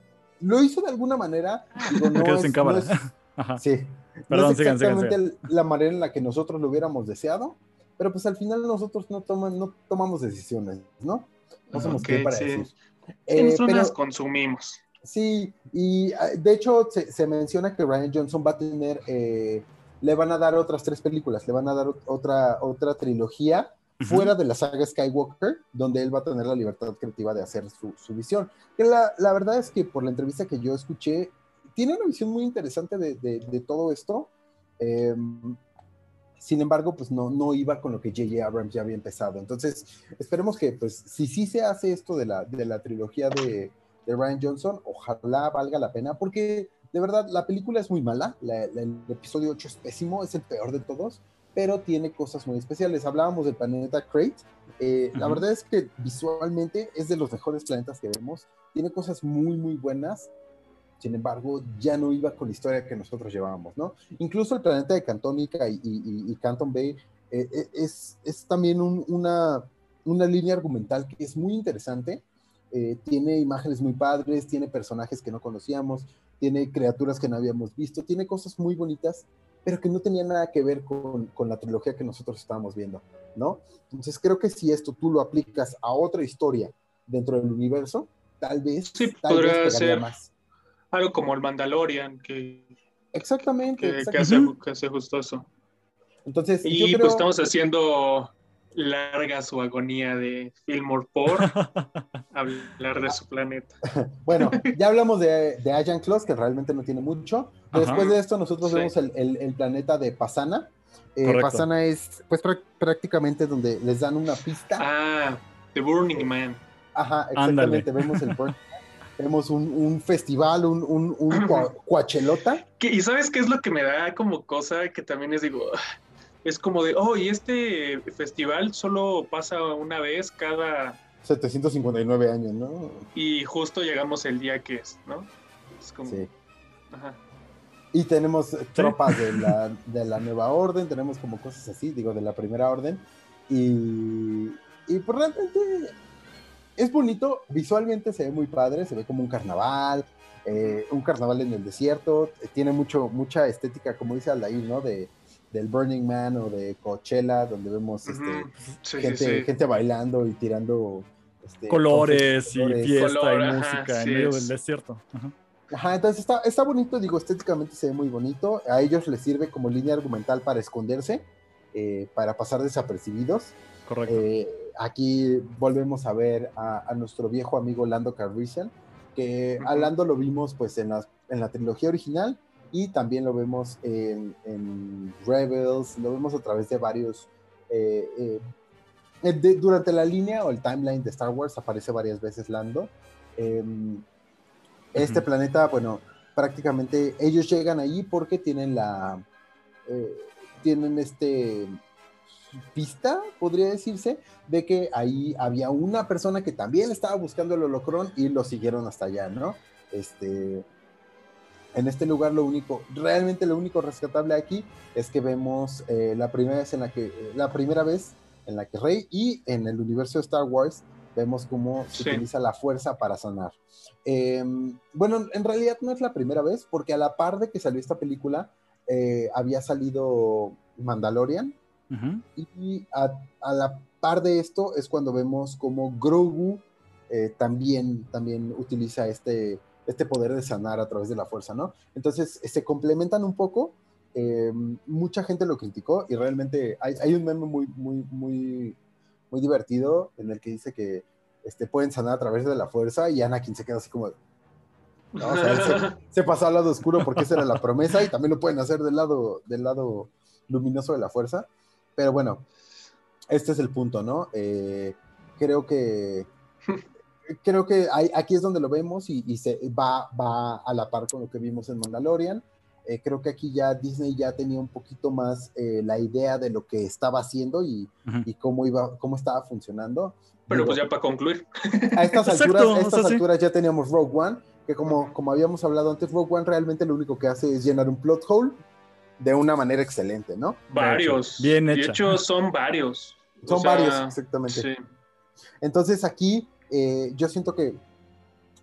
S3: Lo hizo de alguna manera. Digo, no
S1: es, en cámara. (laughs)
S3: Sí. Perdón, no es exactamente la manera en la que nosotros lo hubiéramos deseado, pero pues al final nosotros no, toman, no tomamos decisiones, ¿no? No somos qué para decir.
S2: Eh, nosotros las consumimos.
S3: Sí, y ah, de hecho se, menciona que Ryan Johnson va a tener, eh, le van a dar otras tres películas, le van a dar otra, otra trilogía fuera de la saga Skywalker, donde él va a tener la libertad creativa de hacer su, su visión. Que la, la, verdad es que por la entrevista que yo escuché, tiene una visión muy interesante de, de, todo esto. Em, sin embargo, pues no, no iba con lo que J.J. Abrams ya había empezado. Entonces, esperemos que, pues, si sí se hace esto de la, de la trilogía de, de Ryan Johnson, ojalá valga la pena, porque de verdad la película es muy mala. el episodio 8 es pésimo, es el peor de todos, pero tiene cosas muy especiales. Hablábamos del planeta Crate. Eh, la verdad es que visualmente es de los mejores planetas que vemos. Tiene cosas muy, muy buenas sin embargo, ya no iba con la historia que nosotros llevábamos, ¿no? Incluso el planeta de Cantónica y, Canton Bay eh, eh, es, es, también una, una, línea argumental que es muy interesante. Eh, tiene imágenes muy padres, tiene personajes que no conocíamos, tiene criaturas que no habíamos visto, tiene cosas muy bonitas, pero que no tenían nada que ver con, con la trilogía que nosotros estábamos viendo, ¿no? Entonces creo que si esto tú lo aplicas a otra historia dentro del universo, tal vez,
S2: sí,
S3: tal
S2: vez ser más algo como el Mandalorian, que,
S3: exactamente,
S2: que, hace, que hace, justo eso.
S3: Entonces,
S2: y pues estamos haciendo larga su agonía de Fillmore por (laughs) hablar de su planeta. (laughs)
S3: Bueno, ya hablamos de, de Ajan Kloss, que realmente no tiene mucho. Después de esto, nosotros vemos el, el, planeta de Pasana. Eh, Pasana es, pues, prácticamente donde les dan una pista.
S2: Ah, The Burning Man.
S3: Ajá, exactamente. Vemos el Burning tenemos un, festival, un, un, un (clears throat) cuachelota.
S2: ¿Y sabes qué es lo que me da como cosa que también es, digo, es como de, oh, y este festival solo pasa una vez cada...
S3: 759 años, ¿no?
S2: Y justo llegamos el día que es, ¿no? Es como... Sí.
S3: Ajá. Y tenemos tropas de la, de la nueva orden, tenemos como cosas así, digo, de la primera orden. Y, y pues realmente es bonito, visualmente se ve muy padre, se ve como un carnaval, eh, un carnaval en el desierto, eh, tiene mucho, mucha estética, como dice Aldair, ¿no? De, del Burning Man o de Coachella, donde vemos este, gente, bailando y tirando este,
S1: colores y fiesta y música en medio del desierto.
S3: Ajá. entonces está, está bonito, digo, estéticamente se ve muy bonito. A ellos les sirve como línea argumental para esconderse, eh, para pasar desapercibidos.
S1: Correcto
S3: aquí volvemos a ver a, nuestro viejo amigo Lando Calrissian, que a Lando lo vimos pues en la, en la trilogía original y también lo vemos en, Rebels, lo vemos a través de varios... Eh, eh, durante la línea o el timeline de Star Wars aparece varias veces Lando. Em, este planeta, bueno, prácticamente ellos llegan ahí porque tienen la... Eh, tienen este pista, podría decirse, de que ahí había una persona que también estaba buscando el holocrón y lo siguieron hasta allá, ¿no? Este, en este lugar lo único, realmente lo único rescatable aquí es que vemos eh, la primera vez en la que, eh, la primera vez en la que Rey y en el universo de Star Wars vemos cómo se utiliza la fuerza para sanar. Em, bueno, en realidad no es la primera vez, porque a la par de que salió esta película, eh, había salido Mandalorian, Y a, la par de esto es cuando vemos como Grogu también, también utiliza este, este poder de sanar a través de la fuerza, ¿no? Entonces se complementan un poco. Eh, mucha gente lo criticó y realmente hay, hay, un meme muy, muy, muy, muy divertido en el que dice que este, pueden sanar a través de la fuerza y Anakin se queda así como... ¿no? O sea, se, (laughs) pasa al lado oscuro porque esa era la promesa y también lo pueden hacer del lado, del lado luminoso de la fuerza. Pero bueno, este es el punto, ¿no? Eh, creo que creo que aquí es donde lo vemos y, se va, va a la par con lo que vimos en Mandalorian. Eh, creo que aquí ya Disney ya tenía un poquito más eh, la idea de lo que estaba haciendo y, y, cómo iba, cómo estaba funcionando.
S2: Pero pues ya para concluir.
S3: A estas alturas, a estas alturas ya teníamos Rogue One, que como, como habíamos hablado antes, Rogue One realmente lo único que hace es llenar un plot hole de una manera excelente, ¿no?
S2: Varios.
S1: Bien
S2: hecho. De hecho, son varios.
S3: Son varios, exactamente. Sí. Entonces aquí eh, yo siento que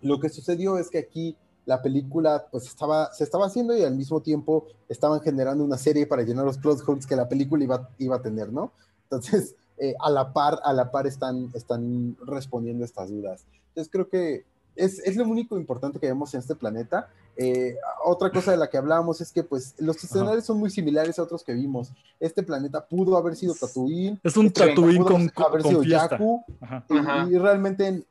S3: lo que sucedió es que aquí la película pues estaba, se estaba haciendo y al mismo tiempo estaban generando una serie para llenar los plot holes que la película iba, iba a tener, ¿no? Entonces, eh, a la par, a la par están, están respondiendo estas dudas. Entonces creo que es, es, lo único importante que vemos en este planeta. Eh, otra cosa de la que hablábamos es que pues los escenarios son muy similares a otros que vimos. Este planeta pudo haber sido Tatooine.
S1: Es un
S3: este
S1: Tatooine con,
S3: haber sido Yaku, y, realmente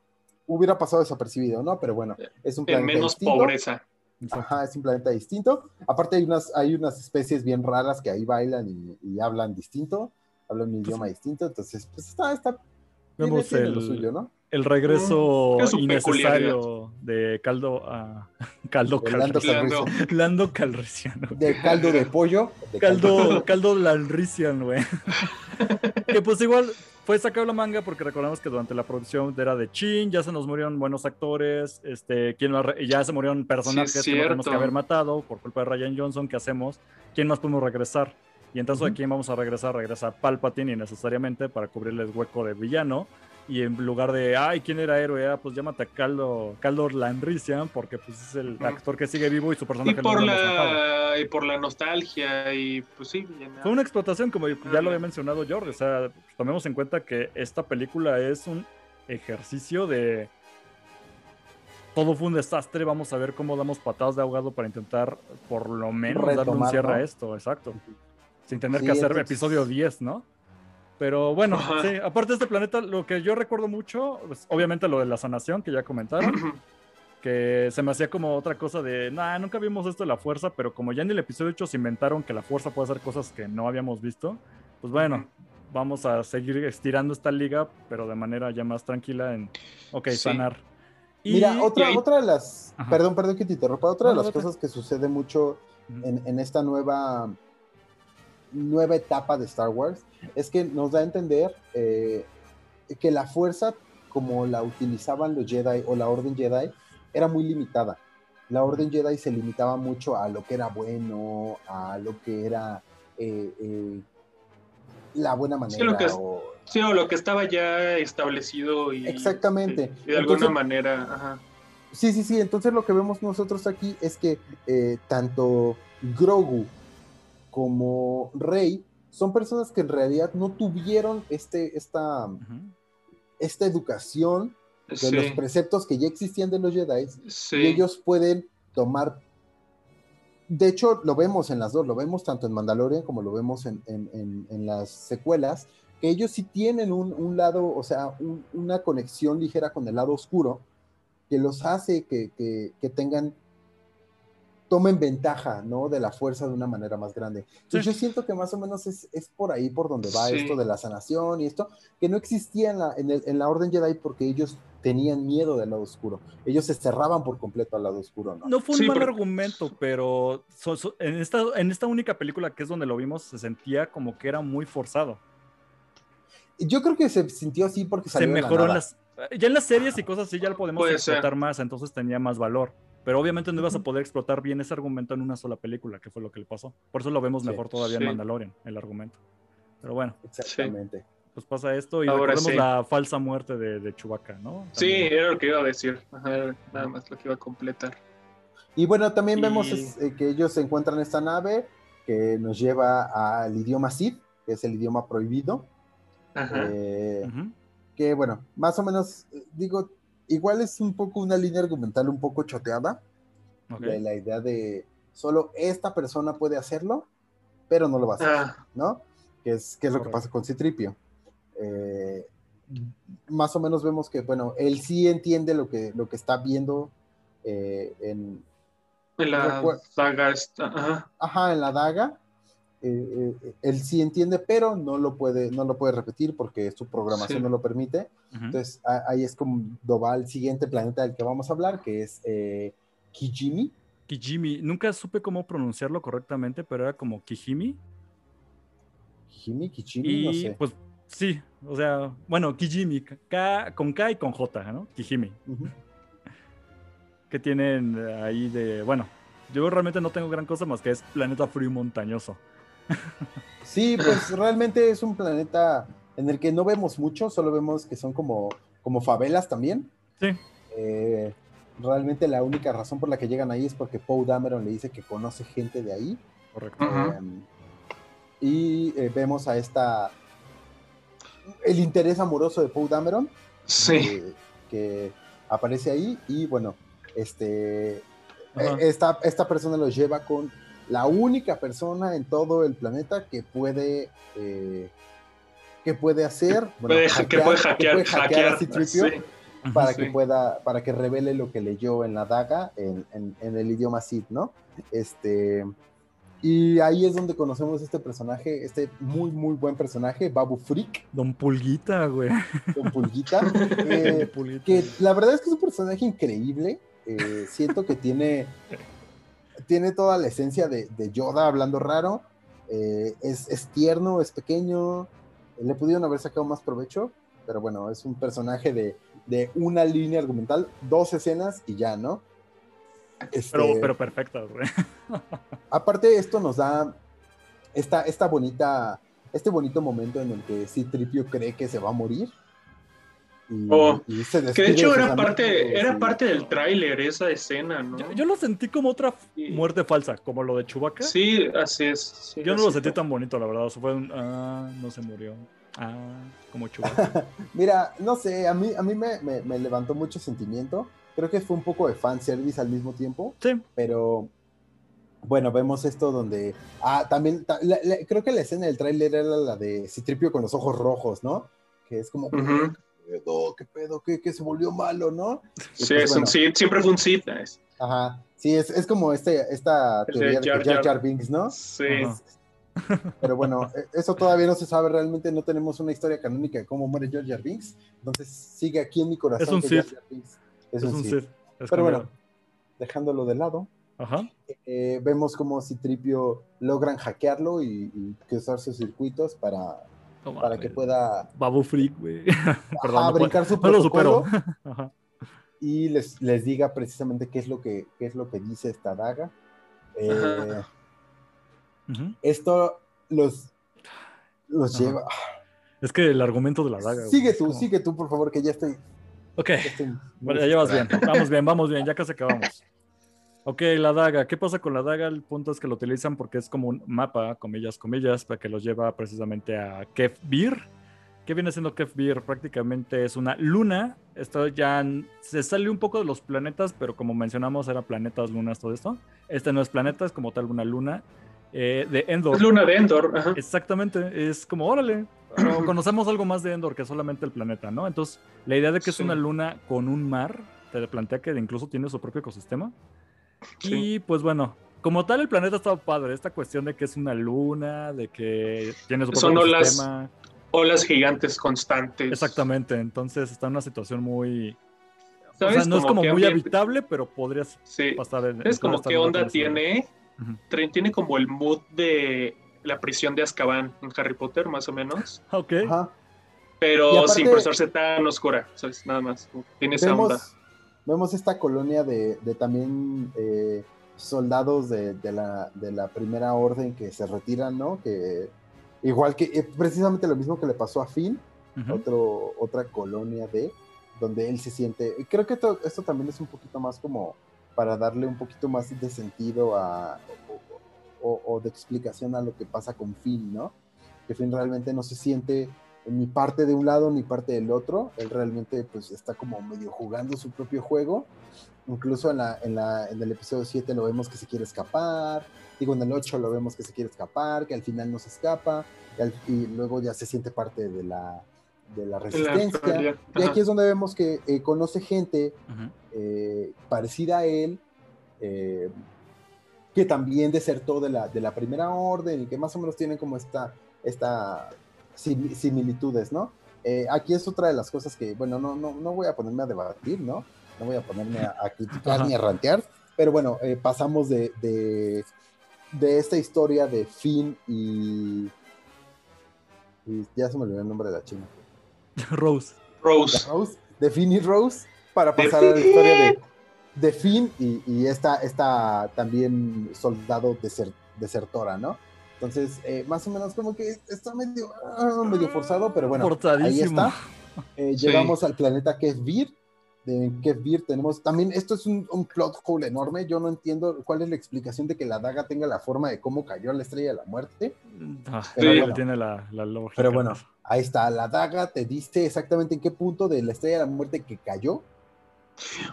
S3: hubiera pasado desapercibido, ¿no? Pero bueno, es un planeta
S2: menos pobreza.
S3: Ajá, es un planeta distinto. Aparte hay unas, hay unas especies bien raras que ahí bailan y, hablan distinto, hablan un pues idioma distinto, entonces pues está, está
S1: Vemos el, lo suyo, ¿no? el regreso mm, innecesario de caldo a (laughs) caldo calriciano. Lando calriciano.
S3: De caldo de pollo.
S1: caldo, caldo (laughs) lalrician, güey. (laughs) que pues igual fue sacado la manga porque recordamos que durante la producción era de Chin, ya se nos murieron buenos actores, este, ¿quién ya se murieron personajes que no tenemos que haber matado por culpa de Ryan Johnson, ¿qué hacemos? ¿Quién más podemos regresar? Y entonces, ¿a quién vamos a regresar? Regresa Palpatine innecesariamente para cubrirles hueco de villano y en lugar de, ay, ¿quién era héroe? Ah, pues llámate a Caldo, Caldo Landrician, porque pues es el actor que sigue vivo y su personaje
S2: y por la Y por la nostalgia, y pues sí.
S1: Fue una explotación, como ya lo había mencionado George, o sea, tomemos en cuenta que esta película es un ejercicio de... Todo fue un desastre, vamos a ver cómo damos patadas de ahogado para intentar por lo menos darle un cierre a esto, exacto. Sin tener que hacer episodio 10, ¿no? Pero bueno, sí, aparte de este planeta, lo que yo recuerdo mucho, pues, obviamente lo de la sanación que ya comentaron, que se me hacía como otra cosa de, nah, nunca vimos esto de la fuerza, pero como ya en el episodio 8 se inventaron que la fuerza puede hacer cosas que no habíamos visto, pues bueno, vamos a seguir estirando esta liga, pero de manera ya más tranquila en, ok, sanar.
S3: Y, Mira, otra, otra de las, perdón, perdón que te interrumpa, otra de las cosas que sucede mucho en, en esta nueva nueva etapa de Star Wars es que nos da a entender eh, que la fuerza, como la utilizaban los Jedi o la Orden Jedi, era muy limitada. La Orden Jedi se limitaba mucho a lo que era bueno, a lo que era eh, eh, la buena manera.
S2: Sí, lo que, o, lo que estaba ya establecido y.
S3: Exactamente.
S2: de alguna manera.
S3: Sí, sí, sí. Entonces lo que vemos nosotros aquí es que tanto Grogu como Rey son personas que en realidad no tuvieron este, esta, esta educación de los preceptos que ya existían de los Jedi y ellos pueden tomar de hecho lo vemos en las dos, lo vemos tanto en Mandalorian como lo vemos en, las secuelas, que ellos sí tienen un, lado, o sea, una conexión ligera con el lado oscuro, que los hace que, que tengan tomen ventaja, ¿no? De la fuerza de una manera más grande. Entonces yo siento que más o menos es, por ahí por donde va esto de la sanación y esto, que no existía en la, en, la Orden Jedi porque ellos tenían miedo del lado oscuro. Ellos se cerraban por completo al lado oscuro, ¿no?
S1: No fue un mal argumento, pero en, esta, en esta única película que es donde lo vimos, se sentía como que era muy forzado.
S3: Yo creo que se sintió así porque
S1: se mejoró en las... Ya en las series y cosas así ya lo podemos explotar más, entonces tenía más valor. Pero obviamente no ibas a poder explotar bien ese argumento en una sola película, que fue lo que le pasó. Por eso lo vemos mejor todavía en Mandalorian, el argumento. Pero bueno.
S3: Exactamente.
S1: Pues pasa esto y Ahora recordemos la falsa muerte de, de Chewbacca, ¿no?
S2: Sí, era lo que iba a decir. nada más lo que iba a completar.
S3: Y bueno, también vemos eh, que ellos se encuentran esta nave que nos lleva al idioma Sith, que es el idioma prohibido.
S2: Ajá.
S3: Eh,
S1: Ujú.
S3: que bueno, más o menos, eh, digo, igual es un poco una línea argumental un poco choteada, de la idea de solo esta persona puede hacerlo, pero no lo va a hacer,
S2: Ah,
S3: ¿no? Que es, que es lo que pasa con Citripio. Eh, más o menos vemos que, bueno, él sí entiende lo que, lo que está viendo eh, en,
S2: en la saga esta. Ajá.
S3: ajá, en la daga. Eh, eh, él sí entiende, pero no lo puede, no lo puede repetir porque su programación
S2: Sí.
S3: no lo permite. Entonces a- ahí es como va al siguiente planeta del que vamos a hablar, que es eh, Kijimi.
S1: Kijimi, nunca supe cómo pronunciarlo correctamente, pero era como Kijimi.
S3: Kijimi, Kijimi,
S1: Y
S3: no sé.
S1: pues sí, o sea, bueno, Kijimi, K, con K y con J, ¿no? Kijimi.
S3: Ujú.
S1: que tienen ahí de, bueno, yo realmente no tengo gran cosa más que es planeta frío y montañoso.
S3: Sí, pues (laughs) realmente es un planeta en el que no vemos mucho, solo vemos que son como, como favelas también.
S1: Sí.
S3: Eh, realmente la única razón por la que llegan ahí es porque Poe Dameron le dice que conoce gente de ahí.
S1: Correcto.
S3: Um, y eh, vemos a esta. El interés amoroso de Poe Dameron.
S2: Sí.
S3: que, que aparece ahí. Y bueno, este. Eh, esta, esta persona los lleva con la única persona en todo el planeta que puede. eh, que puede hacer. bueno,
S2: Puede ha- que puede hackear,
S3: que puede hackear a
S2: hackear,
S3: C-3PO
S2: sí.
S3: para
S2: Sí.
S3: que pueda, para que revele lo que leyó en la daga en, en- en el idioma Sith, ¿no? Este, y ahí es donde conocemos este personaje, este muy, muy buen personaje, Babu Freak,
S1: Don Pulguita, güey.
S3: con Pulguita, (laughs) eh,
S1: Pulguita.
S3: que la verdad es que es un personaje increíble. eh, siento que tiene, tiene toda la esencia de, de Yoda hablando raro. eh, es, es tierno, es pequeño. Le pudieron haber sacado más provecho, pero bueno, es un personaje de, de una línea argumental, dos escenas y ya, ¿no? Este,
S1: Pero, pero perfecta, güey. (laughs)
S3: Aparte, esto nos da esta, esta bonita, este bonito momento en el que Citripio cree que se va a morir. Y,
S2: Oh,
S3: y se
S2: Que de hecho era parte, era
S3: y-
S2: parte del tráiler esa escena, ¿no?
S1: Yo, yo lo sentí como otra
S2: Sí.
S1: muerte falsa, como lo de Chewbacca.
S2: Sí, así es. sí,
S1: Yo no lo sentí
S2: fue.
S1: tan bonito, la verdad. O sea, fue un, ah, no se murió. Ah, como Chewbacca. (laughs)
S3: Mira, no sé, a mí, a mí me, me- me levantó mucho sentimiento. Creo que fue un poco de fanservice al mismo tiempo,
S1: Sí,
S3: pero bueno, vemos esto donde. Ah, también, ta- la- la- creo que la escena del tráiler era la de Citripio con los ojos rojos, ¿no? Que es como,
S2: Ujú.
S3: ¿qué pedo? ¿Qué pedo? ¿Qué, qué se volvió malo, no? Y
S2: Sí,
S3: pues,
S2: es
S3: bueno,
S2: un Sith, siempre fue un Sith. es-
S3: Ajá, sí, es, es como este, esta teoría de
S2: Jar
S3: Jar Binks, ¿no?
S2: Sí.
S1: Ajá.
S3: Pero bueno, e- eso todavía no se sabe, realmente no tenemos una historia canónica de cómo muere Jar Jar Binks, entonces sigue aquí en mi corazón.
S1: Es un Sith.
S3: Es,
S1: es
S3: un
S1: un
S3: Sith. Pero
S1: como-
S3: bueno, dejándolo de lado,
S1: Ajá.
S3: eh, vemos cómo Citripio logran hackearlo y, y que usar sus circuitos para,
S1: No
S3: para que pueda
S1: Babu Freak, güey. (laughs) Perdón, no, puedo-
S3: brincar su
S1: no
S3: protocolo (laughs) y les, les diga precisamente qué es lo que, qué es lo que dice esta daga. Eh,
S2: Ajá.
S3: Esto los, los
S1: Ajá.
S3: lleva.
S1: Es que el argumento de la daga.
S3: Sigue tú,
S1: como-
S3: sigue tú, por favor, que ya estoy.
S1: Ok.
S3: ya estoy muy
S1: Bueno, ya llevas bien. Vamos bien, vamos bien. Ya casi acabamos. (laughs) Ok, la daga. ¿Qué pasa con la daga? El punto es que lo utilizan porque es como un mapa, comillas, comillas, para que los lleva precisamente a Kefbir. ¿Qué viene siendo Kefbir? Prácticamente es una luna. Esto ya se sale un poco de los planetas, pero como mencionamos, era planetas, lunas, todo esto. Este no es planeta, es como tal una luna eh, de Endor.
S2: Es Luna de Endor. Ajá.
S1: Exactamente, es como, órale, pero (clears throat) conocemos algo más de Endor que solamente el planeta, ¿no? Entonces, la idea de que es una luna con un mar, te plantea que incluso tiene su propio ecosistema.
S2: Sí.
S1: Y pues bueno, como tal el planeta está padre, esta cuestión de que es una luna, de que tiene su
S2: Son olas
S1: ecosistema.
S2: Olas gigantes constantes.
S1: Exactamente, entonces está en una situación muy... O
S2: ¿Sabes
S1: sea, no es
S2: como
S1: muy
S2: ambiente-
S1: habitable, pero podrías
S2: Sí.
S1: pasar en...
S2: ¿Sabes como qué onda tiene? Tra- Tiene como el mood de la prisión de Azkaban en Harry Potter, más o menos.
S1: Ok.
S3: Ajá.
S2: Pero
S3: aparte-
S2: sin prestarse tan oscura, ¿sabes? Nada más. Tiene esa onda.
S3: Vemos, esta colonia de, de también eh, soldados de, de la, de la primera orden que se retiran, ¿no? Que igual que eh, precisamente lo mismo que le pasó a Finn, otro, otra colonia de donde él se siente. y Creo que esto, esto también es un poquito más como para darle un poquito más de sentido a o, o- o de explicación a lo que pasa con Finn, ¿no? que Finn realmente no se siente ni parte de un lado ni parte del otro. Él realmente pues está como medio jugando su propio juego. Incluso en, la, en, la, en el episodio 7 lo vemos que se quiere escapar. Digo, en el 8 lo vemos que se quiere escapar, que al final no se escapa. Y, luego ya se siente parte de la, de la resistencia. y aquí es donde vemos que eh, conoce gente eh, parecida a él. Eh, que también desertó de la, de la primera orden y que más o menos tienen como esta, esta similitudes, ¿no? Eh, aquí es otra de las cosas que, bueno, no, no, no voy a ponerme a debatir, ¿no? No voy a ponerme a, criticar ni a rantear, pero bueno, eh, pasamos de, de, de, esta historia de Finn y, y, Ya se me olvidó el nombre de la china. (laughs)
S1: Rose.
S2: Rose.
S3: Rose. De Finn y Rose, para pasar a la historia de, de Finn y, y esta, esta también soldado desertora, ¿no? Entonces, eh, más o menos como que está medio, ah, medio forzado, pero bueno, ahí está. Eh, llegamos al planeta que es Vir. En Vir tenemos también, esto es un, plot hole enorme. Yo no entiendo cuál es la explicación de que la daga tenga la forma de cómo cayó la estrella de la muerte.
S1: Ah, pero tiene la, la lógica.
S3: Pero bueno, ahí está. La daga te dice exactamente en qué punto de la estrella de la muerte que cayó.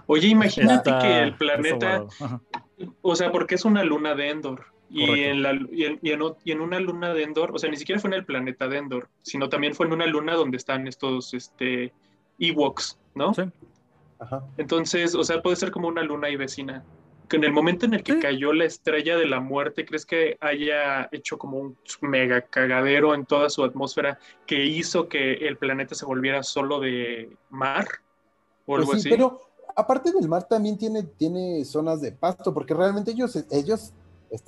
S2: Oye, imagínate que el planeta, (laughs) o sea, porque es una luna de Endor. Y en, la, y, en, y, en, una luna de Endor, o sea, ni siquiera fue en el planeta de Endor, sino también fue en una luna donde están estos este, Ewoks, ¿no? Sí. Ajá. Entonces, o sea, puede ser como una luna y vecina. Que en el momento en el que cayó la estrella de la muerte, ¿crees que haya hecho como un mega cagadero en toda su atmósfera que hizo que el planeta se volviera solo de mar?
S3: O pues así. Pero aparte del mar también tiene, tiene zonas de pasto, porque realmente ellos, ellos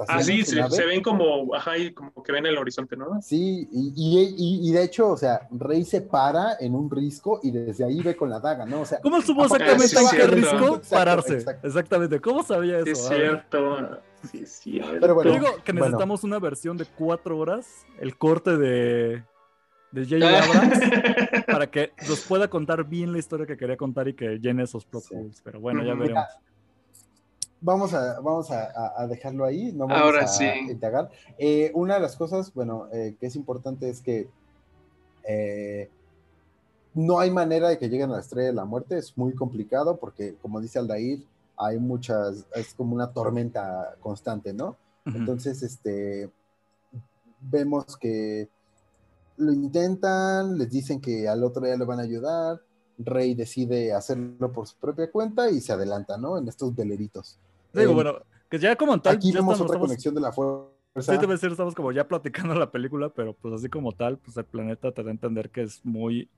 S2: Ah, sí, se, ven como, ajá, como que ven el horizonte, ¿no?
S3: Sí, y, y, de hecho, o sea, Rey se para en un risco y desde ahí ve con la daga, ¿no? O sea,
S1: ¿cómo supo exactamente en qué risco pararse? Exactamente, ¿cómo sabía eso?
S2: es cierto. Sí, cierto.
S1: Pero bueno, Yo digo que necesitamos una versión de cuatro horas, el corte de, de J.J. Abrams, (laughs) para que nos pueda contar bien la historia que quería contar y que llene esos plot Pero bueno, ya veremos
S3: vamos a, vamos a, dejarlo ahí, no vamos
S2: Ahora
S3: a
S2: sí.
S3: indagar. Eh, una de las cosas, bueno, eh, que es importante es que eh, no hay manera de que lleguen a la estrella de la muerte, es muy complicado porque, como dice Aldair, hay muchas, es como una tormenta constante, ¿no? Entonces, este, vemos que lo intentan, les dicen que al otro día le van a ayudar, Rey decide hacerlo por su propia cuenta y se adelanta, ¿no? En estos veleritos.
S1: Digo, bueno, que ya como tal.
S3: Aquí vemos otra conexión de la fuerza.
S1: Sí, te voy a decir, estamos como ya platicando la película, pero pues así como tal, pues el planeta te da a entender que es muy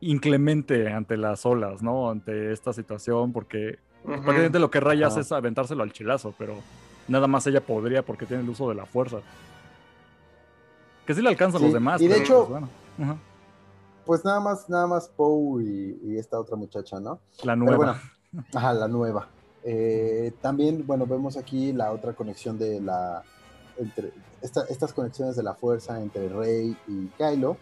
S1: inclemente ante las olas, ¿no? Ante esta situación, porque uh lo que Ray hace es aventárselo al chilazo, pero nada más ella podría porque tiene el uso de la fuerza. Que sí le alcanza a los demás.
S3: Y de hecho, pues, bueno. pues, nada más, nada más Poe y, esta otra muchacha, ¿no?
S1: La nueva.
S3: ajá, la nueva. Eh, también, bueno, vemos aquí la otra conexión de la. Entre, estas conexiones de la fuerza entre Rey y Kylo.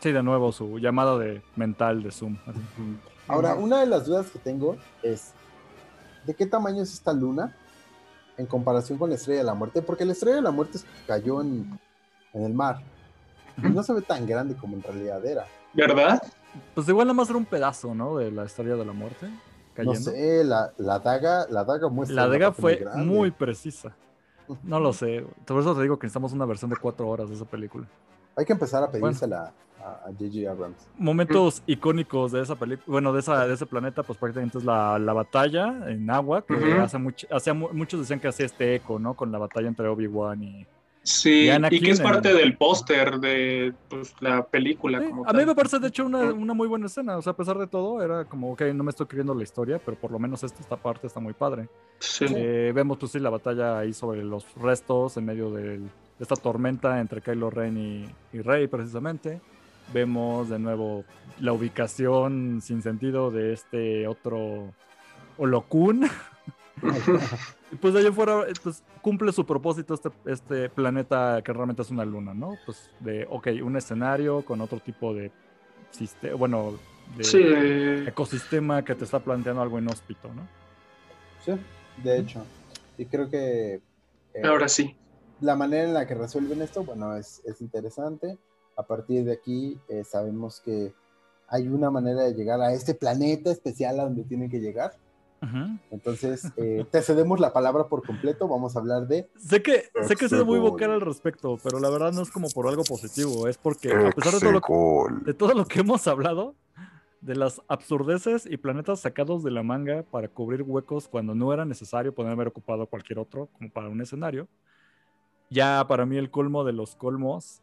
S1: Sí, de nuevo su llamada de mental de Zoom.
S3: Ahora, una de las dudas que tengo es: ¿de qué tamaño es esta luna en comparación con la estrella de la muerte? Porque la estrella de la muerte cayó en, en el mar. Y no se ve tan grande como en realidad era.
S2: ¿Verdad?
S1: Pues igual nada más era un pedazo, ¿no? De la estrella de la muerte.
S3: No sé, la, daga, la daga muestra.
S1: La daga fue muy precisa. No lo sé. Por eso te digo que necesitamos una versión de cuatro horas de esa película.
S3: Hay que empezar a pedírsela a J.J. Abrams.
S1: Momentos icónicos de esa película, bueno, de, esa, de ese planeta, pues prácticamente es la, batalla en agua, que hace, hace muchos decían que hacía este eco, ¿no? Con la batalla entre Obi-Wan y,
S2: Sí, y, que es parte del póster de pues, la película.
S1: a mí me parece, de hecho, una, muy buena escena. O sea, a pesar de todo, era como, ok, no me estoy creyendo la historia, pero por lo menos esta, esta parte está muy padre.
S2: Sí.
S1: Eh, vemos, pues sí, la batalla ahí sobre los restos en medio de esta tormenta entre Kylo Ren y, Rey, precisamente. Vemos de nuevo la ubicación sin sentido de este otro Holocun. (laughs) (laughs) Pues de allá fuera, pues cumple su propósito este, este planeta que realmente es una luna, ¿no? Pues de, ok, un escenario con otro tipo de sistema, bueno, de ecosistema que te está planteando algo inhóspito, ¿no?
S3: Sí, de hecho. Y creo que...
S2: Eh, Ahora sí.
S3: la manera en la que resuelven esto, bueno, es, es interesante. A partir de aquí eh, sabemos que hay una manera de llegar a este planeta especial a donde tienen que llegar. Entonces, eh, te cedemos la palabra por completo. Vamos a hablar de.
S1: Sé que, sé que sido muy vocal al respecto, pero la verdad no es como por algo positivo. Es porque, a pesar de todo, lo, de todo lo que hemos hablado, de las absurdeces y planetas sacados de la manga para cubrir huecos cuando no era necesario poder haber ocupado cualquier otro, como para un escenario, ya para mí el colmo de los colmos,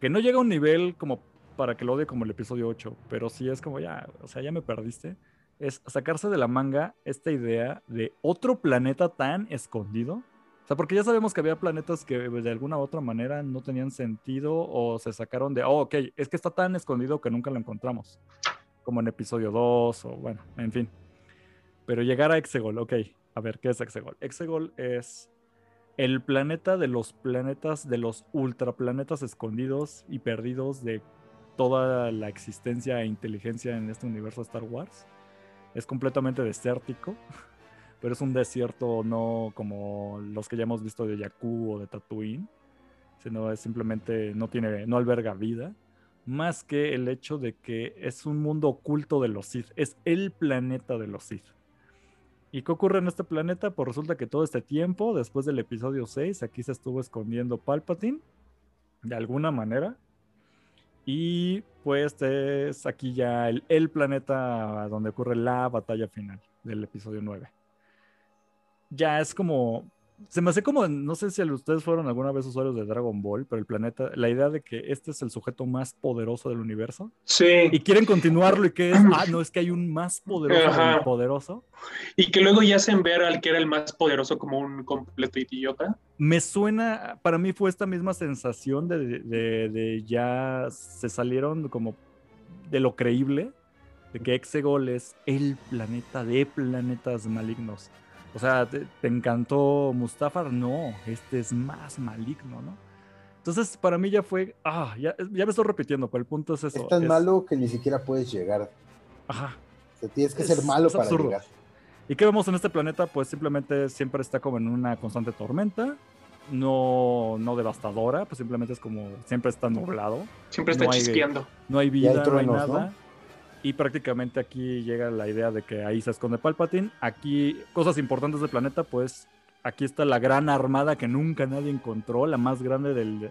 S1: que no llega a un nivel como para que lo odie como el episodio 8, pero sí es como ya, o sea, ya me perdiste, es sacarse de la manga esta idea de otro planeta tan escondido. O sea, porque ya sabemos que había planetas que de alguna u otra manera no tenían sentido o se sacaron de, oh, ok, es que está tan escondido que nunca lo encontramos. Como en episodio 2 o bueno, en fin. Pero llegar a Exegol, ok, a ver, ¿qué es Exegol? Exegol es el planeta de los planetas, de los ultraplanetas escondidos y perdidos de toda la existencia e inteligencia en este universo Star Wars. Es completamente desértico, (laughs) pero es un desierto no como los que ya hemos visto de Jakku o de Tatooine, sino es simplemente no tiene, no alberga vida, más que el hecho de que es un mundo oculto de los Sith, es el planeta de los Sith. ¿Y qué ocurre en este planeta? Pues resulta que todo este tiempo, después del episodio 6, aquí se estuvo escondiendo Palpatine, de alguna manera. Y pues es aquí ya el, planeta donde ocurre la batalla final del episodio 9. Ya es como se me hace como, no sé si ustedes fueron alguna vez usuarios de Dragon Ball, pero el planeta, la idea de que este es el sujeto más poderoso del universo.
S2: Sí.
S1: Y quieren continuarlo y que es, ah, no, es que hay un más poderoso poderoso.
S2: Y que luego ya hacen ver al que era el más poderoso como un completo idiota.
S1: Me suena, para mí fue esta misma sensación de, de, de ya se salieron como de lo creíble, de que Exegol es el planeta de planetas malignos o sea, ¿te, encantó Mustafar? No, este es más maligno, ¿no? Entonces, para mí ya fue, ah, ya, ya me estoy repitiendo, pero el punto es eso.
S3: Es tan malo que ni siquiera puedes llegar.
S1: Ajá.
S3: O tienes que ser malo para llegar.
S1: ¿Y qué vemos en este planeta? Pues simplemente siempre está como en una constante tormenta, no, no devastadora, pues simplemente es como, siempre está nublado.
S2: Siempre está chispeando.
S1: No hay vida, no hay nada. Y prácticamente aquí llega la idea de que ahí se esconde Palpatine. Aquí, cosas importantes del planeta, pues aquí está la gran armada que nunca nadie encontró, la más grande del,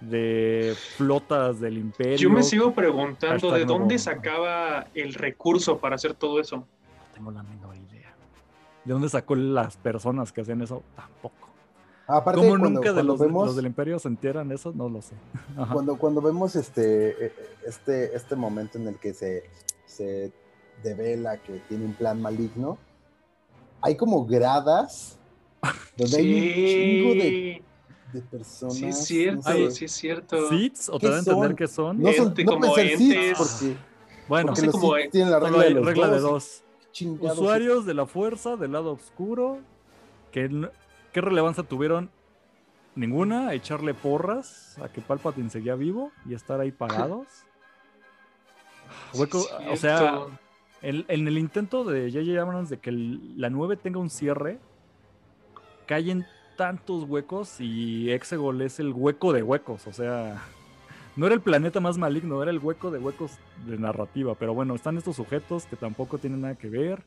S1: de flotas del imperio.
S2: Yo me sigo preguntando de dónde sacaba el recurso para hacer todo eso.
S1: No tengo la menor idea. ¿De dónde sacó las personas que hacen eso? Tampoco.
S3: Aparte,
S1: ¿Cómo nunca de los, los, del imperio se entieran eso? No lo sé. (laughs)
S3: Cuando, cuando vemos este, e, este, este momento en el que se, se devela que tiene un plan maligno, hay como gradas donde hay un chingo de, de, personas.
S2: Sí, es cierto, sí es cierto.
S1: ¿Seeds? ¿O te da a entender que son?
S3: No son no como entes. porque,
S1: bueno,
S3: porque como tienen la regla, de, los
S1: regla
S3: dos.
S1: de dos. Usuarios de la fuerza del lado oscuro que ¿Qué relevancia tuvieron? Ninguna, echarle porras a que Palpatine seguía vivo y estar ahí parados. (laughs) o sea, en, el intento de J.J. Abrams de que la 9 tenga un cierre, caen tantos huecos y Exegol es el hueco de huecos. O sea, no era el planeta más maligno, era el hueco de huecos de narrativa. Pero bueno, están estos sujetos que tampoco tienen nada que ver.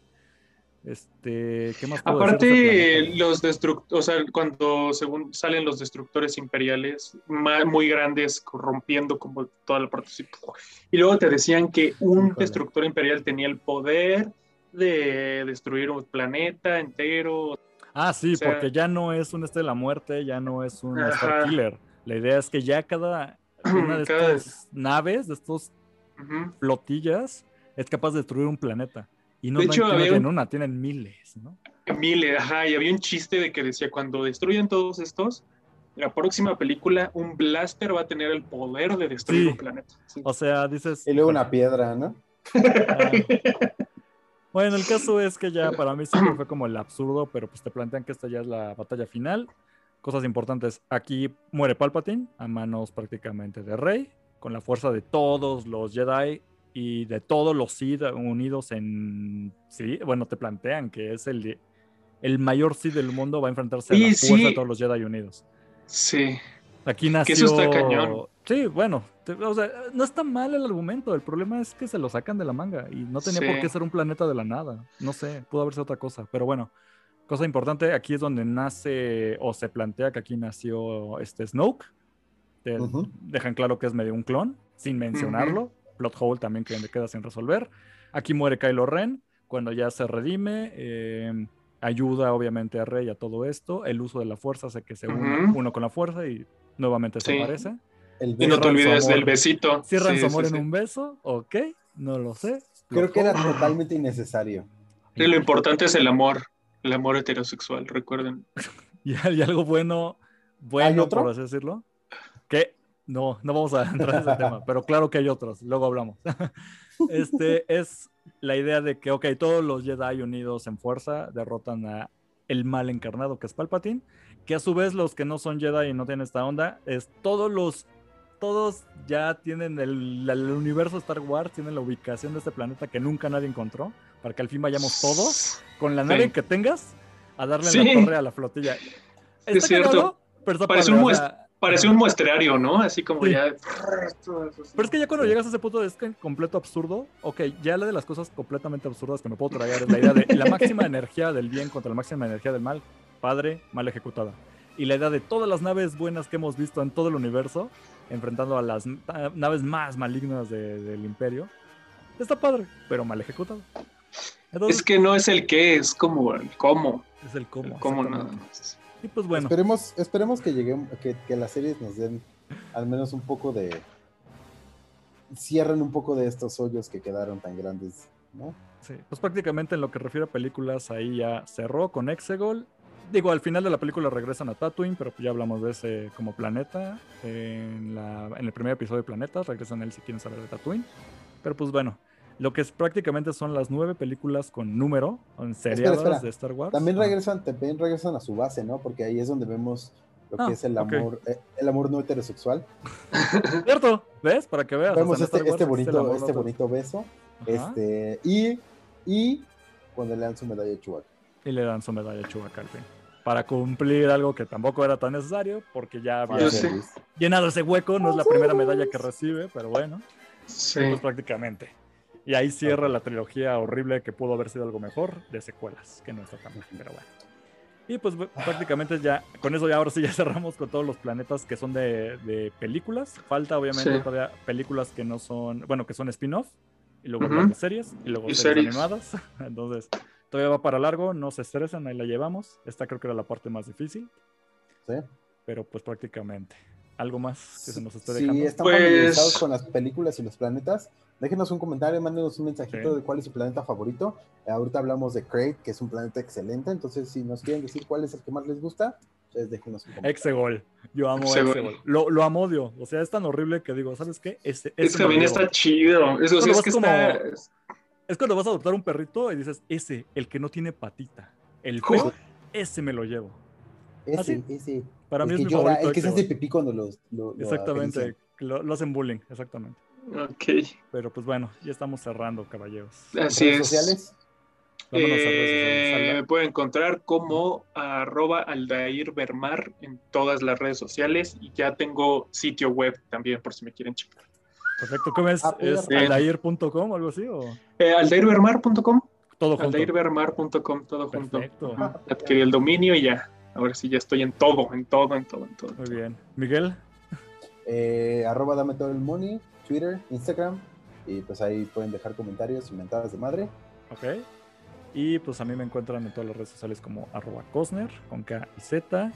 S1: Este, ¿qué más
S2: Aparte, los destructores, o sea, cuando según salen los destructores imperiales muy grandes, corrompiendo como toda la parte. Y luego te decían que un destructor imperial tenía el poder de destruir un planeta entero.
S1: Ah, sí, porque ya no es un este de la muerte, ya no es un Star Killer. La idea es que ya cada (clears throat) una de estas naves, de estos flotillas, es capaz de destruir un planeta. Y no, de hecho, había en una, tienen miles, ¿no?
S2: Miles, ajá, y había un chiste de que decía, cuando destruyen todos estos, la próxima película, un blaster va a tener el poder de destruir un planeta.
S1: O sea, dices...
S3: Y luego una piedra, ¿no?
S1: Ah. Bueno, el caso es que ya para mí siempre fue como el absurdo, pero pues te plantean que esta ya es la batalla final. Cosas importantes, aquí muere Palpatine a manos prácticamente de Rey, con la fuerza de todos los Jedi y de todos los Sith unidos en. Sí, bueno, te plantean que es el, el mayor Sith del mundo, va a enfrentarse a la fuerza de todos los Jedi unidos.
S2: Sí.
S1: Aquí nació.
S2: Que eso está cañón.
S1: Sí, bueno, o sea, no está mal el argumento. El problema es que se lo sacan de la manga y no tenía por qué ser un planeta de la nada. No sé, pudo haber sido otra cosa. Pero bueno, cosa importante, aquí es donde nace o se plantea que aquí nació este Snoke. Dejan claro que es medio un clon, sin mencionarlo. Plot hole también que queda sin resolver. Aquí muere Kylo Ren cuando ya se redime. Eh, ayuda obviamente a Rey a todo esto. El uso de la fuerza hace que se une uno con la fuerza y nuevamente se aparece.
S2: y no te olvides del besito.
S1: Cierran su amor en un beso, ok, no lo sé.
S3: Creo que era totalmente innecesario.
S2: Y lo importante es el amor, el amor heterosexual, recuerden. (laughs)
S1: y, hay algo bueno, bueno, por así decirlo, que no, no vamos a (laughs) entrar en ese tema, pero claro que hay otros, luego hablamos. (laughs) este es la idea de que, ok, todos los Jedi unidos en fuerza derrotan a el mal encarnado que es Palpatine, que a su vez los que no son Jedi y no tienen esta onda, es todos los, todos ya tienen el, universo Star Wars, tienen la ubicación de este planeta que nunca nadie encontró, para que al fin vayamos todos con la nave que tengas a darle la torre a la flotilla.
S2: es cierto. Parece un, Parece un muestrario, ¿no? Así como ya.
S1: Pero es que ya cuando llegas a ese punto de completo absurdo, ok, ya la de las cosas completamente absurdas que me puedo traer es la idea de la máxima energía del bien contra la máxima energía del mal, padre, mal ejecutada. Y la idea de todas las naves buenas que hemos visto en todo el universo, enfrentando a las naves más malignas del imperio, está padre, pero mal ejecutado.
S2: es que no es el qué, es como el cómo.
S1: Es el cómo.
S2: El cómo nada más.
S1: Y pues bueno.
S3: Esperemos, esperemos que lleguemos, que, que las series nos den al menos un poco de. Cierren un poco de estos hoyos que quedaron tan grandes, ¿no?
S1: Sí, pues prácticamente en lo que refiere a películas, ahí ya cerró con Exegol. Digo, al final de la película regresan a Tatooine, pero pues ya hablamos de ese como planeta. En, la, en el primer episodio de Planetas, regresan él si quieren saber de Tatooine. Pero pues bueno, lo que es prácticamente son las nueve películas con número, en seriadas de Star Wars.
S3: También regresan, también regresan a su base, ¿no? Porque ahí es donde vemos lo que ah, es el amor, eh, el amor no heterosexual. (laughs)
S1: Cierto, ¿ves? Para que veas.
S3: Vemos este, este, bonito, este bonito beso. Este, y, y cuando le dan su medalla a Chewbacca.
S1: Y le dan su medalla a Chewbacca al fin. Para cumplir algo que tampoco era tan necesario, porque ya había llenado ese hueco, no es la primera medalla que recibe, pero bueno. Sí. Pues prácticamente. Y ahí cierra la trilogía horrible que pudo haber sido algo mejor de secuelas, que no está tan mal, pero bueno. Y pues prácticamente ya, con eso ya ahora sí ya (laughs) cerramos con todos los planetas que son de, películas. Falta obviamente todavía películas que no son, bueno, que son spin-off, y luego series, y luego series, animadas. (laughs) Entonces, todavía va para largo, no se estresen, ahí la llevamos. Esta creo que era la parte más difícil.
S3: Sí.
S1: Pero pues prácticamente. ¿Algo más que se nos esté dejando?
S3: Sí, estamos pues... con las películas y los planetas. Déjenos un comentario, mándenos un mensajito de cuál es su planeta favorito. ahorita hablamos de Crate, que es un planeta excelente. Entonces, si nos quieren decir cuál es el que más les gusta, déjenos un comentario.
S1: Exegol. Yo amo Exegol. Lo, lo amo odio. O sea, es tan horrible que digo, ¿sabes qué?
S2: Este, es que también está chido. Eso, es, que está...
S1: es cuando vas a adoptar un perrito y dices, ese, el que no tiene patita. El feo, ese me lo llevo.
S3: Ese, ese.
S1: Para mí
S3: es
S1: mi favorito.
S3: El que se hace pipí cuando los.
S1: Lo, exactamente. Lo, hacen bullying, exactamente.
S2: Ok.
S1: Pero pues bueno, ya estamos cerrando, caballeros.
S2: Así es. sociales? Eh, me pueden encontrar como arroba Aldair Bermar en todas las redes sociales y ya tengo sitio web también por si me quieren checar.
S1: Perfecto, ¿cómo es? Ah, ¿Es aldair.com o algo así? O?
S2: Eh, aldairbermar.com.
S1: Todo junto.
S2: Aldairbermar.com, todo junto. Adquirí el dominio y ya. Ahora sí ya estoy en todo, en todo, en todo, en todo.
S1: Muy bien. Miguel.
S3: Eh, arroba dame todo el money Twitter, Instagram, y pues ahí pueden dejar comentarios y mentadas de madre.
S1: Ok. Y pues a mí me encuentran en todas las redes sociales como arroba Cosner, con K y Z.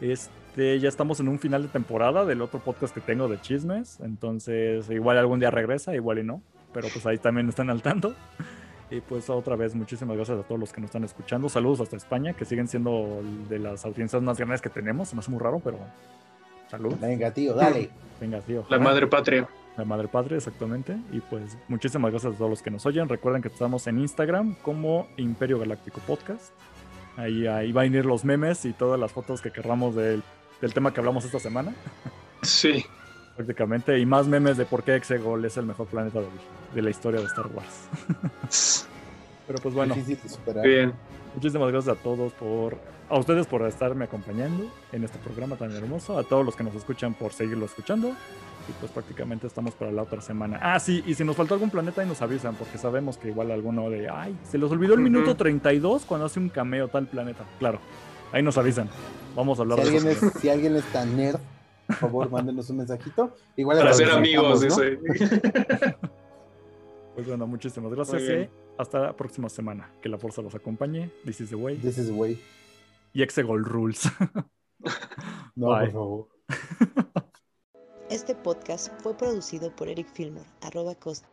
S1: Este, ya estamos en un final de temporada del otro podcast que tengo de chismes, entonces igual algún día regresa, igual y no, pero pues ahí también están al tanto. (laughs) Y pues otra vez, muchísimas gracias a todos los que nos están escuchando. Saludos hasta España, que siguen siendo de las audiencias más grandes que tenemos. Se me hace muy raro, pero saludos.
S3: Venga, tío, dale.
S1: Venga, tío.
S2: La madre patria
S1: la madre patria, exactamente. Y pues muchísimas gracias a todos los que nos oyen. Recuerden que estamos en Instagram como Imperio Galáctico Podcast. Ahí, ahí van a ir los memes y todas las fotos que querramos del, tema que hablamos esta semana.
S2: Sí.
S1: Prácticamente. Y más memes de por qué Exegol es el mejor planeta de, la historia de Star Wars. (laughs) Pero pues bueno.
S3: De.
S2: Bien.
S1: Muchísimas gracias a todos por, a ustedes por estarme acompañando en este programa tan hermoso, a todos los que nos escuchan por seguirlo escuchando. Y pues prácticamente estamos para la otra semana. Ah, sí, y si nos faltó algún planeta, ahí nos avisan, porque sabemos que igual alguno de, ay, se les olvidó el
S2: Ujú.
S1: minuto 32 cuando hace un cameo tal planeta. Claro, ahí nos avisan. Vamos a hablar
S3: Si
S1: de
S3: alguien,
S1: eso.
S3: es, si alguien es tan nerd, por favor, (laughs) mándenos un mensajito. Igual
S2: Para ser amigos,
S3: ¿no?
S2: dice. (laughs)
S1: Pues bueno, muchísimas gracias y hasta la próxima semana. Que la fuerza los acompañe. This is the way.
S3: This is the way.
S1: Y Exegol Rules. (laughs)
S3: No,
S1: Bye.
S3: por favor.
S4: Este podcast fue producido por Eric Filmer, arroba Costa.